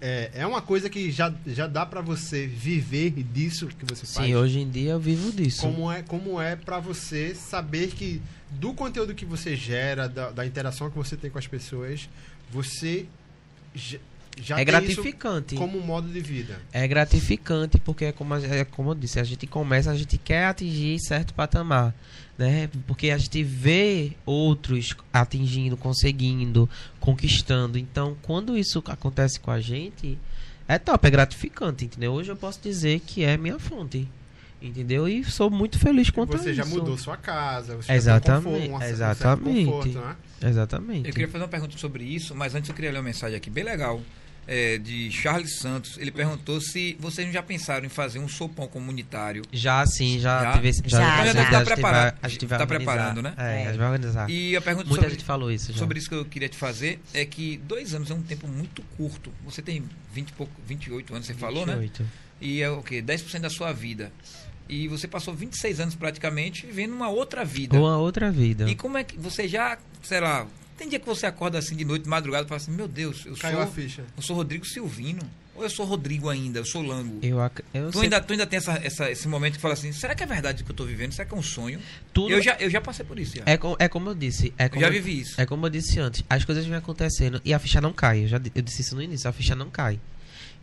é, é uma coisa que já, já dá pra você viver disso que você faz. Sim, hoje em dia eu vivo disso. Como é, como é para você saber que do conteúdo que você gera, da, da interação que você tem com as pessoas, você já, é gratificante. isso como um modo de vida. É gratificante porque é como, a- é como eu disse, a gente começa, a gente quer atingir certo patamar, né? Porque a gente vê outros atingindo, conseguindo, conquistando. Então, quando isso acontece com a gente, é top, é gratificante, entendeu? Hoje eu posso dizer que é minha fonte, entendeu? E sou muito feliz quanto a você já isso. mudou sua casa, você Exatamente, já tem um conforto, um exatamente. conforto, né? Exatamente. Eu queria fazer uma pergunta sobre isso, mas antes eu queria ler uma mensagem aqui bem legal. É, de Charles Santos. Ele perguntou se vocês já pensaram em fazer um sopão comunitário. Já sim, já, Já? tive, já, Já, já, já. já, Tá a gente vai- preparado. a gente vai Tá organizar. preparando, né? É, É. a gente vai organizar. E a pergunta Muita sobre, gente falou isso já. sobre isso que eu queria te fazer é que dois anos é um tempo muito curto. Você tem 20 e pouco, 28 anos, você falou, né? 28. E é o quê? 10% da sua vida. E você passou 26 anos praticamente vivendo uma outra vida. Uma outra vida. E como é que você já, sei lá, tem dia que você acorda assim de noite, de madrugada, e fala assim, meu Deus, eu Caiu a sou, ficha. eu sou Rodrigo Silvino. Ou eu sou Rodrigo ainda, eu sou Lango. Eu, ac- eu Tu sei- ainda, tu ainda tem essa, essa- esse momento que fala assim, será que é verdade o que eu tô vivendo? Será que é um sonho? tudo Eu já, eu já passei por isso. Já. é, co- é como eu disse. É eu como já vivi isso. É como eu disse antes, as coisas vêm acontecendo e a ficha não cai. Eu, já, eu disse isso no início, a ficha não cai.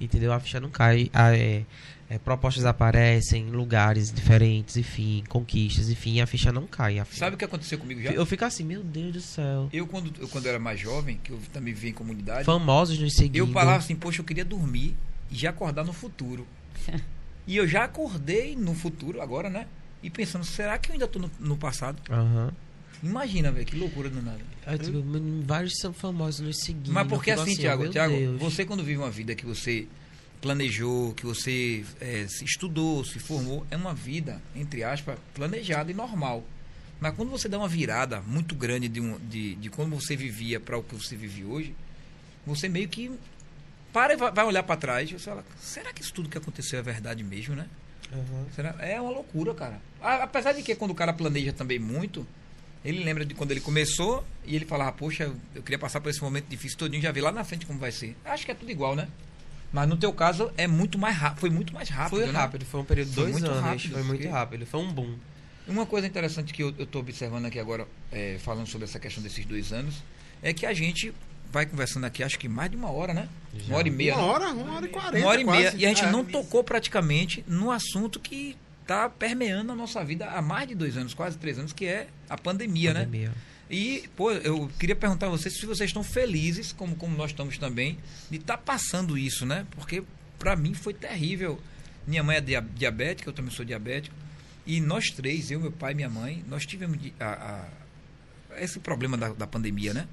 Entendeu? A ficha não cai. a- é, é, propostas aparecem, lugares diferentes, enfim, conquistas, enfim, a ficha não cai. A ficha- Sabe o que aconteceu comigo já? Eu fico assim, meu Deus do céu. Eu, quando, eu, quando era mais jovem, que eu também vivia em comunidade, Famosos nos seguindo. eu falava assim, poxa, eu queria dormir e já acordar no futuro. e eu já acordei no futuro agora, né? E pensando, será que eu ainda tô no, no passado? Aham. Imagina, velho, que loucura do nada. Aí, tipo, vários são famosos nos seguindo. Mas porque eu assim, meu Tiago, Deus. você quando vive uma vida que você planejou, que você eh, se estudou, se formou, é uma vida, entre aspas, planejada e normal. Mas quando você dá uma virada muito grande de, um, de, de como você vivia para o que você vive hoje, você meio que para e vai olhar para trás e você fala, será que isso tudo que aconteceu é verdade mesmo, né? Aham. Será? É uma loucura, cara. Apesar de que quando o cara planeja também muito, ele lembra de quando ele começou e ele falava, poxa, eu- eu queria passar por esse momento difícil todinho, já vi lá na frente como vai ser. Acho que é tudo igual, né? Mas no teu caso é muito mais rápido, foi muito mais rápido. Foi né? rápido, foi um período de dois muito anos. rápido, foi muito porque- rápido, foi um boom. Uma coisa interessante que eu estou observando aqui agora, é, falando sobre essa questão desses dois anos, é que a gente vai conversando aqui, acho que mais de uma hora, né? Já. Uma hora e meia. Uma né? hora, uma hora e quarenta. Uma hora e meia. quase. E a gente É. não tocou praticamente no assunto que está permeando a nossa vida há mais de dois anos, quase três anos, que é a pandemia, né? E, pô, eu queria perguntar a vocês se vocês estão felizes, como, como nós estamos também, de estar passando isso, né? Porque para mim foi terrível. Minha mãe é dia- diabética, eu também sou diabético. E nós três, eu, meu pai e minha mãe, nós tivemos a- a- esse problema da, da pandemia, né?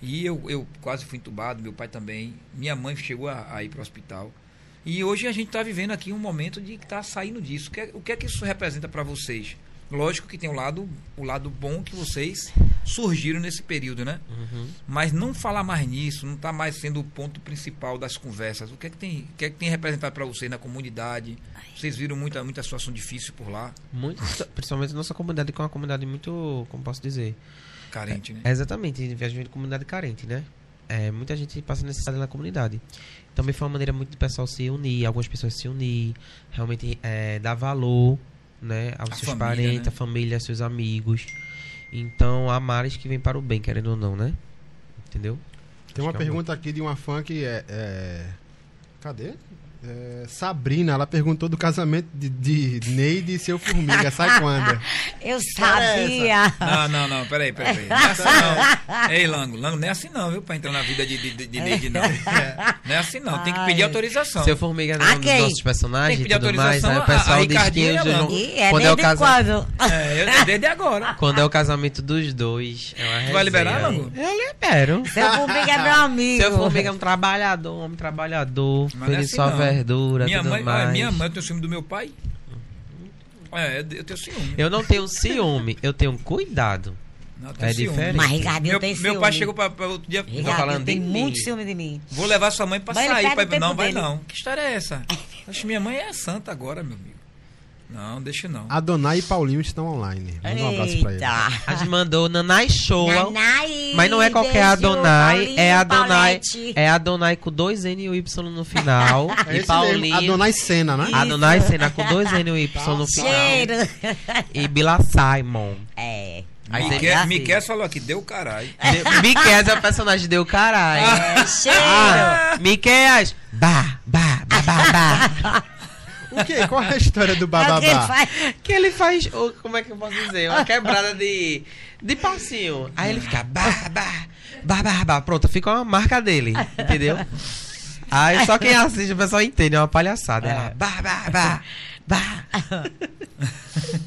E eu, eu quase fui entubado, meu pai também. Minha mãe chegou a, a ir para o hospital. E hoje a gente está vivendo aqui um momento de que está saindo disso. O que, é, o que é que isso representa para vocês? Lógico que tem o lado, o lado bom que vocês surgiram nesse período, né? Uhum. Mas não falar mais nisso, não está mais sendo o ponto principal das conversas. O que é que tem, o que é que tem representado para vocês na comunidade? Vocês viram muita, muita situação difícil por lá, Muito, principalmente a nossa comunidade, que é uma comunidade muito, como posso dizer? carente, né? É exatamente, a gente comunidade carente, né? É, muita gente passa necessidade na comunidade. Também foi uma maneira muito do pessoal se unir, algumas pessoas se unir, realmente é, dar valor, né? Aos A seus família, parentes, né? a família, aos seus amigos. Então, há mares que vêm para o bem, querendo ou não, né? Entendeu? Tem uma Acho que é pergunta aqui de uma fã que é, é, Cadê? É, Sabrina, ela perguntou do casamento de, de Neide e seu formiga. Sai quando? Eu é sabia. Não, não, não, peraí, peraí. Não é assim não. Ei, Lango, Lango, não é assim não, viu? Pra entrar na vida de, de, de, de Neide, não. Não é assim não, tem que pedir autorização. Seu Formiga não é um dos nossos Tem personagens que e pedir tudo mais. Aí o autorização a- a pessoal diz que e a não- é quando é o desde casamento. quando? É, eu, desde agora. Quando é o casamento dos dois, é uma Tu vai liberar. Lango? Eu libero. Seu formiga é meu amigo. Seu Formiga é um trabalhador, um homem trabalhador, Mas não é feliz assim, só não. Verdura, Minha tudo mãe, mais. olha, minha mãe, tenho ciúme do meu pai. É, eu tenho ciúme. Eu não tenho ciúme, eu tenho cuidado. Não, eu tenho É ciúme. diferente. Mas Ricardinho Meu, tem meu pai ciúme. chegou pra, pra outro dia. Ricardinho falando tem de muito mim. ciúme de mim. Vou levar sua mãe ele sair. não, vai dele. não. Que história é essa? Acho que minha mãe é santa agora, meu amigo. Não, deixa não. Adonai e Paulinho estão online. Manda um abraço pra eles. A gente mandou Nanai Show. Nanai, Mas não é qualquer beijo, Adonai, Paulinho, é Adonai, Paulette. é Adonai com dois N e o Y no final. É e Paulinho. mesmo, Adonai Senna, né? Adonai Senna com dois N e o Y no final. Cheiro. E Bila Simon. É. Aí Miquel, já- Miquel falou aqui, deu caralho. De- Miquel é o personagem deu caralho. É, cheiro. Ah, Miquel, bah, bah, bah, bah, bah. O quê? Qual é a história do É o que ele bababá? faz. Que ele faz, como é que eu posso dizer? Uma quebrada de, de passinho. Aí ele fica bah, bah, bah. Pronto, fica uma marca dele, entendeu? Aí só quem assiste, o pessoal entende, é uma palhaçada. Ela, bah, bah, bah, bah.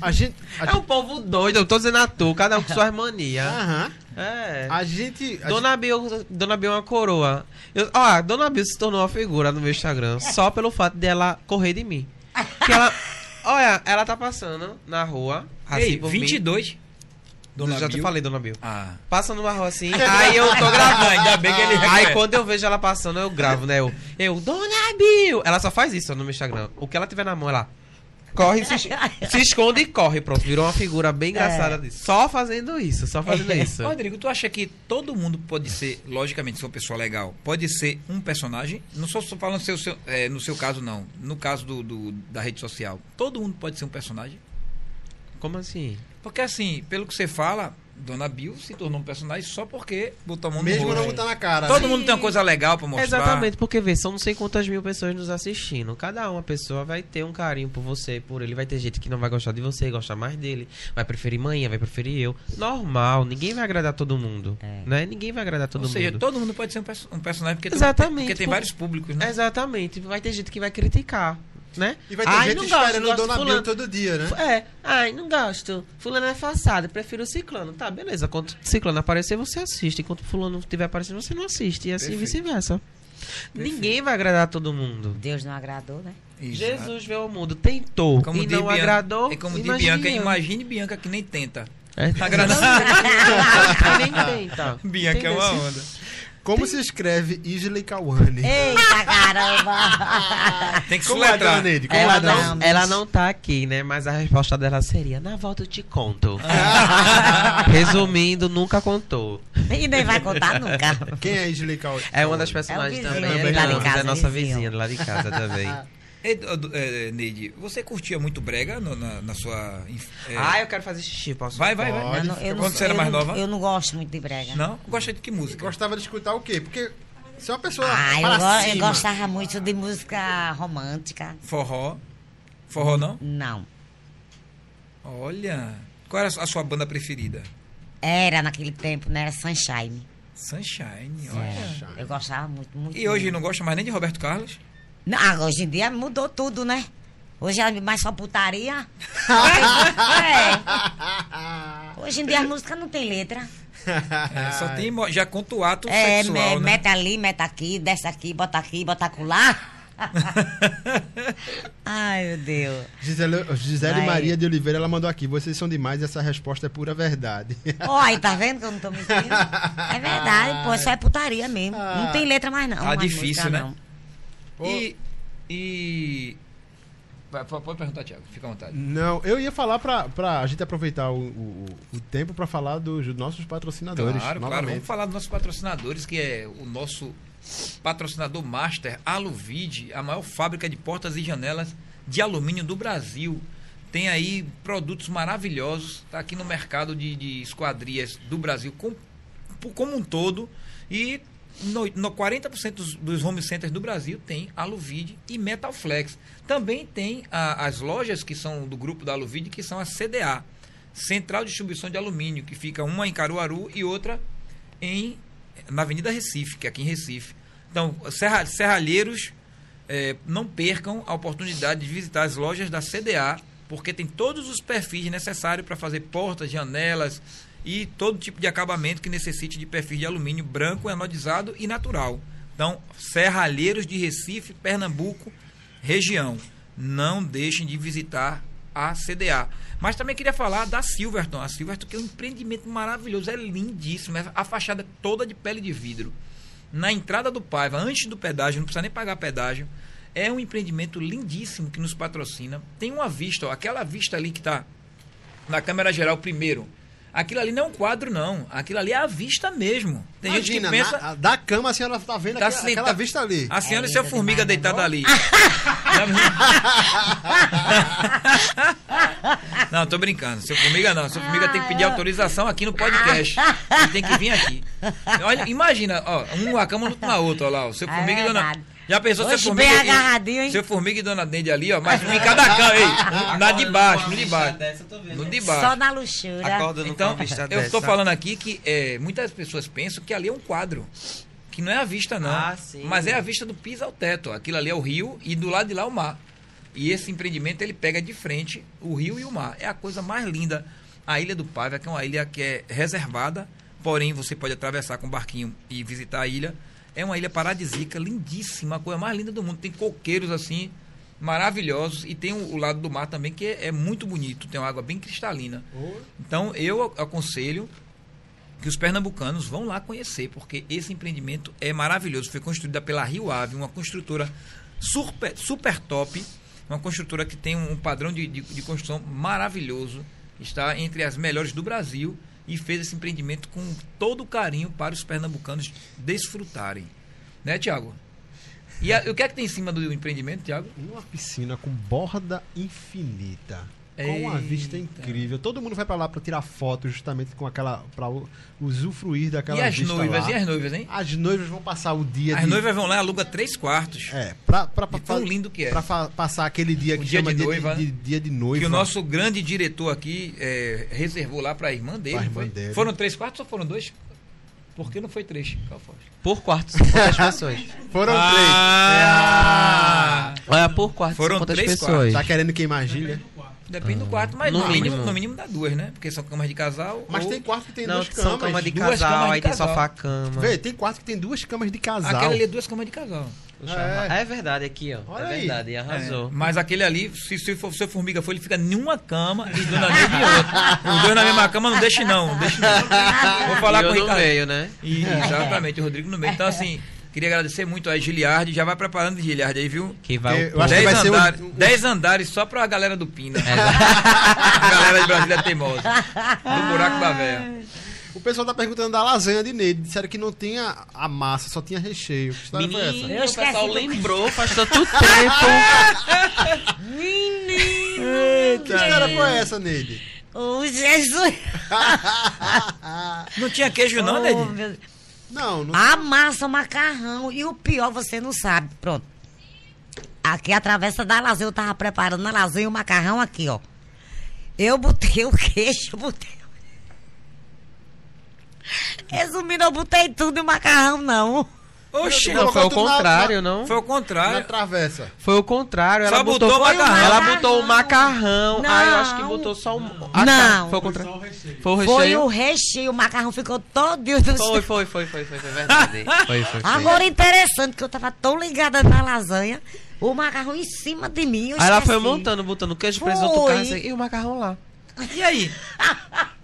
A gente. A É um povo doido, eu tô dizendo a tu, cada um com suas manias. Aham. É. A gente. a Dona Bill, Dona Bill é uma coroa. Eu, ó, Dona Bill se tornou uma figura no meu Instagram só pelo fato dela correr de mim. Que ela, olha, ela tá passando na rua, assim Ei, por 22. mim. Dona Já te Bill. falei, Dona Bill. Ah. Passa numa rua assim, aí eu tô gravando. Ainda bem que ele Aí quando eu vejo ela passando, eu gravo, né? Eu, eu Dona Bill! Ela só faz isso no meu Instagram. O que ela tiver na mão, ela corre, se, se esconde e corre. Pronto, virou uma figura bem engraçada disso. Só fazendo isso, só fazendo isso. Rodrigo, tu acha que todo mundo pode ser, logicamente, se uma pessoa legal, pode ser um personagem? Não só falando seu, seu- é, no seu caso, não. No caso do, do- da rede social. Todo mundo pode ser um personagem? Como assim? Porque, assim, pelo que você fala, Dona Bill se tornou um personagem só porque botou a mão no Mesmo não botar na cara. Todo né? mundo tem uma coisa legal pra mostrar. Exatamente, porque vê, são não sei quantas mil pessoas nos assistindo. Cada uma pessoa vai ter um carinho por você, por ele. Vai ter gente que não vai gostar de você, gostar mais dele. Vai preferir manhã, vai preferir eu. Normal, ninguém vai agradar todo mundo. É. Né? Ninguém vai agradar todo Ou seja, mundo. todo mundo pode ser um, perso- um personagem porque, tem- Exatamente, porque tem por- vários públicos, né? Exatamente. Vai ter gente que vai criticar, né? E vai ter Ai, gente não esperando gosto Dona de Bill fulano. todo dia, né? É, ai, não gosto. Fulano é forçado, prefiro o ciclano. Tá, beleza. Quando o ciclano aparecer, você assiste. Enquanto o fulano estiver aparecendo, você não assiste. E assim vice-versa. Ninguém vai agradar todo mundo. Deus não agradou, né? Exato. Jesus veio ao mundo, tentou Como e não Bianca- agradou. É como diz imagine Bianca, eu. imagine Bianca que nem tenta. É. Agradar. Nem tenta. Bianca é uma Entendeu? onda. Como se escreve Isley Kawane? Eita caramba! Tem que Como é, soletrar. Como Ela é, não, ela não tá aqui, né? Mas a resposta dela seria: na volta eu te conto. Resumindo, nunca contou. E nem vai contar nunca. Quem é Isley Kawane? É uma das personagens É também. de É, casa, é nossa vizinha lá de casa também. Ei, do- é, Neide, você curtia muito brega no- na, na sua. é, Ah, eu quero fazer xixi, posso? Vai, vai, vai. Pode. Eu não- eu não- Quando você era eu mais não- nova? Eu não gosto muito de brega. Não? Gosta de que música? Gostava de escutar o quê? Porque se é uma pessoa Ah, eu, go- eu cima, gostava muito de música romântica. Forró. Forró não? Não. Olha. Qual era a sua banda preferida? Era naquele tempo, né? Era Sunshine. Sunshine, É, olha. eu gostava muito, muito. E hoje muito. não gosta mais nem de Roberto Carlos? Não, ah, hoje em dia mudou tudo, né? Hoje é mais só putaria. é. Hoje em dia a música não tem letra. É, só tem. Já conta o ato É, sexual, me- né? meta ali, meta aqui, desce aqui, bota aqui, bota acolá. Ai, meu Deus. Gisele, Gisele. Maria de Oliveira, ela mandou aqui. Vocês são demais, essa resposta é pura verdade. Aí tá vendo que eu não tô mentindo? É verdade, pô, só é putaria mesmo. Não tem letra mais não. Tá difícil, músicas, né? não. Ô, E. E. Pode perguntar, Thiago, fica à vontade. Não, eu ia falar pra a gente aproveitar o, o, o tempo pra falar dos nossos patrocinadores. Claro, claro. novamente. Vamos falar dos nossos patrocinadores, que é o nosso patrocinador master, Aluvide, a maior fábrica de portas e janelas de alumínio do Brasil. Tem aí produtos maravilhosos, está aqui no mercado de, de esquadrias do Brasil com- como um todo. E no, no 40% dos, dos home centers do Brasil tem Aluvide e Metalflex. Também tem a, as lojas que são do grupo da Aluvide, que são a CDA, Central de Distribuição de Alumínio, que fica uma em Caruaru e outra em, na Avenida Recife, que é aqui em Recife. Então, serra, serralheiros, eh, não percam a oportunidade de visitar as lojas da CDA, porque tem todos os perfis necessários para fazer portas, janelas, e todo tipo de acabamento que necessite de perfil de alumínio branco, anodizado e natural. Então, Serralheiros de Recife, Pernambuco, região. Não deixem de visitar a CDA. Mas também queria falar da Silverton. A Silverton que é um empreendimento maravilhoso, é lindíssimo. É a fachada toda de pele de vidro. Na entrada do Paiva, antes do pedágio, não precisa nem pagar pedágio. É um empreendimento lindíssimo que nos patrocina. Tem uma vista, ó, aquela vista ali que está na câmera geral primeiro Aquilo ali não é um quadro, não. Aquilo ali é a vista mesmo. Tem Imagina, gente que pensa. Na, da cama a senhora está vendo tá aquela, aquela vista ali. A senhora é, e seu formiga deitada ali. não, tô brincando. Seu formiga não. Seu formiga tem que pedir autorização aqui no podcast. Ele tem que vir aqui. Olha, imagina, ó, um a cama na outra, ó lá. O seu é formiga é e dona. Já pensou seu formiga? Bem agarradinho, hein? Seu formiga e dona Neide ali, ó. Mas um em cada cama, ei. Na de baixo, no de baixo. No de baixo. Só na luxúria. Acorda então, eu estou falando aqui que é, muitas pessoas pensam que ali é um quadro. Que não é a vista, não. Ah, sim. Mas é a vista do piso ao teto. Aquilo ali é o rio e do lado de lá o mar. E esse empreendimento ele pega de frente o rio e o mar. É a coisa mais linda. A Ilha do Paiva, que é uma ilha que é reservada, porém você pode atravessar com um barquinho e visitar a ilha é uma ilha paradisíaca, lindíssima, a coisa mais linda do mundo. Tem coqueiros assim, maravilhosos. E tem o, o lado do mar também, que é, é, muito bonito. Tem uma água bem cristalina. Então, eu aconselho que os pernambucanos vão lá conhecer, porque esse empreendimento é maravilhoso. Foi construída pela Rio Ave, uma construtora super, super top, uma construtora que tem um padrão de, de, de construção maravilhoso, está entre as melhores do Brasil e fez esse empreendimento com todo carinho para os pernambucanos desfrutarem. Né, Tiago? E a, o que é que tem em cima do empreendimento, Tiago? Uma piscina com borda infinita. Com uma vista incrível. Todo mundo vai para lá para tirar fotos justamente com aquela. para usufruir daquela E as vista noivas, lá. e as noivas, hein? As noivas vão passar o dia As de. noivas vão lá e aluga três quartos. É, pra, pra, pra, E tão lindo que é. Pra fa- passar aquele dia O que dia chama de dia noiva, de, de- dia de noiva. Que o nosso grande diretor aqui é, reservou lá para a irmã dele. Pra irmã foi? dele. Foram três quartos ou foram dois? Por que não foi três? Por quarto, 50 pessoas. Foram Ah! Olha, por quarto, Foram 50 três pessoas. três. Tá querendo queimar a gíria? Depende do quarto, mas No no, mínimo. no mínimo dá duas, né? Porque são camas de casal. Mas ou- tem quarto que tem Não, duas são camas. cama de duas casal, camas de aí tem sofá-cama. Vê, tem quarto que tem duas camas de casal. Aquela ali é duas camas de casal. É. é verdade, aqui, ó. Olha é aí. verdade, arrasou. É, mas aquele ali, se, se for, se a formiga for, ele fica em uma cama e Dona Neide em outra. Os dois na mesma cama, não deixe não. não Deixe não. Vou falar E eu com o no Ricardo. meio, né? E, exatamente, o Rodrigo no meio. Então, assim, queria agradecer muito a Giliardi. Já vai preparando Giliardi aí, viu? Que vai Eu acho que Dez vai ser um- andares, um- dez andares só pra galera do Pina. É. a galera de Brasília teimosa. Do buraco da véia. O pessoal tá perguntando da lasanha de Neide. Disseram que não tinha a massa, só tinha recheio. Que história foi essa? Menino, Eu o pessoal lembrou faz tanto tempo. Que história foi essa, Neide? Ô, Jesus! Não tinha queijo não, Oh, Neide? meu- Não, não. A massa, o macarrão. E o pior, você não sabe. Pronto. Aqui a travessa da lasanha, eu tava preparando a lasanha e o macarrão aqui, ó. Eu botei o queijo, eu botei. Resumindo, eu botei tudo e o macarrão não. Oxi, Não, foi o tudo na- contrário, não? foi o Na contrário. travessa. Foi o contrário. Ela Só botou, botou foi- macarrão. Ela botou o macarrão. Não. Ah, eu acho que botou só o. Ah, Não. tá. Foi o contrário. Foi o Foi recheio. o recheio, o macarrão ficou todo. Foi, foi, foi, foi, foi, foi verdade. Foi, foi, foi. Agora interessante que eu tava tão ligada na lasanha, o macarrão em cima de mim. Eu Aí ela foi montando, botando queijo, Foi. presunto, carne e o macarrão lá. E aí?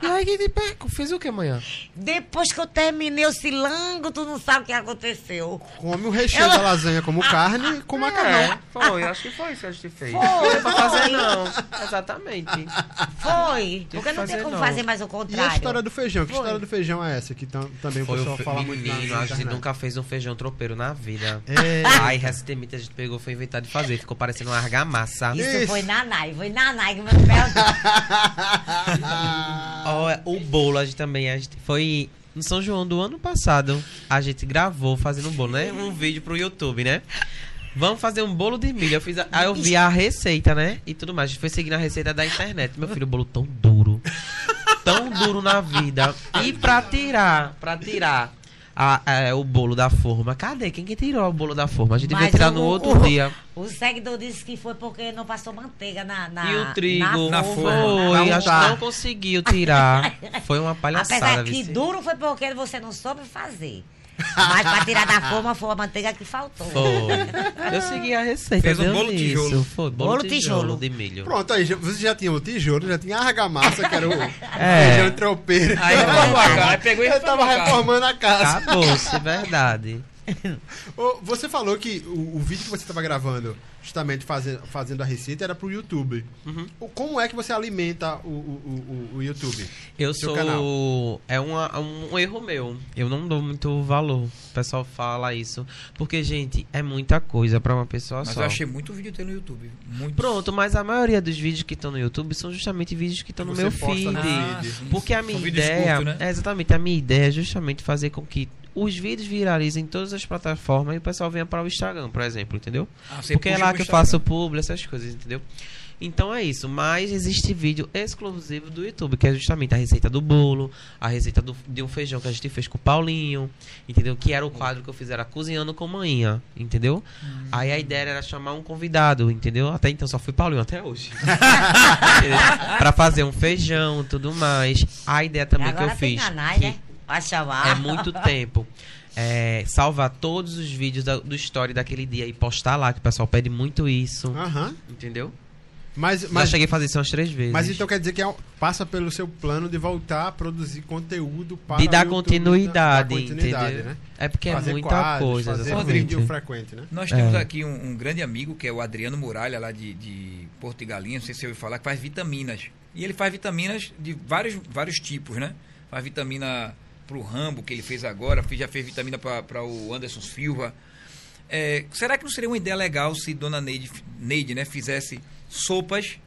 E aí, que tipo, é, fez o que amanhã? Depois que eu terminei o silango, tu não sabe o que aconteceu. Come o recheio Ela- da lasanha como carne com macarrão. É, foi, acho que foi isso que a gente fez. Foi, Não foi pra fazer, não. Exatamente. Foi. Porque que não tem como não. fazer mais o E a contrário. história do feijão? Que Foi. história do feijão é essa? Que tam- também Foi o o pessoal fe... fala muito Menino, na a gente nunca fez um feijão tropeiro na vida. É. Ai, recentemente a gente pegou, foi inventar de fazer. Ficou parecendo uma argamassa. Isso, Isso. foi Nanai, foi Nanai que me perguntou. Ó, o bolo a gente também, a gente foi no São João do ano passado, a gente gravou fazendo um bolo, né? Um vídeo pro YouTube, né? Vamos fazer um bolo de milho. Eu fiz a- aí eu vi a receita, né? E tudo mais. A gente foi seguindo a receita da internet. Meu filho, o bolo tão duro. Tão duro na vida. E pra tirar, pra tirar a- é, o bolo da forma. Cadê? Quem que tirou o bolo da forma? A gente devia tirar o- no outro o- dia. O seguidor disse que foi porque não passou manteiga na. na E o trigo na foi, forma. Não acho tá. que não conseguiu tirar. Foi uma palhaçada, Apesar que vice. duro foi porque você não soube fazer. Mas pra tirar da forma foi a manteiga que faltou. Foi. Eu segui a receita. Fez um bolo tijolo. Foi, bolo, Bolo tijolo, tijolo. de milho. Pronto, aí você já tinha o tijolo, já tinha a argamassa, que era o É. feijão tropeiro. Aí reformou a casa. Aí pegou e Eu tava reformou a casa. reformando a casa. Acabou-se, verdade. Você falou que o, o vídeo que você estava gravando, justamente fazendo, fazendo a receita, era pro YouTube. Uhum. O- Como é que você alimenta o, o, o, o YouTube? Eu Seu sou. canal. É uma, um erro meu. Eu não dou muito valor. O pessoal fala isso. Porque, gente, é muita coisa pra uma pessoa Mas só. eu achei muito vídeo teu no YouTube. Muito. Pronto, mas a maioria dos vídeos que estão no YouTube são justamente vídeos que estão no meu posta feed. no Ah, feed. Porque a São minha vídeos ideia. curtos, né? É exatamente, a minha ideia é justamente fazer com que os vídeos viralizem em todas as plataformas e o pessoal venha para o Instagram, por exemplo, entendeu? Ah, Porque é lá que eu faço publi, essas coisas, entendeu? Então é isso, mas existe vídeo exclusivo do YouTube, que é justamente a receita do bolo, a receita do- de um feijão que a gente fez com o Paulinho, entendeu? Que era o quadro que eu fiz, era cozinhando com manhã, entendeu? Hum. Aí a ideia era chamar um convidado, entendeu? Até então só fui Paulinho, até hoje. pra fazer um feijão, tudo mais. A ideia também que eu tem fiz. canais, que né? Vai chamar. é muito tempo. É, salvar todos os vídeos da- do story daquele dia e postar lá, que o pessoal pede muito isso. Aham. Entendeu? Mas, Mas mas, cheguei a fazer isso umas três vezes. mas então quer dizer que é passa pelo seu plano de voltar a produzir conteúdo para de dar YouTube, continuidade, dar continuidade, entendeu? né? É porque é Fazer muita quadros, coisa, fazer exatamente. vídeo frequente, né? Nós temos É. aqui um, um grande amigo, que é o Adriano Muralha, lá de, de Porto de Galinha, não sei se você ouviu falar, que faz vitaminas. E ele faz vitaminas de vários, vários tipos, né? Faz vitamina pro Rambo, que ele fez agora, já fez vitamina para o Anderson Silva. É, será que não seria uma ideia legal se Dona Neide, Neide né, fizesse sopas,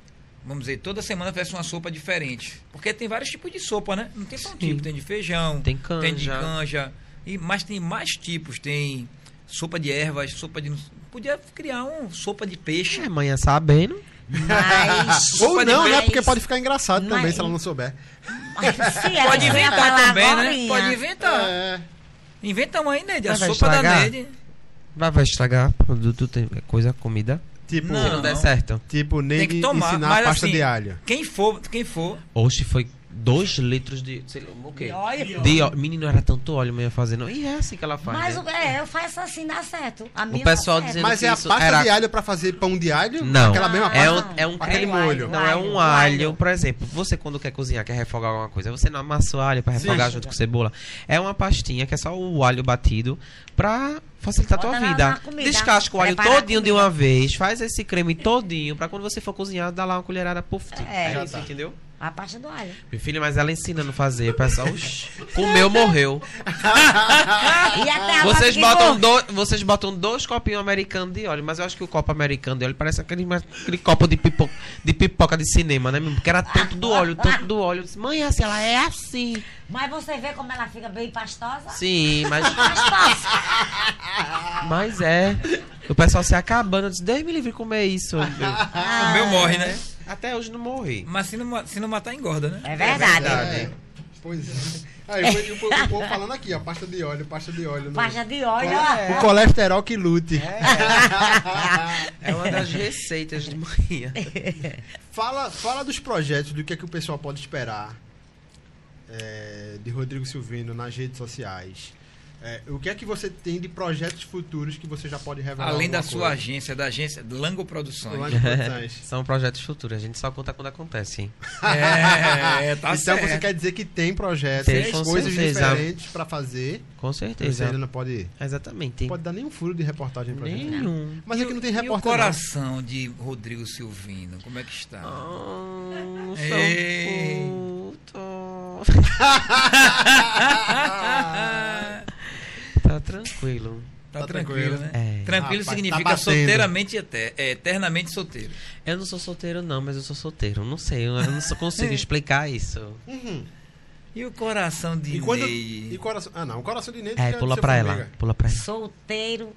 vamos dizer, toda semana fizesse uma sopa diferente? Porque tem vários tipos de sopa, né? Não tem só um tipo, tem de feijão, Tem tem de canja. canja, e, mas tem mais tipos, tem sopa de ervas, sopa de... Podia criar um sopa de peixe. É, manhã sabendo. Mas. Ou Pode não, né? Porque pode ficar engaçado também Mas- se ela não souber. mas se ela Pode inventar falar também, né? Pode inventar. É. Inventa uma aí, Neide. A sopa da estragar? Neide. Vai, vai estragar produto, tem é coisa, comida. Tipo, Não. Se não der certo. tipo Tem Neide que tomar. ensinar Mas a pasta assim, de alho. Quem for, quem for. Hoje foi dois litros de. Sei lá, o quê? Olha. De óleo. Menino, era tanto óleo manhã fazendo. E é assim que ela faz. Mas né? o- é, eu faço assim, dá certo. A minha O pessoal dá certo. dizendo Mas que é a isso pasta era- de alho pra fazer pão de alho? Não, Aquela mesma é pasta? um, é um Aquele É o molho. alho. Não, é um alho, alho. por exemplo, você quando quer cozinhar, quer refogar alguma coisa, você não amassa o alho pra refogar junto com cebola. É uma pastinha que é só o alho batido pra facilitar a tua Bota na- vida. comida. Descasca o alho Prepara a todinho de uma vez, faz esse creme todinho pra quando você for cozinhar, dar lá uma colherada puff. É. É, isso, tá. entendeu? A pasta do alho. Meu filho, mas ela ensinando a fazer, o pessoal, "Oxi, comeu, morreu. E até a Vocês botam, dois, vocês botam dois copinhos americanos de óleo, mas eu acho que o copo americano de óleo parece aquele, aquele copo de pipoca, de pipoca de cinema, né? mesmo? Porque era tanto do óleo, tanto do óleo. Eu disse, Mãe, assim, ela é assim. Mas você vê como ela fica bem pastosa? Sim, mas, Pastosa. mas é. O pessoal se acabando. Eu disse, Deus me livre de comer isso. O meu morre, né? Até hoje não morri. Mas se não, se não matar, engorda, né? É verdade. É. Pois é. Aí, foi- o povo- o povo falando aqui, ó, pasta de óleo, pasta de óleo. Pasta de óleo, O ó. colesterol que lute. É uma das receitas de manhã. Fala, fala dos projetos, do que, é que o pessoal pode esperar é, de Rodrigo Silvino nas redes sociais. É, o que é que você tem de projetos futuros que você já pode revelar? Além da sua coisa? agência, da agência Lango Produções. Lango Produções. São projetos futuros, a gente só conta quando acontece. hein? É, tá então certo. você quer dizer que tem projetos, Tem, com coisas certeza. diferentes pra fazer. Com Você certeza. ainda não pode, Exatamente. não pode dar nenhum furo de reportagem pra gente. nenhum. Mas aqui não tem E o coração de Rodrigo Silvino, como é que está? Ah, Ei. sou puto. Tá tranquilo. Tá, Tá tranquilo, tranquilo. né? É. Tranquilo Rapaz, tá significa batendo. solteiramente eter- é, eternamente solteiro. Eu não sou solteiro, não, mas eu sou solteiro. Não sei, eu não só consigo explicar isso. Uhum. E o coração de E quando. Neide? E coração. Ah, não. O coração de Neide. É, pula ser pra ela. Pula pra ela. Solteiro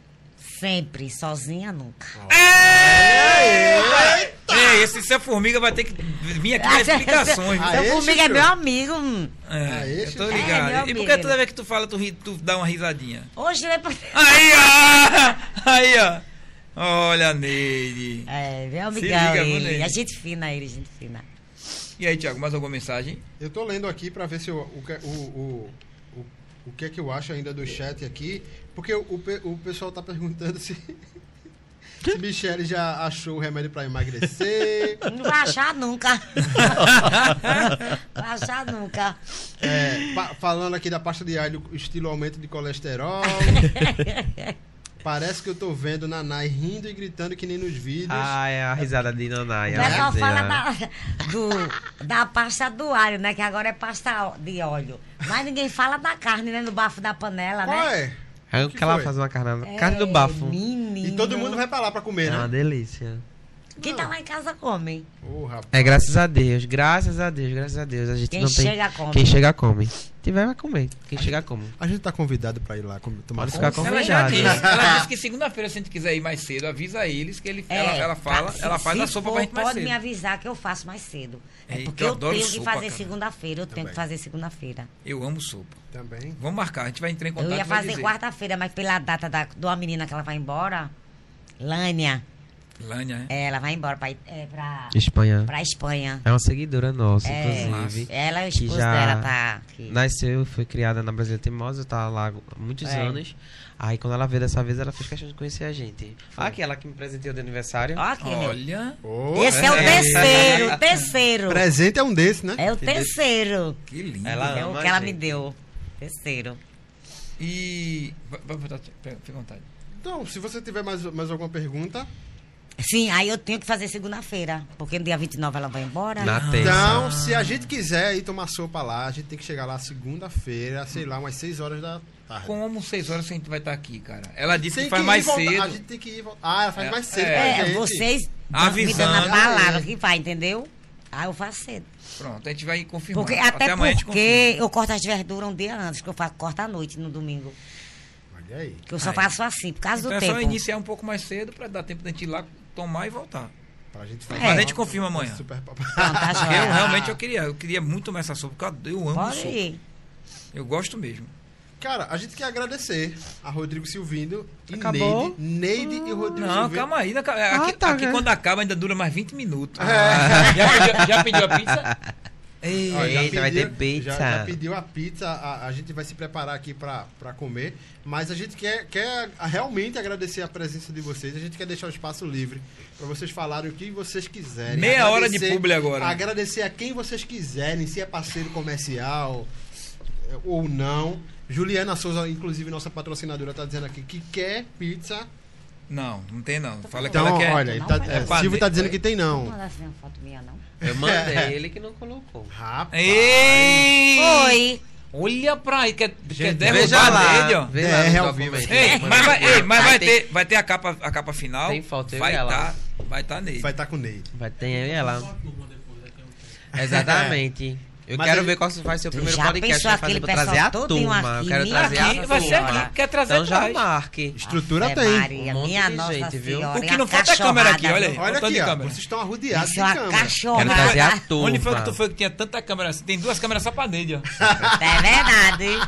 sempre, sozinha nunca. Ei, esse seu formiga vai ter que vir aqui dar explicações. Seu formiga é meu amigo. É, eu tô. É, ligado. e por que toda vez que tu fala, tu, ri- tu dá uma risadinha? Hoje ele é. pra- Aí, ó! Aí, ó! Olha, Neide. É, meu amigão liga, ele. É gente fina ele, gente fina. E aí, Thiago, mais alguma mensagem? Eu tô lendo aqui pra ver se o, o, o, o, o que é que eu acho ainda do chat aqui. Porque o, o, pe- o pessoal tá perguntando se. Se Michele já achou o remédio pra emagrecer. Não vai achar nunca. vai achar nunca. É, falando aqui da pasta de alho, estilo aumento de colesterol. Parece que eu tô vendo Nanai rindo e gritando que nem nos vídeos. Ah, é a risada de Nanai. O pessoal dizia. fala da, do, da pasta do alho, né? Que agora é pasta de óleo. Mas ninguém fala da carne, né? No bafo da panela, Qual né? é? É o que que ela faz uma carne, É, carne do bafo. Menino. E todo mundo vai pra lá pra comer, É uma né? delícia. Quem tá lá em casa come. Rapaz. É graças a Deus, graças a Deus, graças a Deus. A gente Quem não tem. chega, come. Quem chega come. Tiver vai comer. Quem chega come. A gente tá convidado pra ir lá comer, tomar Pode ficar Ela já convidado. disse, ela disse que segunda-feira, se a gente quiser ir mais cedo, avisa eles que ele, ela, ela fala, tá, ela se- faz se a sopa for, pra gente mais Pode cedo. me avisar que eu faço mais cedo. É porque eu eu, adoro tenho que sopa, fazer cara. segunda-feira. Eu tenho Também. que fazer segunda-feira. Eu amo sopa. Também. Vamos marcar, a gente vai entrar em contato Eu ia vai fazer quarta-feira, mas pela data da, de uma menina que ela vai embora, Lânia, Lânia, é? é, ela vai embora pra, é, pra, Espanha. pra Espanha. É uma seguidora nossa, É, inclusive. ela e o esposo já dela tá aqui. Nasceu, foi criada na Brasília Teimosa, tá lá há muitos É. anos. Aí quando ela veio dessa vez, ela fez questão de conhecer a gente. Aqui, ela que me presenteou de aniversário. Meu. Olha, Ô, Esse é o é. terceiro, o terceiro. Presente é um desses, né? É o terceiro. que lindo. Ela- É o que ela a me gente. deu. Terceiro. E. À vontade. Então, se você tiver mais, mais alguma pergunta. Sim, aí eu tenho que fazer segunda-feira, porque no dia 29 ela vai embora. Na terça. Então, se a gente quiser ir tomar sopa lá, a gente tem que chegar lá segunda-feira, sei lá, umas 6 horas da tarde. Como seis horas a gente vai estar aqui, cara? Ela disse Tem que faz mais voltar. cedo. A gente tem que ir voltar. Ah, ela faz É, mais cedo é. pra É, gente. vocês me Avisando. dando a palavra que vai, entendeu? Aí eu faço cedo. Pronto, a gente vai confirmar. Porque, até, amanhã a gente porque eu corto as verduras um dia antes, que eu faço, corto à noite no domingo. Olha aí. Que eu só Aí. faço assim, por causa Então do é tempo. só iniciar um pouco mais cedo pra dar tempo da gente ir lá tomar e voltar. Pra gente fazer. Mas a gente confirma amanhã. Super tá eu realmente eu queria, eu queria muito tomar essa sopa, porque eu amo Pode sopa. ir. Eu gosto mesmo. Cara, a gente quer agradecer a Rodrigo Silvindo e Acabou? Neide. Neide e Rodrigo Não, Silvindo. calma aí. né? Aqui, tá, aqui né? quando acaba ainda dura mais 20 minutos. É. Já, pediu, já pediu a pizza? Ei, Ó, já Eita, vai ter pediu- pizza. Já, já pediu a pizza, a, a gente vai se preparar aqui pra comer. Mas a gente quer, quer realmente agradecer a presença de vocês. A gente quer deixar o espaço livre pra vocês falarem o que vocês quiserem. Meia hora de publi agora. Agradecer a quem vocês quiserem, se é parceiro comercial é, ou não. Juliana Souza, inclusive nossa patrocinadora, tá dizendo aqui que quer pizza. Não, não tem não. Fala que Então, ela quer. olha, ele tá, é, Silvio tá dizendo que tem Não não. manda assim uma foto minha, não. Eu mandei ele que não colocou. Rapaz. Ei! Oi. Olha pra aí, quer, quer Gente, derrubar Veja lá, nele, ó. vê É, lá no realmente. documento. Ei, mas vai, ei, mas vai ter- ter, vai ter a capa, a capa final. Tem foto, eu vai e ela. tá, vai tá nele. Vai estar com o Neide. Vai ter eu e ela. Exatamente. Eu Mas quero ele- ver qual vai ser o primeiro Já podcast pensou que vai fazer aquele pra trazer a turma. aqui, Eu quero trazer a Aqui, vai ser turma. aqui, quer trazer Então já marque. Estrutura Ave tem. Maria, Um monte minha de nossa gente, viu? senhora. O que a não falta é câmera aqui, olha aí. Olha aqui, ó. câmera. Vocês estão arrodeados de é câmera. Quero trazer a turma. Onde foi que tu foi que tinha tanta câmera assim? Tem duas câmeras só pra dele, ó. É verdade.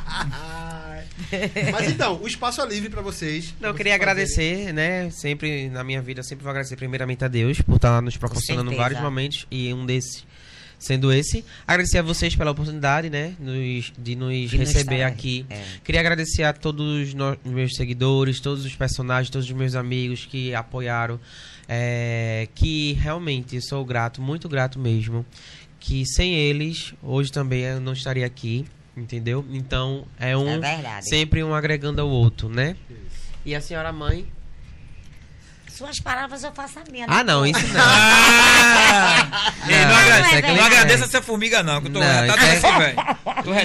Mas então, o espaço é livre pra vocês. Não, eu queria agradecer, né? Sempre na minha vida, eu sempre vou agradecer primeiramente a Deus por estar nos proporcionando vários momentos e um desses sendo esse. Agradecer a vocês pela oportunidade, né? nos- de nos De receber estar- aqui. é. Queria agradecer a todos no- os meus seguidores, todos os personagens, todos os meus amigos que apoiaram. é, que realmente eu sou grato, muito grato mesmo. Que sem eles, hoje também eu não estaria aqui, entendeu? Então é um É verdade. sempre um agregando ao outro, né? E a senhora mãe? Suas palavras eu faço a minha. Ah, não, isso não. Ah! Ei, não, Não, agradece, é não agradeça essa formiga, não, que eu tô Não, retado é- assim, velho.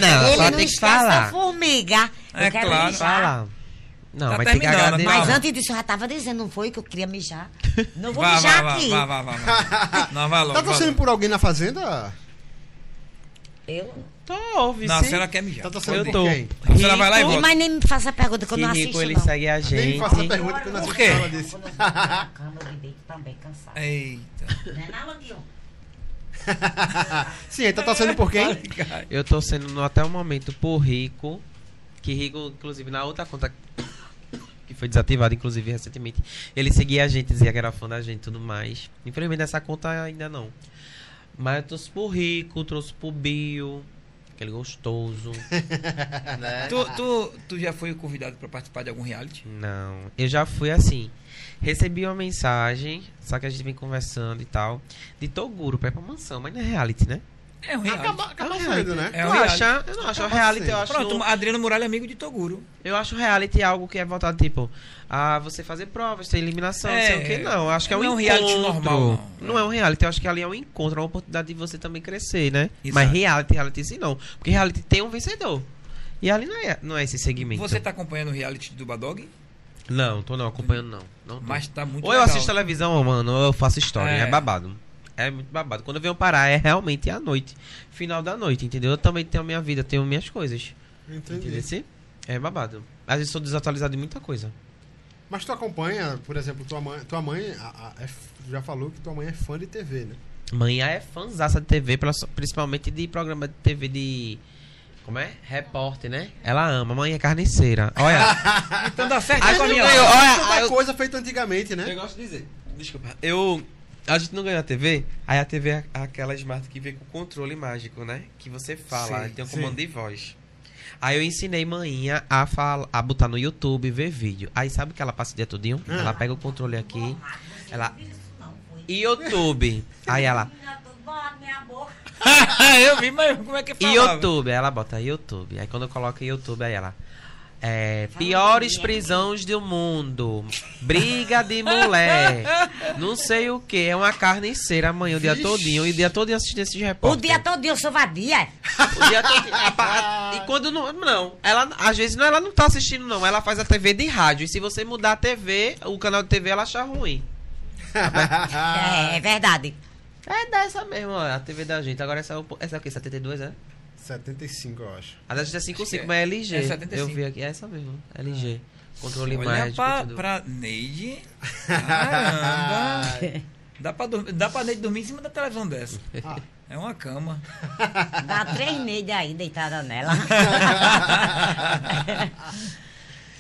Não, Ele só não tem que falar. formiga. É eu quero claro. mijar. Fala. Não, Tá vai ter que agradecer. Mas antes disso, eu já tava dizendo, não foi que eu queria mijar. Não vou Vá, mijar vá, aqui. vá, vá, vá, vá. Não, vai logo. Tá torcendo por alguém na fazenda? Eu. Tô, vice. Não, a senhora quer mijar. Tá torcendo Eu por tô. quem? A senhora vai lá e Rico. volta. Mas nem me faça pergunta que eu não rico, assisto. ele não. segue a Nem gente. me faça pergunta que eu não Por assisto quê? desse. Na cama deito também, cansado. Eita. Não é nada? Sim, ele tá torcendo por quem? Eu tô sendo no- até o momento por Rico. Que Rico, inclusive, na outra conta que foi desativada, inclusive, recentemente, ele seguia a gente, dizia que era fã da gente e tudo mais. Infelizmente, essa conta ainda não. Mas eu trouxe por Rico, trouxe por Bio, aquele gostoso. né? Tu, tu, tu já foi convidado pra participar de algum reality? Não, eu já fui assim. Recebi uma mensagem, só que a gente vem conversando e tal, de Toguro pra ir pra mansão, mas não é reality, né? É um reality. Acaba, acaba É um sendo, né? É eu, um reality. acho, eu não acho Acaba reality, eu acho. Pronto, Adriano Muralha é amigo de Toguro. Eu acho reality algo que é voltado, tipo, a você fazer provas, ter eliminação, não sei É, o que. Não, eu acho que é um não é um encontro. reality normal, não. Não é um reality, eu acho que ali é um encontro, é uma oportunidade de você também crescer, né? Exato. Mas reality, reality sim não. Porque reality tem um vencedor. E ali não é, não é esse segmento. Você tá acompanhando o reality do Badog? Não, tô não acompanhando não. não tô. Mas tá muito Ou eu legal. assisto televisão, ou, mano, ou eu faço história. É. É. babado. É muito babado. Quando eu venho parar, é realmente à noite. Final da noite, entendeu? Eu também tenho a minha vida, tenho minhas coisas. Entendi. Entendeu? Sim? É babado. Às vezes sou desatualizado em muita coisa. Mas tu acompanha, por exemplo, tua mãe, tua mãe a- a- é já falou que tua mãe é fã de TV, né? Mãe é fãzaça de TV, principalmente de programa de TV de. Como é? Repórter, né? Ela ama. Mãe é carniceira. Olha. Então dá certo Aí com a minha. Olha, Tanta eu- coisa feita antigamente, né? Eu gosto de dizer. Desculpa. Eu. A gente não ganhou a TV, aí a TV é aquela smart que vem com controle mágico, né? Que você fala, Sim, tem um sim. comando de voz. Aí eu ensinei manhinha a, fala, a botar no YouTube, ver vídeo. Aí sabe o que ela passa o dia todinho? Ah. Ela pega o controle aqui, ela... YouTube. Aí ela... Eu vi, mas como é que falava? YouTube. Aí ela bota YouTube. Aí quando eu coloco YouTube, aí ela... É, piores prisões do mundo. Briga de mulher. Não sei o que. É uma carniceira amanhã, o dia todinho. E o dia todinho assistindo esses O repórteres. dia todo eu sou vadia. é? O dia todinho. Pa- E quando não. Não. Ela, às vezes não, ela não tá assistindo, não. Ela faz a TV de rádio. E se você mudar a TV, o canal de TV, ela acha ruim. É, é verdade. É dessa mesmo, ó, a TV da gente. Agora essa, é o- essa é o quê? 72, é? 75, eu acho. A da gente é 55, que mas é LG. é 75. Eu vi aqui, é essa mesmo. LG. Controle Olha mágico. pra, pra Neide. Caramba. Dá pra, dormir, dá pra Neide dormir em cima da televisão dessa. Ah. É uma cama. Dá três Neide aí deitada nela.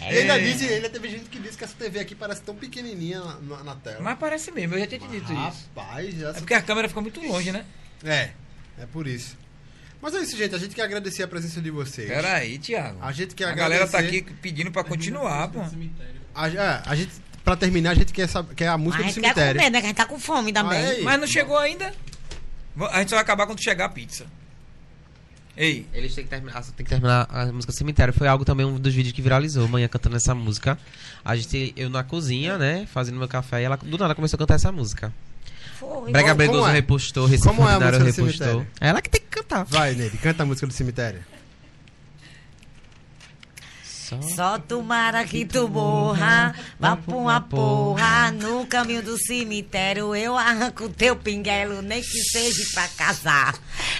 Ele ainda disse, ele teve gente que disse que essa TV aqui parece tão pequenininha na, na- na tela. Mas parece mesmo, eu já tinha te dito isso. Rapaz, já É porque a câmera ficou muito longe, né? É, é por isso. Mas é isso, gente. A gente quer agradecer a presença de vocês. Pera aí, Thiago. A gente quer A galera tá agradecer- aqui pedindo pra continuar, pô. A, é, a gente, pra terminar, a gente quer, saber, quer a música a do gente quer cemitério. comer, né? A gente tá com fome também. Aí. Mas não chegou ainda. A gente só vai acabar quando chegar a pizza. Ei, Eles têm que, terminar, tem que terminar a música Cemitério. Foi algo também, um dos vídeos que viralizou. Manhã cantando essa música. A gente, eu na cozinha, né? Fazendo meu café. E ela do nada começou a cantar essa música. Foi. Brega como Bregoso é? repostou, Recife Como é a música do repostou. cemitério? É ela que tem que cantar. Vai, Neide, canta a música do cemitério. Só... Tomara que tu morra, vá pra uma porra. No caminho do cemitério eu arranco teu pinguelo, nem que seja pra casar.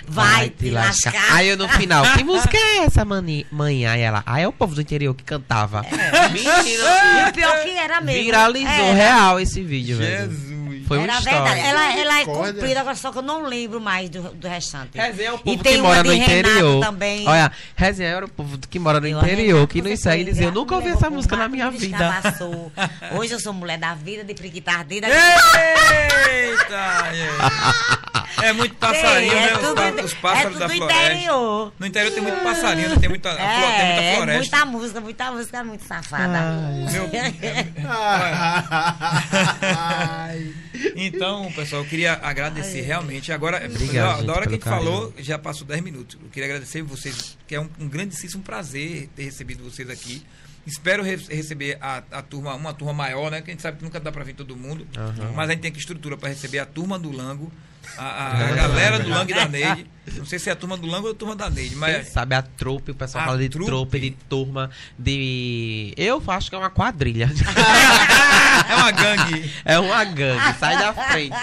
Vai, te lascar. Aí eu no final, que música é essa, mani? mãe? Aí ela, ah, é o povo do interior que cantava. E Mentira. o pior que era mesmo. Viralizou Era. real esse vídeo, velho. Foi uma Era história. verdade. Ela, ela é comprida, agora só que eu não lembro mais do, do restante. Resenha é o E povo tem que mora no interior. também. Olha, Resenha era o povo que mora no Eu, interior, que nos você segue e dizia, eu nunca ouvi essa música na minha vida. Hoje eu sou mulher da vida, de ardida. Eita! É, é muito passarinho, Sei, né? é Os, tudo, pa- os pássaros é da floresta. interior. No interior tem muito passarinho, né? tem muita, flo- tem muita É, floresta. muita música, muita música muito safada. Meu- Ai. Então, pessoal, eu queria agradecer realmente. Agora, Obrigado, da, gente, da hora que a gente falou, carinho. já passou 10 minutos. Eu queria agradecer vocês, que é um, um grandíssimo prazer ter recebido vocês aqui. Espero re- receber a, a turma, uma turma maior, né? Que a gente sabe que nunca dá pra vir todo mundo. Aham. Mas a gente tem que estrutura pra receber a turma do Lango, a, a- a galera do Lango e da Neide. Não sei se é a turma do Lango ou a turma da Neide, Quem mas sabe a trupe, o pessoal A fala de trupe? trupe, de turma, de. Eu acho que é uma quadrilha. é uma gangue. é uma gangue, sai da frente.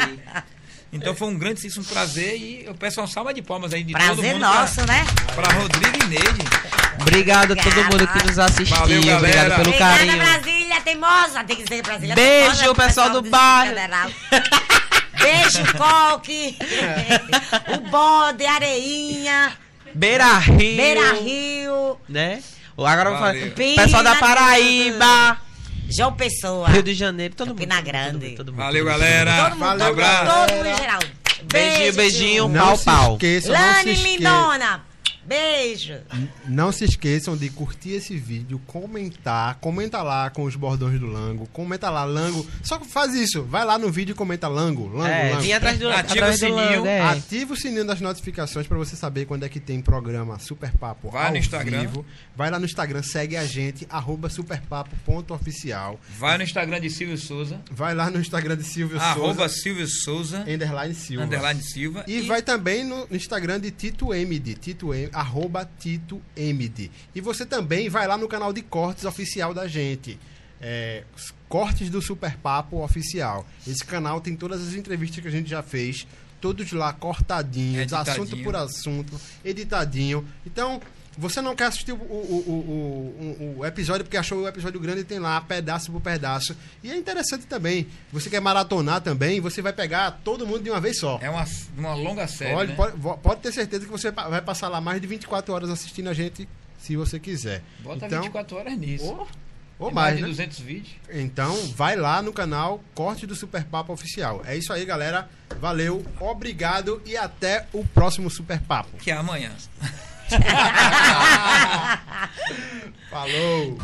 Então foi um grandíssimo prazer e eu peço uma salva de palmas aí de Prazer todo mundo. nosso, pra, né? Pra Rodrigo e Neide. Obrigado a todo mundo que nos assistiu. Valeu, galera. Obrigado pelo Obrigada, carinho. Brasília teimosa. Tem que ser Brasília Beijo, teimosa, pessoal do Distrito bairro. Beijo, Coque. o bode, Areinha, Beira Rio. Beira Rio, Né? Agora vamos falar. Valeu. Pessoal da Paraíba. João Pessoa. Rio de Janeiro, todo mundo. Campina todo mundo, Grande. todo mundo, Valeu, todo mundo. galera. Todo mundo, Valeu, todo, abraço. todo mundo em geral. Beijinho, Beijo, beijinho. Não Pau, se pau. se, Lani. Lindona. Beijo. não se esqueçam de curtir esse vídeo, comentar, comenta lá com os bordões do Lango, comenta lá, Lango, só faz isso, vai lá no vídeo e comenta Lango, Lango, É, Lango. atrás do Ativa atrás o sininho. Lango, é. Ativa o sininho das notificações para você saber quando é que tem programa Super Papo Vai ao no Instagram. vivo. Vai lá no Instagram, segue a gente, arroba superpapo.oficial. Vai no Instagram de Silvio Souza. Vai lá no Instagram de Silvio Arroba Souza, Silvio Souza. underline Silva. Underline Silva. E, vai também no Instagram de Tito Emid, Tito em, arroba Tito Emid. E você também vai lá no canal de cortes oficial da gente. É, cortes do Super Papo oficial. Esse canal tem todas as entrevistas que a gente já fez, todos lá cortadinhos, Editadinho. assunto por assunto, editadinho. Então, você não quer assistir o, o, o, o- episódio porque achou o episódio grande, tem lá pedaço por pedaço. E é interessante também. Você quer maratonar também, você vai pegar todo mundo de uma vez só. É uma, uma longa série. Olha, né? pode, pode ter certeza que você vai passar lá mais de 24 horas assistindo a gente, se você quiser. Bota então, 24 horas nisso. Ou, ou mais, de né? 200 vídeos. Então, vai lá no canal Corte do Super Papo Oficial. É isso aí, galera. Valeu, obrigado e até o próximo Super Papo. Que é amanhã. Falou!